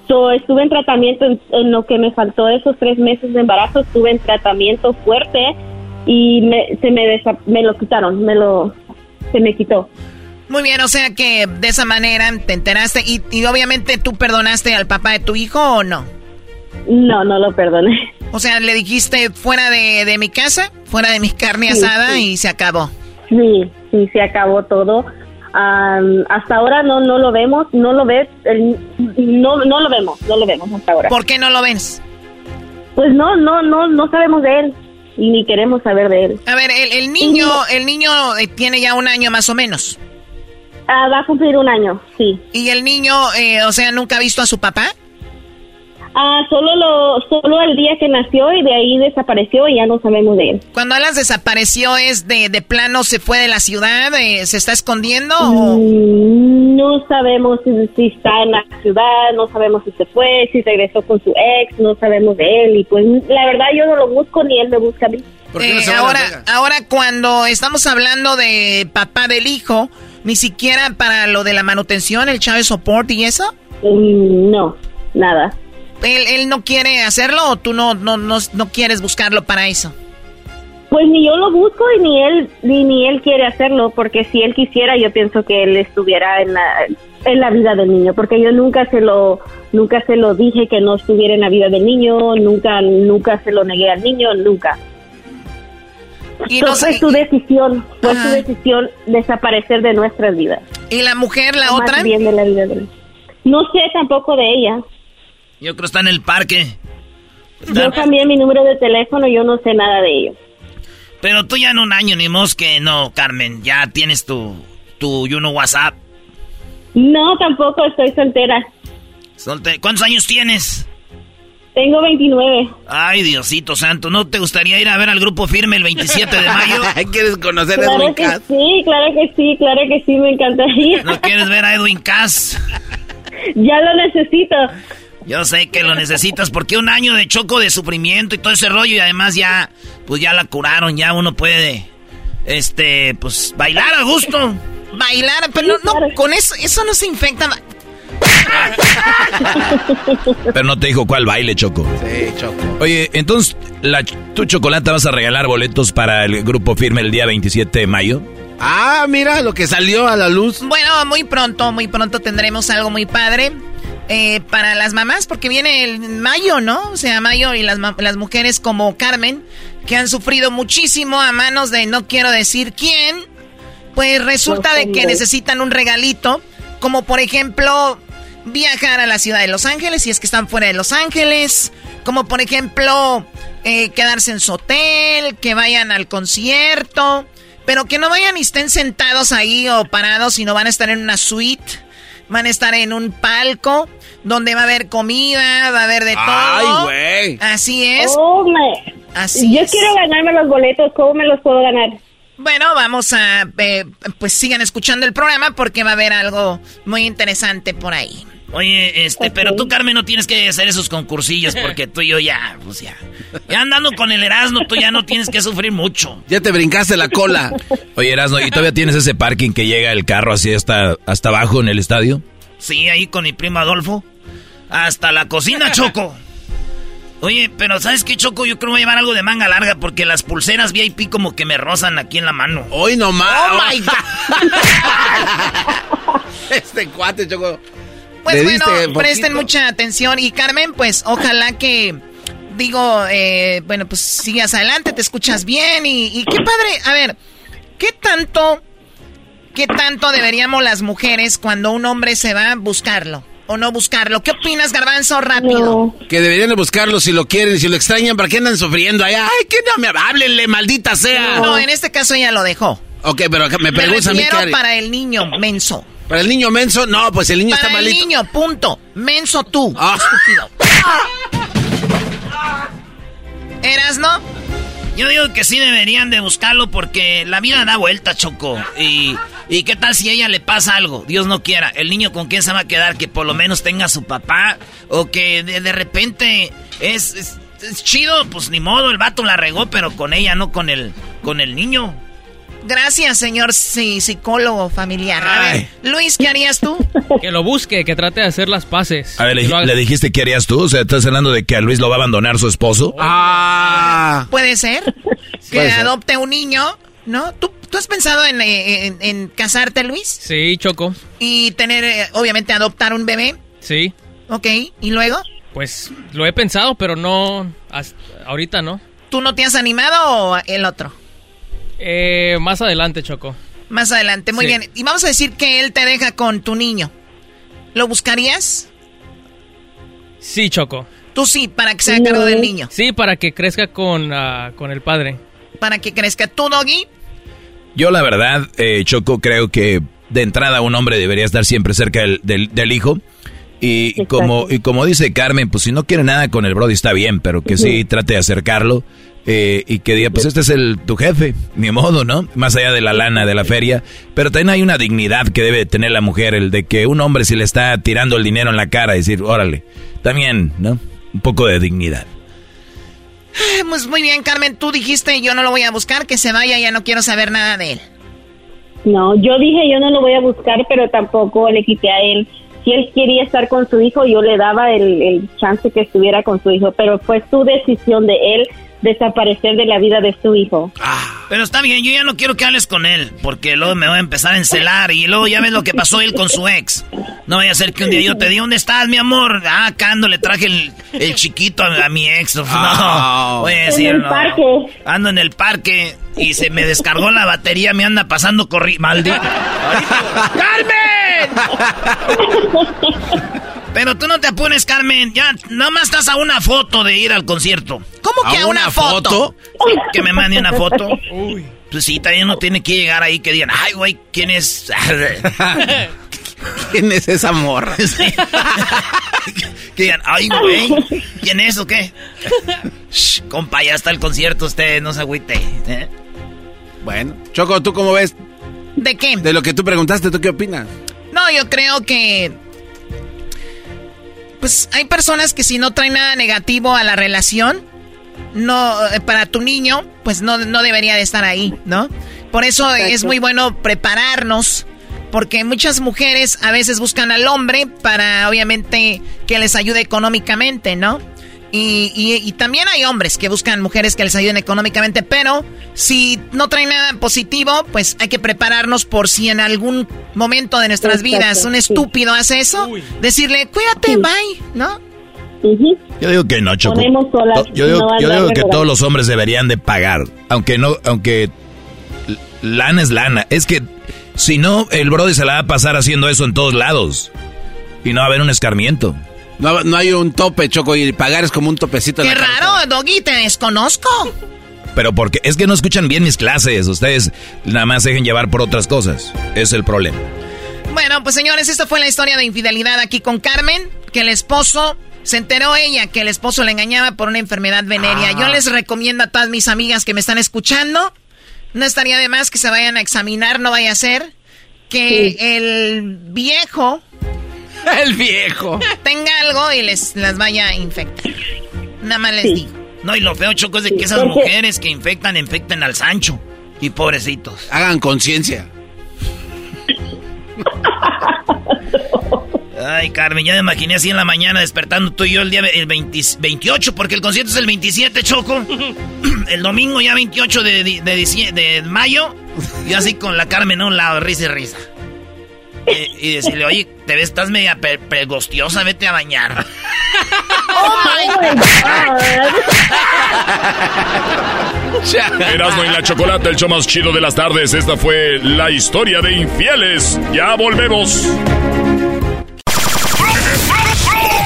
So, estuve en tratamiento en, en lo que me faltó esos tres meses de embarazo, estuve en tratamiento fuerte y me, se me, desa- me lo quitaron, me lo, se me quitó. Muy bien, o sea que de esa manera te enteraste y, y obviamente tú perdonaste al papá de tu hijo o no? No, no lo perdoné. O sea, le dijiste fuera de, de mi casa, fuera de mi carne Sí, asada sí. y se acabó. Sí, sí, se acabó todo. Am, hasta ahora no no lo vemos, no lo ves, el- no no lo vemos, no lo vemos hasta ahora. ¿Por qué no lo ves? Pues no, no, no, no sabemos de él y ni queremos saber de él. A ver, el, el niño, el niño eh, tiene ya un año más o menos. Ah, va a cumplir un año, sí. ¿Y el niño, eh, o sea, nunca ha visto a su papá? Ah, solo lo, solo el día que nació y de ahí desapareció y ya no sabemos de él. Cuando Alas desapareció, ¿es de, de plano se fue de la ciudad? eh, ¿Se está escondiendo? o- Mm, No sabemos si, si está en la ciudad, no sabemos si se fue, si regresó con su ex, no sabemos de él y pues la verdad yo no lo busco ni él me busca a mí. Eh, ahora, ahora cuando estamos hablando de papá del hijo, ni siquiera para lo de la manutención, el child support y eso. Mm, No, nada. ¿Él, él no quiere hacerlo o tú no, no, no, no quieres buscarlo para eso? Pues ni yo lo busco y ni él ni, ni él quiere hacerlo porque si él quisiera yo pienso que él estuviera en la en la vida del niño porque yo nunca se lo nunca se lo dije que no estuviera en la vida del niño nunca nunca se lo negué al niño nunca Y no fue su decisión fue su decisión desaparecer de nuestras vidas ¿Y la mujer, la más otra? bien de la vida de él. no sé tampoco de ella Yo creo que está en el parque. yo cambié mi número de teléfono yo no sé nada de ellos Pero tú ya en un año, ni mos que no, Carmen. Ya tienes tu, tu, you know, WhatsApp. no tampoco estoy soltera Solte- ¿Cuántos años tienes? tengo 29 Ay, Diosito santo, ¿no te gustaría ir a ver al grupo firme el 27 de mayo? ¿Quieres conocer Claro que sí, claro que sí, claro que sí, me encantaría. ¿No quieres ver a Edwin Cass? Ya lo necesito. Yo sé que lo necesitas porque un año de choco de sufrimiento y todo ese rollo y además ya, pues ya la curaron, ya uno puede, este, pues bailar a gusto. Bailar, pero no, no, con eso, eso no se infecta. Pero no te dijo cuál baile, Choco. Sí, Choco. Oye, entonces, la, ¿tú, Chocolata, vas a regalar boletos para el grupo firme el día 27 de mayo? Ah, mira lo que salió a la luz. Bueno, muy pronto, muy pronto tendremos algo muy padre eh, para las mamás, porque viene el mayo, ¿no? O sea, mayo y las, las mujeres como Carmen, que han sufrido muchísimo a manos de no quiero decir quién, pues resulta de que necesitan un regalito, como por ejemplo viajar a la ciudad de Los Ángeles, si es que están fuera de Los Ángeles, como por ejemplo eh, quedarse en su hotel, que vayan al concierto, pero que no vayan y estén sentados ahí o parados, sino van a estar en una suite, van a estar en un palco donde va a haber comida, va a haber de todo. Ay, güey. Así es. Oh. Así Yo es. quiero ganarme los boletos, ¿cómo me los puedo ganar? Bueno, vamos a, eh, pues sigan escuchando el programa porque va a haber algo muy interesante por ahí. Oye, este, pero tú, Carmen, no tienes que hacer esos concursillos porque tú y yo ya, pues ya. Ya andando con el Erasmo, tú ya no tienes que sufrir mucho. Ya te brincaste la cola. Oye, Erasno, ¿y todavía tienes ese parking que llega el carro así hasta, hasta abajo en el estadio? Sí, ahí con mi primo Adolfo. Hasta la cocina, Choco. Oye, pero ¿sabes qué, Choco? Yo creo que voy a llevar algo de manga larga porque las pulseras VIP como que me rozan aquí en la mano. Hoy nomás. Oh my este cuate, Choco. Pues Le bueno, presten poquito. mucha atención y Carmen, pues ojalá que, digo, eh, bueno, pues sigas adelante, te escuchas bien y, y qué padre. A ver, ¿qué tanto, qué tanto deberíamos las mujeres cuando un hombre se va buscarlo o no buscarlo? ¿Qué opinas, Garbanzo? Rápido. Que deberían de buscarlo si lo quieren, si lo extrañan, ¿para qué andan sufriendo allá? Ay, que no me háblenle, maldita sea. No, en este caso ella lo dejó. Ok, pero me Me preguntas a mí para el niño menso. ¿Para el niño menso? No, pues el niño Para está el malito. niño, punto. Menso tú, Ah. estúpido. ¿Eras, no? Yo digo que sí deberían de buscarlo porque la vida da vuelta, Choco. Y, y qué tal si a ella le pasa algo, Dios no quiera. El niño con quién se va a quedar, que por lo menos tenga su papá. O que de, repente es, es, chido, pues ni modo, el vato la regó, pero con ella, no con el, con el niño. Gracias, señor psicólogo familiar. A ver, Luis, ¿qué harías tú? Que lo busque, que trate de hacer las paces. A ver, le, dijiste qué harías tú? O sea, ¿estás hablando de que a Luis lo va a abandonar su esposo? Ah. Puede ser. Que adopte un niño, ¿no? ¿Tú, ¿Tú has pensado en, casarte, Luis? Sí, Choco. Y tener, eh, obviamente, adoptar un bebé. Sí. Ok, ¿y luego? Pues lo he pensado, pero no. ahorita no. ¿Tú no te has animado o el otro? Eh, más adelante, Choco. Más adelante, muy bien. Y vamos a decir que él te deja con tu niño. ¿Lo buscarías? Sí, Choco. Tú sí, para que sea cargo del niño. Sí, para que crezca con, ah, con el padre. Para que crezca. ¿Tú, Doggy? Yo, la verdad, eh, Choco, creo que de entrada un hombre debería estar siempre cerca del, del, hijo. Y como, y como dice Carmen, pues si no quiere nada con el Brody está bien, pero que sí trate de acercarlo eh, y que diga, pues este es el tu jefe, ni modo, ¿no? Más allá de la lana de la feria. Pero también hay una dignidad que debe tener la mujer, el de que un hombre si le está tirando el dinero en la cara y decir, órale, también, ¿no? Un poco de dignidad. Pues muy bien, Carmen, tú dijiste yo no lo voy a buscar, que se vaya, ya no quiero saber nada de él. No, yo dije yo no lo voy a buscar, pero tampoco le quité a él. Si él quería estar con su hijo, yo le daba el, el chance que estuviera con su hijo, pero fue su decisión de él desaparecer de la vida de su hijo. Ah, pero está bien, yo ya no quiero que hables con él, porque luego me voy a empezar a encelar y luego ya ves lo que pasó él con su ex. No vaya a ser que un día yo te diga, ¿dónde estás, mi amor? Ah, acá ando, le traje el, chiquito a, mi ex. No, ah. voy a decir, en el parque. Ando en el parque y se me descargó la batería, me anda pasando corri... ¡Maldito! ¡Carmen! Pero tú no te apures, Carmen. Ya, nomás estás a una foto de ir al concierto. ¿Cómo que a, una, foto? que me mande una foto. Uy. Pues sí, también no tiene que llegar ahí que digan, ay, güey, ¿quién es? ¿Quién es esa morra? que digan, ay, güey, ¿quién es o qué? Shh, compa, ya está el concierto, usted no se agüite. ¿eh? Bueno, Choco, ¿tú cómo ves? ¿De qué? De lo que tú preguntaste, ¿tú qué opinas? No, yo creo que pues hay personas que si no traen nada negativo a la relación, no eh, para tu niño, pues no, no debería de estar ahí, ¿no? Por eso es muy bueno prepararnos, porque muchas mujeres a veces buscan al hombre para obviamente que les ayude económicamente, ¿no? Y, también hay hombres que buscan mujeres que les ayuden económicamente, pero si no traen nada positivo, pues hay que prepararnos por si en algún momento de nuestras vidas un estúpido hace eso, decirle, cuídate, bye, ¿no? Yo digo que no, Choco. yo digo, que todos los hombres deberían de pagar, aunque no, aunque lana es lana. Es que si no, el Brody se la va a pasar haciendo eso en todos lados y no va a haber un escarmiento. No, hay un tope, Choco, y pagar es como un topecito. Qué raro, Doggy, te desconozco. Pero porque es que no escuchan bien mis clases. Ustedes nada más dejen llevar por otras cosas. Es el problema. Bueno, pues señores, esta fue la historia de infidelidad aquí con Carmen, que el esposo se enteró ella que el esposo le engañaba por una enfermedad venérea. Yo ah. les recomiendo a todas mis amigas que me están escuchando, no estaría de más que se vayan a examinar, no vaya a ser que el viejo El viejo. Tenga algo y les las vaya a infectar. Nada más les digo. No, y lo feo, Choco, es de que esas mujeres que infectan, infecten al Sancho. Y pobrecitos. Hagan conciencia. Ay, Carmen, ya me imaginé así en la mañana despertando tú y yo el día el 28, porque el concierto es el 27, Choco. El domingo ya 28 de, de, de, mayo. Y así con la Carmen a un lado, risa y risa. Y, decirle, oye, te ves, estás media pregostiosa, vete a bañar. ¡Oh, my God! Erasmo y la chocolate, el show más chido de las tardes. Esta fue la historia de infieles. Ya volvemos.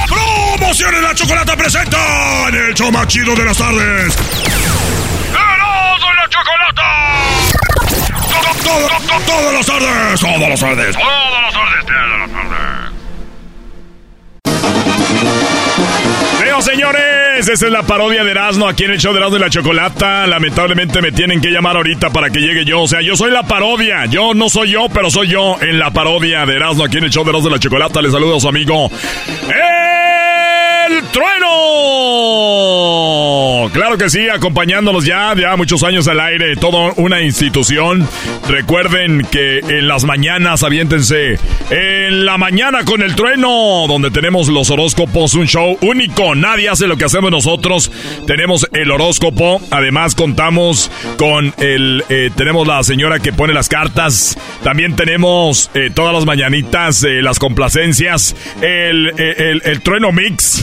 Promociones la chocolate presenta en el show más chido de las tardes. ¡Erasmo y la chocolate! Todas las tardes, todas las tardes, todas las tardes, todas las tardes. Señores, señores, esa es la parodia de Erasmo aquí en el show de Erasmo y la Chocolata. Lamentablemente me tienen que llamar ahorita para que llegue yo. O sea, yo soy la parodia. Yo no soy yo, pero soy yo en la parodia de Erasmo aquí en el show de Erasmo y la Chocolata. Les saludo a su amigo. ¡El trueno! Claro que sí, acompañándonos ya, ya muchos años al aire, toda una institución. Recuerden que en las mañanas aviéntense en la mañana con el trueno, donde tenemos los horóscopos, un show único. Nadie hace lo que hacemos nosotros. Tenemos el horóscopo, además contamos con el, eh, tenemos la señora que pone las cartas. También tenemos eh, todas las mañanitas, eh, las complacencias, el, el, el trueno mix.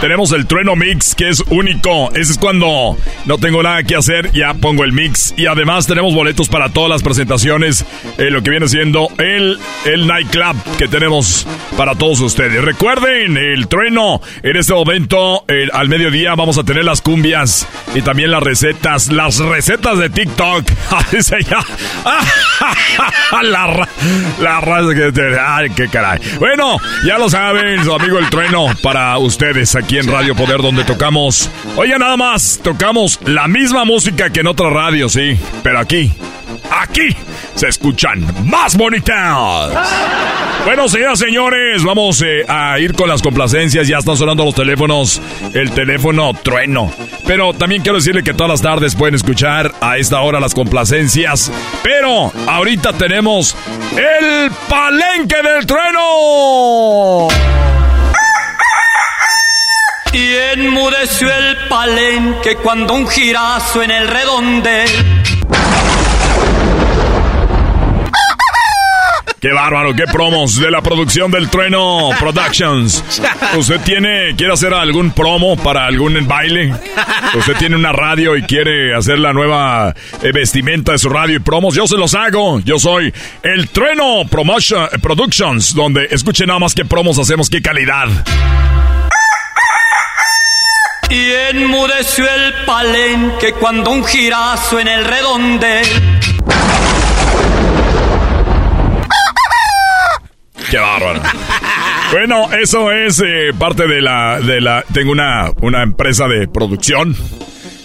Tenemos el trueno mix que es único. Ese es cuando no tengo nada que hacer, ya pongo el mix. Y además tenemos boletos para todas las presentaciones, eh, lo que viene siendo el, el nightclub que tenemos para todos ustedes. Recuerden, el trueno, en este momento, al mediodía vamos a tener las cumbias y también las recetas, las recetas de TikTok. la, la raza que... Ay, qué caray. Bueno, ya lo saben, su amigo el trueno para ustedes aquí en Radio Poder donde tocamos. Oye, nada más, tocamos la misma música que en otra radio, sí, pero aquí, aquí se escuchan más bonitas. Bueno, señoras, señores, vamos eh, a ir con las complacencias. Ya están sonando los teléfonos. El teléfono trueno. Pero también quiero decirle que todas las tardes pueden escuchar a esta hora las complacencias. Pero ahorita tenemos el palenque del trueno. Y enmudeció el palenque cuando un girazo en el redondel. Qué bárbaro, qué promos de la producción del Trueno Productions. ¿Usted tiene, quiere hacer algún promo para algún baile? ¿Usted tiene una radio y quiere hacer la nueva eh, vestimenta de su radio y promos? Yo se los hago. Yo soy el Trueno Promotion, Productions, donde escuchen nada más qué promos hacemos, qué calidad. Y enmudeció el palenque cuando un girazo en el redondel. Qué bárbaro. Bueno, eso es eh, parte de la, de la. Tengo una, una empresa de producción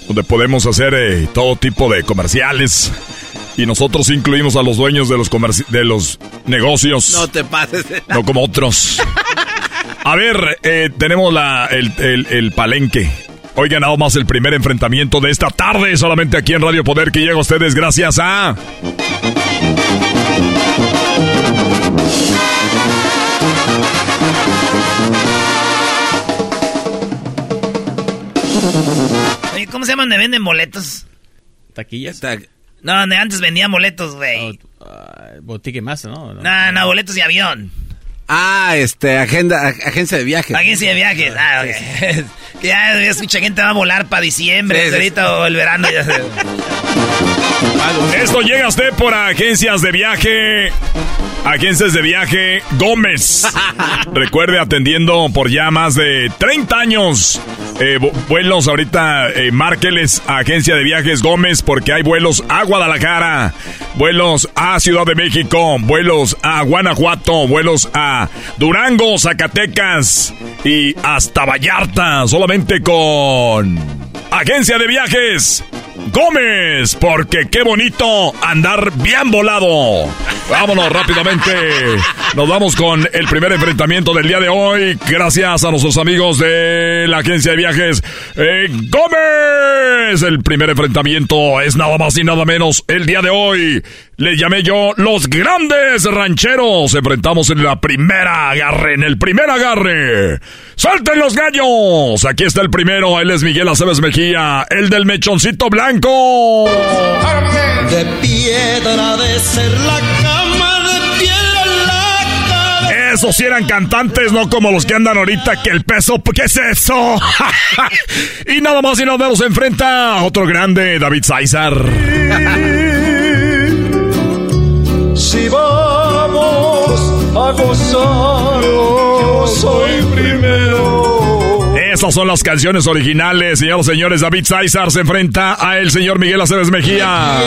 donde podemos hacer eh, todo tipo de comerciales. Y nosotros incluimos a los dueños de los, de los negocios. No te pases. No como otros. A ver, eh, tenemos la, el, el, el palenque. Oigan, nada más el primer enfrentamiento de esta tarde, solamente aquí en Radio Poder, que llega a ustedes gracias a... Oye, ¿cómo se llaman donde venden boletos? ¿Taquillas? No, donde antes vendían boletos, güey. Botique más, ¿no? No, no, boletos de avión. Ah, este, agenda, ag- agencia de viajes. Agencia de viajes. Ah, ok. Que ya, ya mucha gente va a volar para diciembre, Sí, sí, ahorita o el verano. Ya. Esto llega a usted por agencias de viaje. Agencias de viaje Gómez. Recuerde atendiendo por ya más de 30 años. Eh, vu- vuelos ahorita, eh, márqueles a Agencia de Viajes Gómez porque hay vuelos a Guadalajara, vuelos a Ciudad de México, vuelos a Guanajuato, vuelos a Durango, Zacatecas y hasta Vallarta. Solamente con Agencia de Viajes Gómez, porque qué bonito andar bien volado. Vámonos rápidamente. Nos vamos con el primer enfrentamiento del día de hoy. Gracias a nuestros amigos de la agencia de viajes eh, Gómez. El primer enfrentamiento es nada más y nada menos el día de hoy. Le llamé yo los grandes rancheros. Enfrentamos en la primera agarre, en el primer agarre. ¡Salten los gallos! Aquí está el primero. Él es Miguel Aceves Mejía, el del mechoncito blanco. De piedra de ser la cama, de piedra la cabeza. Esos sí eran cantantes, no como los que andan ahorita, que el peso, ¿qué es eso? y nada más y nada menos se enfrenta a otro grande, David César. Si vamos a gozar, Esas son las canciones originales, señoras y señores. David César se enfrenta a el señor Miguel Aceves Mejía.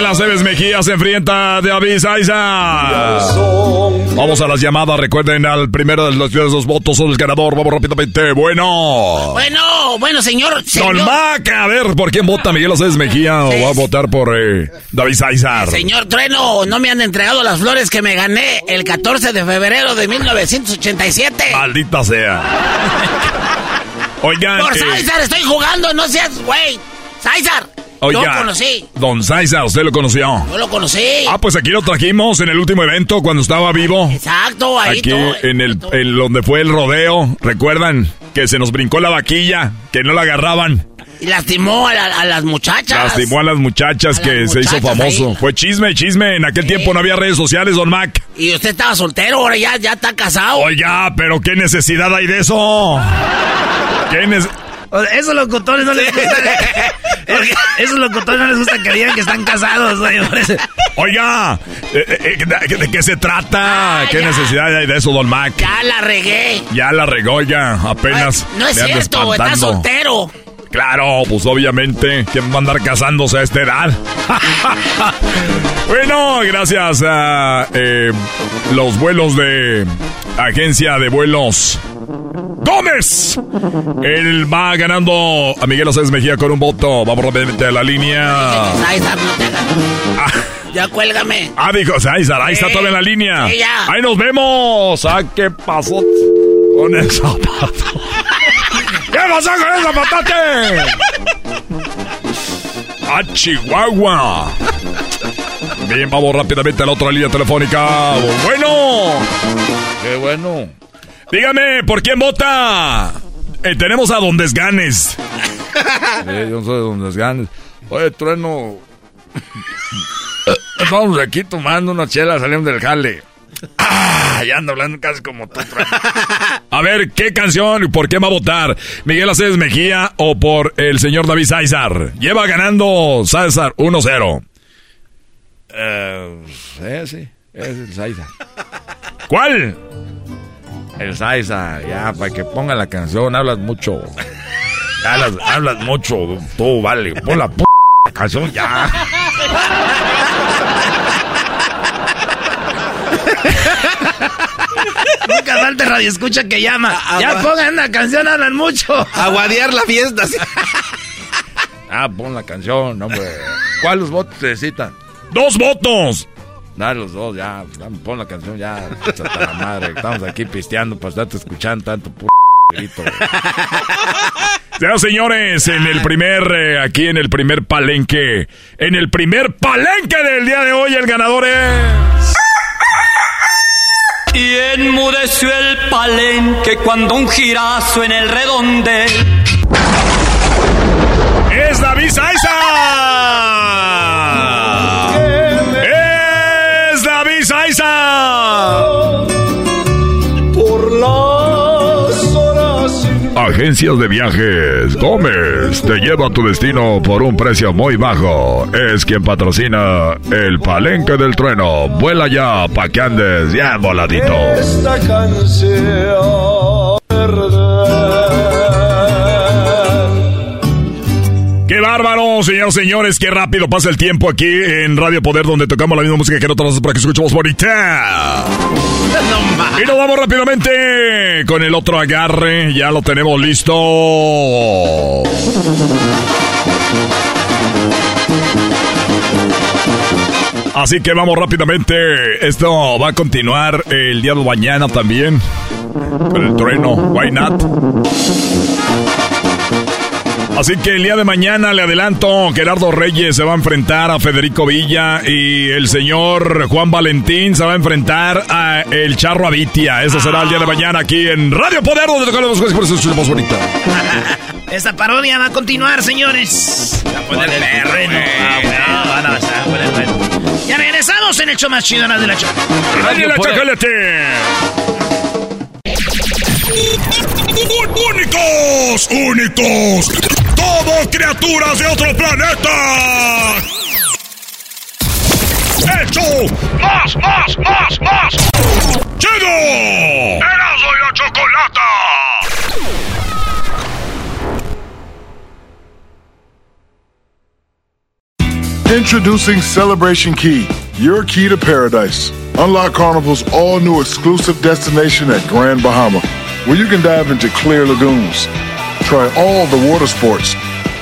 Miguel Aceves Mejía se enfrenta a David César. Son Vamos a las llamadas. Recuerden, al primero de los dos votos son el ganador. Vamos rápidamente. Bueno. Bueno, bueno, señor. señor. Don Maca, a ver, ¿por quién vota Miguel Aceves Mejía o va a votar por eh, David Saizar? Señor Trueno, no me han entregado las flores que me gané el 14 de febrero de 1987. Maldita sea. Oigan. Por eh, estoy jugando, no seas güey. César. Oiga, Lo conocí. Don Saizar, ¿usted lo conoció? Yo lo conocí. Ah, pues aquí lo trajimos en el último evento cuando estaba vivo. Exacto, ahí Aquí todo. en el en donde fue el rodeo, ¿recuerdan? Que se nos brincó la vaquilla, que no la agarraban. Y lastimó a, la- a las muchachas. Lastimó a las muchachas A que las se hizo famoso. ahí. Fue chisme, chisme. En aquel tiempo no había redes sociales, don Mac. Y usted estaba soltero, ahora ya, ya está casado. Oiga, pero qué necesidad hay de eso. ¿Qué nece- Esos locutores no les gusta. Esos locutores no les gusta que digan que están casados, güey. por eso. Oiga, eh, eh, ¿de, de qué se trata? ¿Qué necesidad hay de eso, don Mac? Ya la regué. Ya la regó, oiga, apenas. No es cierto, está espantando. soltero. Claro, pues obviamente, ¿quién va a andar casándose a esta edad? bueno, gracias a eh, los vuelos de Agencia de Vuelos Gómez. Él va ganando a Miguel Aceves Mejía con un voto. Vamos rápidamente a la línea. César, no te hagas. Ya cuélgame. Ah, dijo César, ahí está todavía en la línea. Ahí nos vemos. Ah, ¿qué pasó con el zapato? ¿Qué pasó con el zapatate? ¡A Chihuahua! Bien, vamos rápidamente a la otra línea telefónica. Bueno. Qué bueno. Dígame, ¿por quién vota? Eh, tenemos a Don Desganes. yo no soy Don Desganes. Oye, Trueno. Estamos aquí tomando una chela, salimos del jale. Ah, ya ando hablando casi como tú. A ver, ¿qué canción y por qué va a votar? ¿Miguel Aceves Mejía o por el señor David César? Lleva ganando César 1-0. Eh, sí, sí, es el César. ¿Cuál? El César, ya, para que ponga la canción, hablas mucho. Hablas, hablas mucho, tú, vale. Pon la p canción ya. Nunca falte radio escucha que llama. ya pongan una canción, hablan mucho. Aguadear la fiesta. sí. Ah, pon la canción, hombre. ¿Cuáles votos necesitan? ¡Dos votos! Dale los dos, ya. Pon la canción, ya. Hasta la madre. Estamos aquí pisteando para estarte escuchando tanto p grito. Señores, en el primer, eh, aquí en el primer palenque, en el primer palenque del día de hoy, el ganador es... Y enmudeció el palenque cuando un girazo en el redonde. ¡Es David Saiza! Agencias de viajes Gómez te lleva a tu destino por un precio muy bajo. Es quien patrocina el Palenque del Trueno. Vuela ya pa' que andes ya voladito. Esta canción. ¡Qué bárbaro, señores señores! ¡Qué rápido pasa el tiempo aquí en Radio Poder, donde tocamos la misma música que en otras veces para que escuchemos bonita! Y nos vamos rápidamente con el otro agarre. Ya lo tenemos listo. Así que vamos rápidamente. Esto va a continuar el día de mañana también. Con el trueno. Why not? Así que el día de mañana le adelanto, Gerardo Reyes se va a enfrentar a Federico Villa y el señor Juan Valentín se va a enfrentar a el Charro Avitia. Eso será el día de mañana aquí en Radio Poder, donde tocamos cosas por eso es más bonita. Esta parodia va a continuar, señores. Va a poner. Ya regresamos en el show más chido de la Choco. ¡Dale la chocolate! ¡Únicos! ¡Únicos! ¡Todos criaturas de planeta! ¡Más, más, más, más! ¡Chido! ¡Erasmo y la chocolata! Introducing Celebration Key, your key to paradise. Unlock Carnival's all new exclusive destination at Grand Bahama, where you can dive into clear lagoons, try all the water sports,